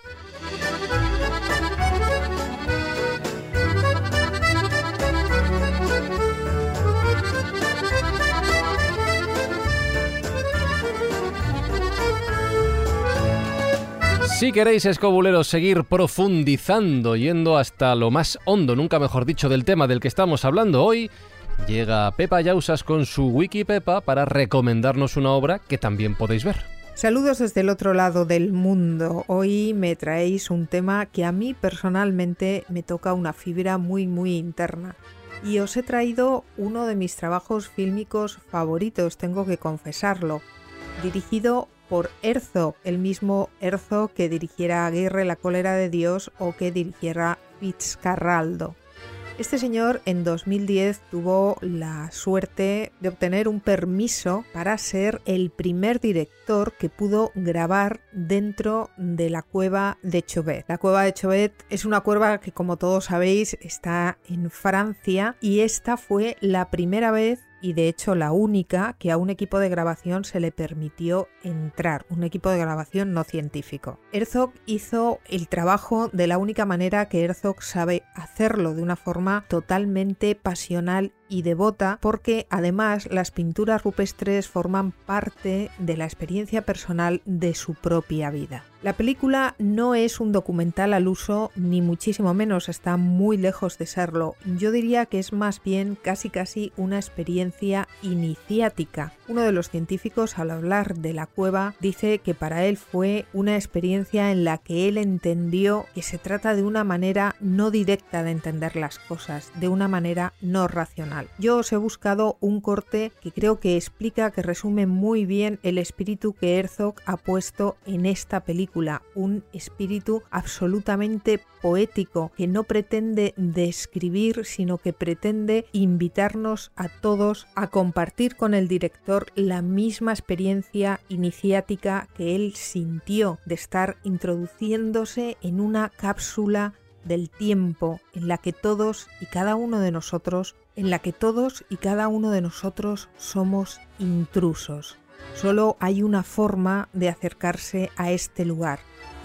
Si queréis, escobuleros, seguir profundizando, yendo hasta lo más hondo, nunca mejor dicho, del tema del que estamos hablando hoy, llega Pepa Yausas con su Wiki Pepa para recomendarnos una obra que también podéis ver. Saludos desde el otro lado del mundo. Hoy me traéis un tema que a mí personalmente me toca una fibra muy muy interna. Y os he traído uno de mis trabajos fílmicos favoritos, tengo que confesarlo, dirigido por Herzog, el mismo Herzog que dirigiera Aguirre La cólera de Dios o que dirigiera Fitzcarraldo. Este señor en 2010 tuvo la suerte de obtener un permiso para ser el primer director que pudo grabar dentro de la cueva de Chauvet. La cueva de Chauvet es una cueva que como todos sabéis está en Francia y esta fue la primera vez y de hecho la única que a un equipo de grabación se le permitió entrar, un equipo de grabación no científico. Herzog hizo el trabajo de la única manera que Herzog sabe hacerlo, de una forma totalmente pasional y devota porque además las pinturas rupestres forman parte de la experiencia personal de su propia vida. La película no es un documental al uso, ni muchísimo menos, está muy lejos de serlo. Yo diría que es más bien casi casi una experiencia iniciática. Uno de los científicos al hablar de la cueva dice que para él fue una experiencia en la que él entendió que se trata de una manera no directa de entender las cosas, de una manera no racional. Yo os he buscado un corte que creo que explica, que resume muy bien el espíritu que Herzog ha puesto en esta película un espíritu absolutamente poético que no pretende describir, sino que pretende invitarnos a todos a compartir con el director la misma experiencia iniciática que él sintió de estar introduciéndose en una cápsula del tiempo en la que todos y cada uno de nosotros, en la que todos y cada uno de nosotros somos intrusos. Solo hay una forma de acercarse a este lugar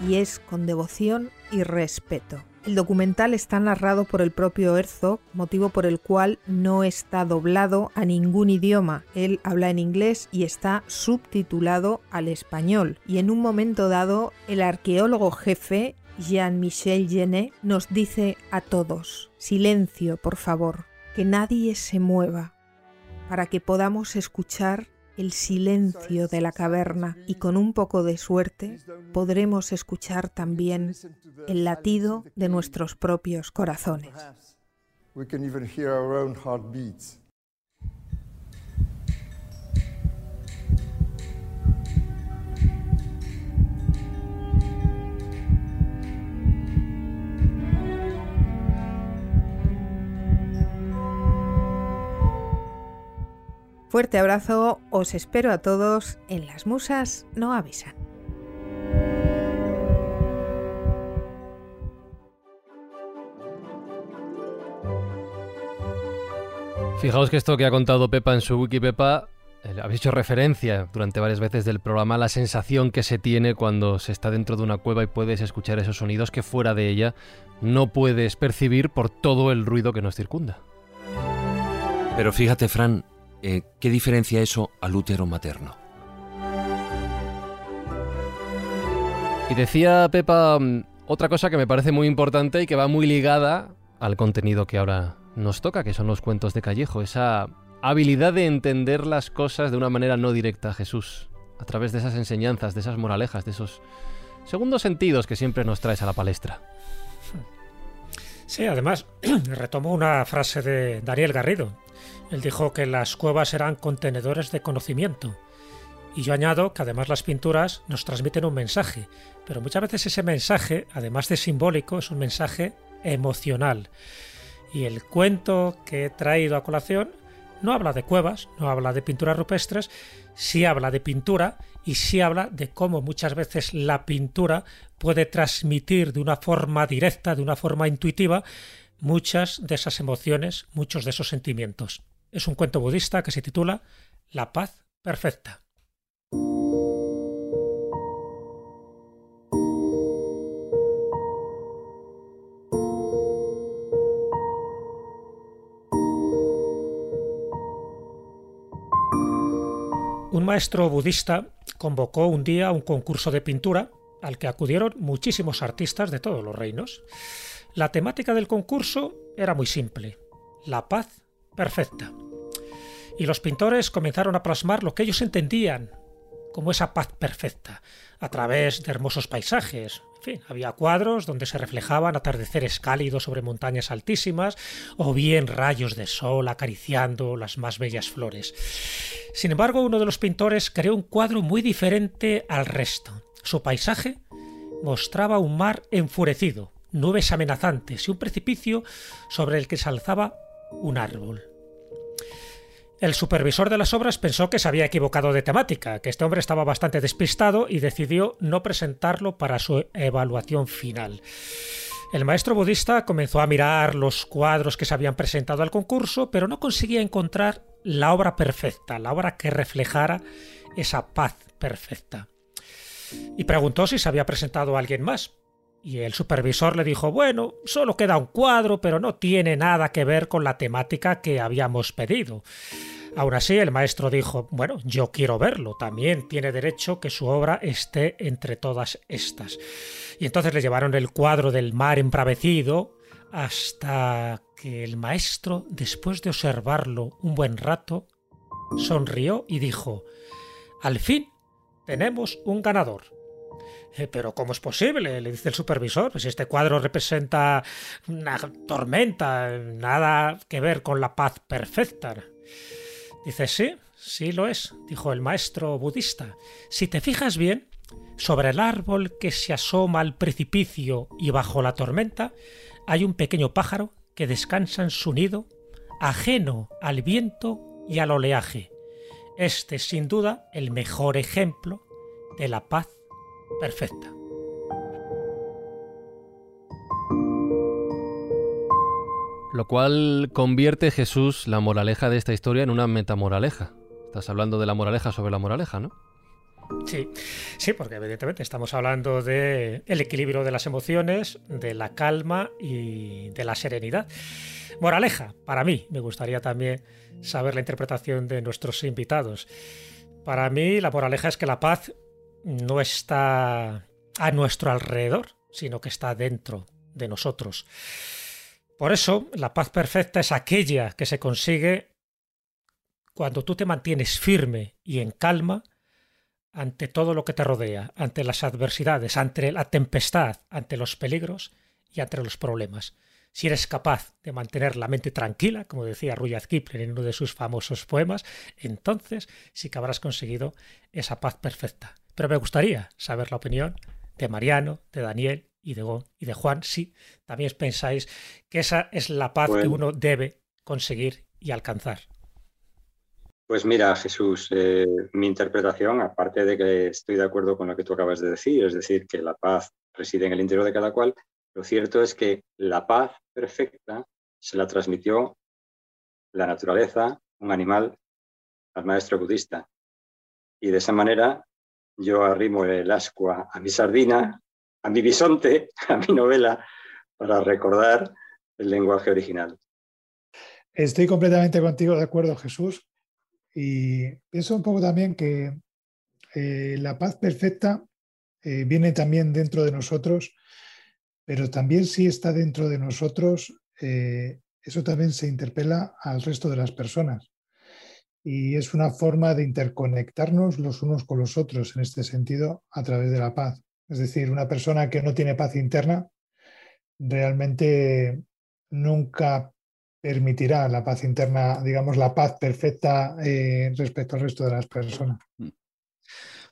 y es con devoción y respeto. El documental está narrado por el propio Herzog, motivo por el cual no está doblado a ningún idioma. Él habla en inglés y está subtitulado al español. Y en un momento dado, el arqueólogo jefe, Jean-Michel Genet, nos dice a todos, silencio, por favor, que nadie se mueva, para que podamos escuchar el silencio de la caverna y con un poco de suerte podremos escuchar también el latido de nuestros propios corazones. Fuerte abrazo, os espero a todos en Las Musas no avisan. Fijaos que esto que ha contado Pepa en su wiki Pepa, eh, habéis hecho referencia durante varias veces del programa a la sensación que se tiene cuando se está dentro de una cueva y puedes escuchar esos sonidos que fuera de ella no puedes percibir por todo el ruido que nos circunda. Pero fíjate, Fran, eh, ¿qué diferencia eso al útero materno? Y decía Pepa mm, otra cosa que me parece muy importante y que va muy ligada al contenido que ahora nos toca, que son los cuentos de Callejo, esa habilidad de entender las cosas de una manera no directa, Jesús, a través de esas enseñanzas, de esas moralejas, de esos segundos sentidos que siempre nos traes a la palestra. Sí, además, retomo una frase de Daniel Garrido, él dijo que las cuevas eran contenedores de conocimiento. Y yo añado que además las pinturas nos transmiten un mensaje, pero muchas veces ese mensaje, además de simbólico, es un mensaje emocional. Y el cuento que he traído a colación no habla de cuevas, no habla de pinturas rupestres, sí habla de pintura y sí habla de cómo muchas veces la pintura puede transmitir de una forma directa, de una forma intuitiva, muchas de esas emociones, muchos de esos sentimientos. Es un cuento budista que se titula La paz perfecta. Un maestro budista convocó un día un concurso de pintura al que acudieron muchísimos artistas de todos los reinos. La temática del concurso era muy simple, la paz perfecta. Y los pintores comenzaron a plasmar lo que ellos entendían como esa paz perfecta, a través de hermosos paisajes, En fin, había cuadros donde se reflejaban atardeceres cálidos sobre montañas altísimas o bien rayos de sol acariciando las más bellas flores. Sin embargo, uno de los pintores creó un cuadro muy diferente al resto. Su paisaje mostraba un mar enfurecido, nubes amenazantes y un precipicio sobre el que se alzaba un árbol. El supervisor de las obras pensó que se había equivocado de temática, que este hombre estaba bastante despistado y decidió no presentarlo para su evaluación final. El maestro budista comenzó a mirar los cuadros que se habían presentado al concurso, pero no conseguía encontrar la obra perfecta, la obra que reflejara esa paz perfecta. Y preguntó si se había presentado a alguien más. Y el supervisor le dijo, bueno, solo queda un cuadro, pero no tiene nada que ver con la temática que habíamos pedido. Aún así, el maestro dijo, bueno, yo quiero verlo, también tiene derecho que su obra esté entre todas estas. Y entonces le llevaron el cuadro del mar embravecido hasta que el maestro, después de observarlo un buen rato, sonrió y dijo, al fin tenemos un ganador. Eh, pero ¿cómo es posible? Le dice el supervisor. Pues este cuadro representa una tormenta, nada que ver con la paz perfecta. Dice, sí, sí lo es, dijo el maestro budista. Si te fijas bien, sobre el árbol que se asoma al precipicio y bajo la tormenta, hay un pequeño pájaro que descansa en su nido, ajeno al viento y al oleaje. Este es sin duda el mejor ejemplo de la paz perfecta. Lo cual convierte Jesús la moraleja de esta historia en una metamoraleja. Estás hablando de la moraleja sobre la moraleja, ¿no? Sí, sí, porque evidentemente estamos hablando del el equilibrio de las emociones, de la calma y de la serenidad. Moraleja, para mí, me gustaría también saber la interpretación de nuestros invitados. Para mí, la moraleja es que la paz no está a nuestro alrededor, sino que está dentro de nosotros. Por eso, la paz perfecta es aquella que se consigue cuando tú te mantienes firme y en calma ante todo lo que te rodea, ante las adversidades, ante la tempestad, ante los peligros y ante los problemas. Si eres capaz de mantener la mente tranquila, como decía Rudyard Kipling en uno de sus famosos poemas, entonces sí que habrás conseguido esa paz perfecta. Pero me gustaría saber la opinión de Mariano, de Daniel y de, y de Juan, si también pensáis que esa es la paz que uno debe conseguir y alcanzar. Pues mira, Jesús, eh, mi interpretación, aparte de que estoy de acuerdo con lo que tú acabas de decir, es decir, que la paz reside en el interior de cada cual, lo cierto es que la paz perfecta se la transmitió la naturaleza, un animal, al maestro budista. Y de esa manera yo arrimo el ascua a mi sardina, a mi bisonte, a mi novela, para recordar el lenguaje original. Estoy completamente contigo de acuerdo, Jesús. Y pienso un poco también que eh, la paz perfecta eh, viene también dentro de nosotros, pero también si está dentro de nosotros, eh, eso también se interpela al resto de las personas. Y es una forma de interconectarnos los unos con los otros en este sentido a través de la paz. Es decir, una persona que no tiene paz interna realmente nunca permitirá la paz interna, digamos, la paz perfecta eh, respecto al resto de las personas. Mm.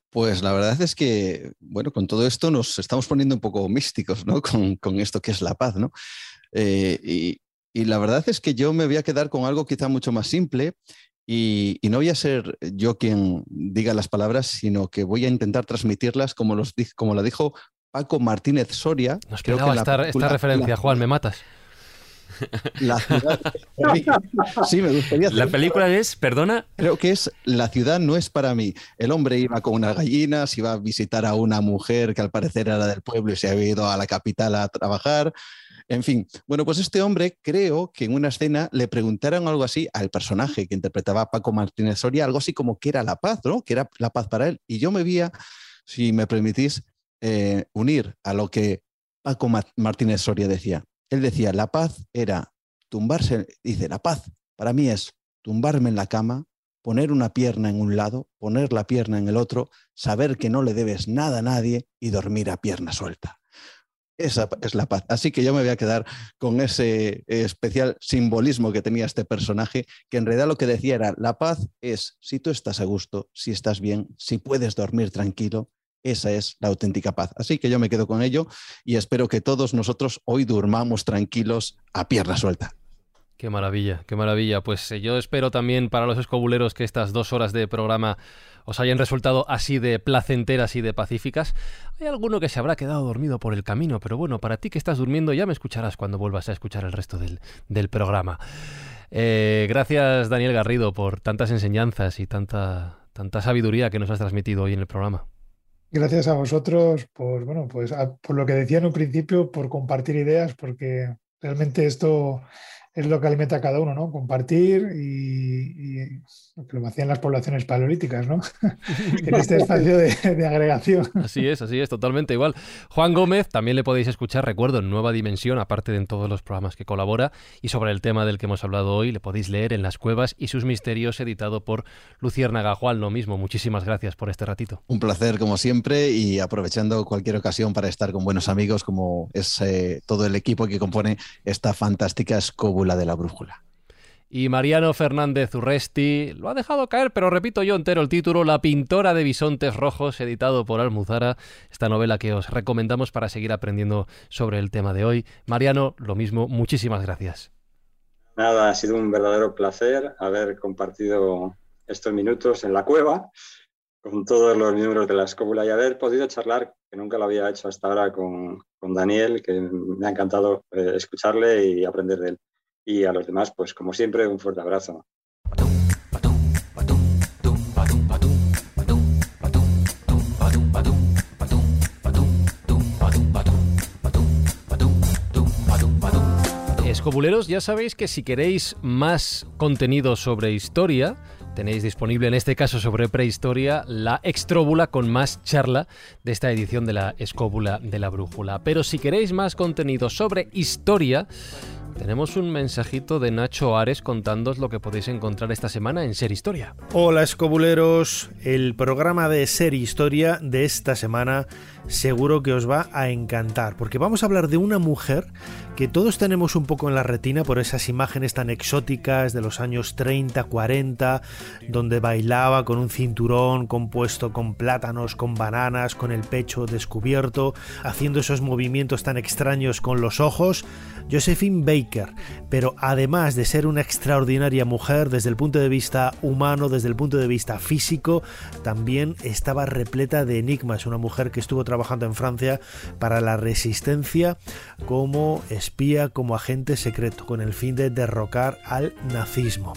Pues la verdad es que, bueno, con todo esto nos estamos poniendo un poco místicos, ¿no? Con, esto que es la paz, ¿no? Eh, y, la verdad es que yo me voy a quedar con algo quizá mucho más simple y, no voy a ser yo quien diga las palabras, sino que voy a intentar transmitirlas como, los, como la dijo Paco Martínez Soria. Nos Creo que esta, referencia, Juan, me matas. La ciudad. sí, me gustaría. La película es, perdona. Creo que es La ciudad no es para mí. El hombre iba con unas gallinas, iba a visitar a una mujer que al parecer era del pueblo y se había ido a la capital a trabajar. En fin, bueno, pues este hombre creo que en una escena le preguntaron algo así al personaje que interpretaba Paco Martínez Soria, algo así como que era la paz, ¿no? Que era la paz para él. Y yo me vi, si me permitís, eh, unir a lo que Paco Martínez Soria decía. Él decía, la paz era tumbarse, dice, la paz para mí es tumbarme en la cama, poner una pierna en un lado, poner la pierna en el otro, saber que no le debes nada a nadie y dormir a pierna suelta. Esa es la paz. Así que yo me voy a quedar con ese especial simbolismo que tenía este personaje, que en realidad lo que decía era, la paz es si tú estás a gusto, si estás bien, si puedes dormir tranquilo, esa es la auténtica paz. Así que yo me quedo con ello y espero que todos nosotros hoy durmamos tranquilos a pierna suelta. Qué maravilla, qué maravilla. Pues eh, yo espero también para los escobuleros que estas dos horas de programa os hayan resultado así de placenteras y de pacíficas. Hay alguno que se habrá quedado dormido por el camino, pero bueno, para ti que estás durmiendo ya me escucharás cuando vuelvas a escuchar el resto del, programa. Eh, gracias Daniel Garrido por tantas enseñanzas y tanta, tanta sabiduría que nos has transmitido hoy en el programa. Gracias a vosotros por, bueno, pues por lo que decía en un principio, por compartir ideas, porque realmente esto es lo que alimenta a cada uno, ¿no? Compartir y, que lo hacían las poblaciones paleolíticas, ¿no? en este espacio de, agregación. Así es, así es, totalmente igual. Juan Gómez también le podéis escuchar, recuerdo, en Nueva Dimensión, aparte de en todos los programas que colabora, y sobre el tema del que hemos hablado hoy, le podéis leer en Las Cuevas y sus misterios, editado por Luciérnaga. Juan, lo mismo, muchísimas gracias por este ratito. Un placer, como siempre, y aprovechando cualquier ocasión para estar con buenos amigos, como es eh, todo el equipo que compone esta fantástica escóbula de la brújula. Y Mariano Fernández Urresti lo ha dejado caer, pero repito yo entero el título, La pintora de bisontes rojos, editado por Almuzara, esta novela que os recomendamos para seguir aprendiendo sobre el tema de hoy. Mariano, lo mismo, muchísimas gracias. Nada, ha sido un verdadero placer haber compartido estos minutos en la cueva con todos los miembros de la escóbula y haber podido charlar, que nunca lo había hecho hasta ahora con, Daniel, que me ha encantado eh, escucharle y aprender de él y a los demás, pues como siempre, un fuerte abrazo. Escobuleros, ya sabéis que si queréis más contenido sobre historia, tenéis disponible en este caso sobre prehistoria la extróbula con más charla de esta edición de la Escóbula de la Brújula. Pero si queréis más contenido sobre historia, tenemos un mensajito de Nacho Ares contándoos lo que podéis encontrar esta semana en Ser Historia. Hola escobuleros, el programa de Ser Historia de esta semana seguro que os va a encantar, porque vamos a hablar de una mujer que todos tenemos un poco en la retina por esas imágenes tan exóticas de los años 30, 40, donde bailaba con un cinturón compuesto con plátanos, con bananas, con el pecho descubierto, haciendo esos movimientos tan extraños con los ojos. Josephine Baker, pero además de ser una extraordinaria mujer desde el punto de vista humano, desde el punto de vista físico, también estaba repleta de enigmas, una mujer que estuvo trabajando en Francia para la resistencia como espía, como agente secreto, con el fin de derrocar al nazismo.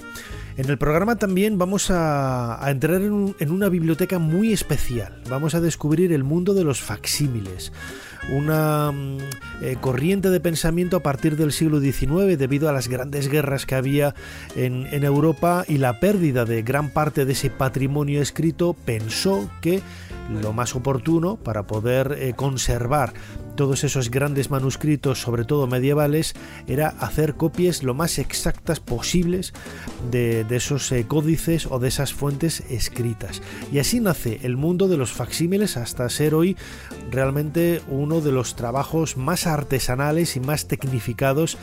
En el programa también vamos a, entrar en, una biblioteca muy especial. Vamos a descubrir el mundo de los facsímiles una mm, eh, corriente de pensamiento a partir del siglo XIX debido a las grandes guerras que había en, Europa y la pérdida de gran parte de ese patrimonio escrito, pensó que lo más oportuno para poder eh, conservar todos esos grandes manuscritos, sobre todo medievales, era hacer copias lo más exactas posibles de, esos eh, códices o de esas fuentes escritas. Y así nace el mundo de los facsímiles hasta ser hoy realmente uno de los trabajos más artesanales y más tecnificados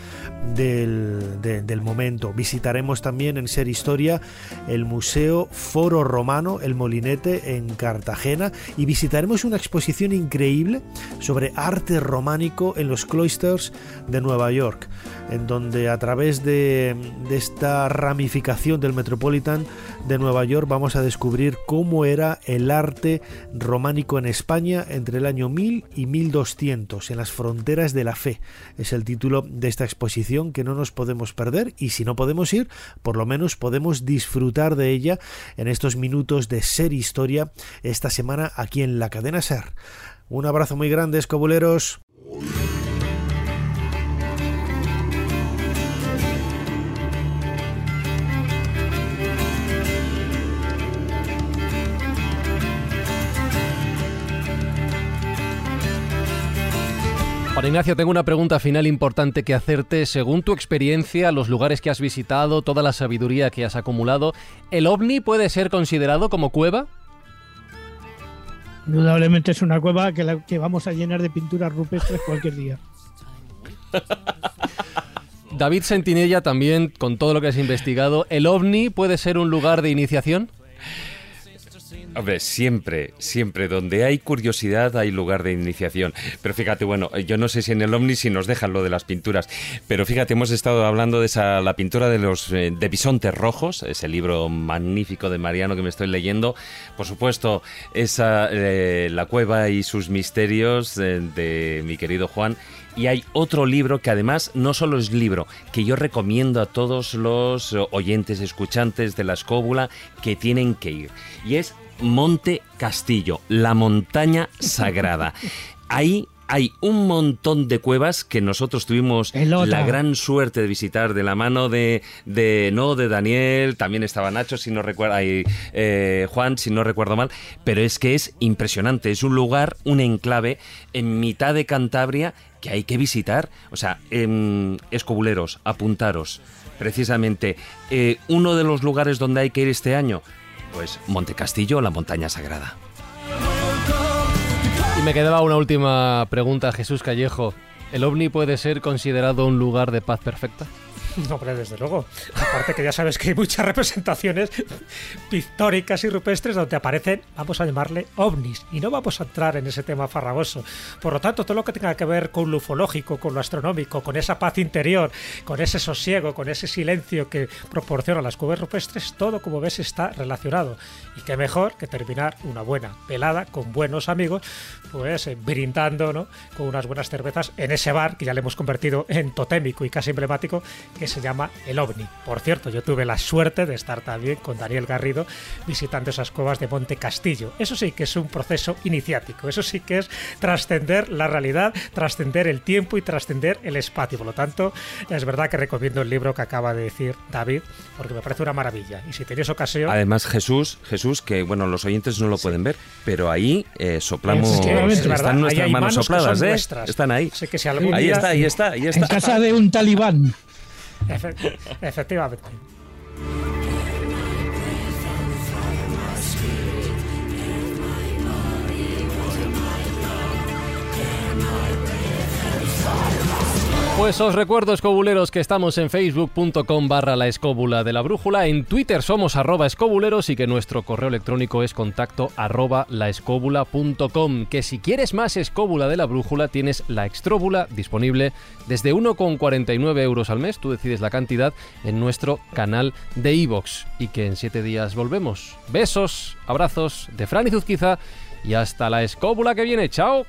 del, del momento. Visitaremos también en Ser Historia el Museo Foro Romano, el Molinete en Cartagena, y visitaremos una exposición increíble sobre arte románico en los cloisters de Nueva York, en donde a través de, esta ramificación del Metropolitan de Nueva York vamos a descubrir cómo era el arte románico en España entre el año 1000 y 1200, en las fronteras de la fe. Es el título de esta exposición que no nos podemos perder y si no podemos ir, por lo menos podemos disfrutar de ella en estos minutos de ser historia esta semana aquí en la cadena Ser. Un abrazo muy grande, escobuleros. Juan Ignacio, tengo una pregunta final importante que hacerte. Según tu experiencia, los lugares que has visitado, toda la sabiduría que has acumulado, ¿el ovni puede ser considerado como cueva? Indudablemente es una cueva que, la, que vamos a llenar de pinturas rupestres cualquier día. David Sentinella también, con todo lo que has investigado, ¿el ovni puede ser un lugar de iniciación? Hombre, siempre, siempre, donde hay curiosidad hay lugar de iniciación. Pero fíjate, bueno, yo no sé si en el Omni si nos dejan lo de las pinturas, pero fíjate, hemos estado hablando de esa, la pintura de los eh, de bisontes rojos, ese libro magnífico de Mariano que me estoy leyendo. Por supuesto, esa eh, La cueva y sus misterios eh, de mi querido Juan. Y hay otro libro que además no solo es libro, que yo recomiendo a todos los oyentes, escuchantes de la escóbula que tienen que ir. Y es Monte Castillo, la montaña sagrada. Ahí hay un montón de cuevas que nosotros tuvimos la gran suerte de visitar de la mano de, de no de Daniel, también estaba Nacho, si no recuerdo, eh, Juan, si no recuerdo mal, pero es que es impresionante, es un lugar, un enclave en mitad de Cantabria que hay que visitar, o sea, em, escobuleros, apuntaros, precisamente, eh, uno de los lugares donde hay que ir este año, pues Monte Castillo, la montaña sagrada. Y me quedaba una última pregunta, Jesús Callejo. ¿El ovni puede ser considerado un lugar de paz perfecta? No, hombre, desde luego. Aparte que ya sabes que hay muchas representaciones pictóricas y rupestres donde aparecen, vamos a llamarle ovnis, y no vamos a entrar en ese tema farragoso. Por lo tanto, todo lo que tenga que ver con lo ufológico, con lo astronómico, con esa paz interior, con ese sosiego, con ese silencio que proporciona las cuevas rupestres, todo como ves está relacionado. Y qué mejor que terminar una buena velada con buenos amigos, pues eh, brindando ¿no? con unas buenas cervezas en ese bar que ya le hemos convertido en totémico y casi emblemático, que se llama El OVNI. Por cierto, yo tuve la suerte de estar también con Daniel Garrido visitando esas cuevas de Monte Castillo. Eso sí que es un proceso iniciático, eso sí que es trascender la realidad, trascender el tiempo y trascender el espacio. Por lo tanto, es verdad que recomiendo el libro que acaba de decir David, porque me parece una maravilla. Y si tenéis ocasión... Además, Jesús, Jesús, que bueno, los oyentes no lo pueden ver, pero ahí eh, soplamos... están nuestras manos sopladas, ¿eh? Están ahí. ahí está, ahí está, ahí está. En casa de un talibán efectivamente. Pues os recuerdo, escobuleros, que estamos en facebook.com barra la escóbula de la brújula, en Twitter somos arroba escobuleros y que nuestro correo electrónico es contacto arroba que si quieres más escóbula de la brújula tienes la extróbula disponible desde 1,49 euros al mes, tú decides la cantidad, en nuestro canal de iVoox. Y que en 7 días volvemos. Besos, abrazos de Fran y Zuzquiza y hasta la escóbula que viene, chao.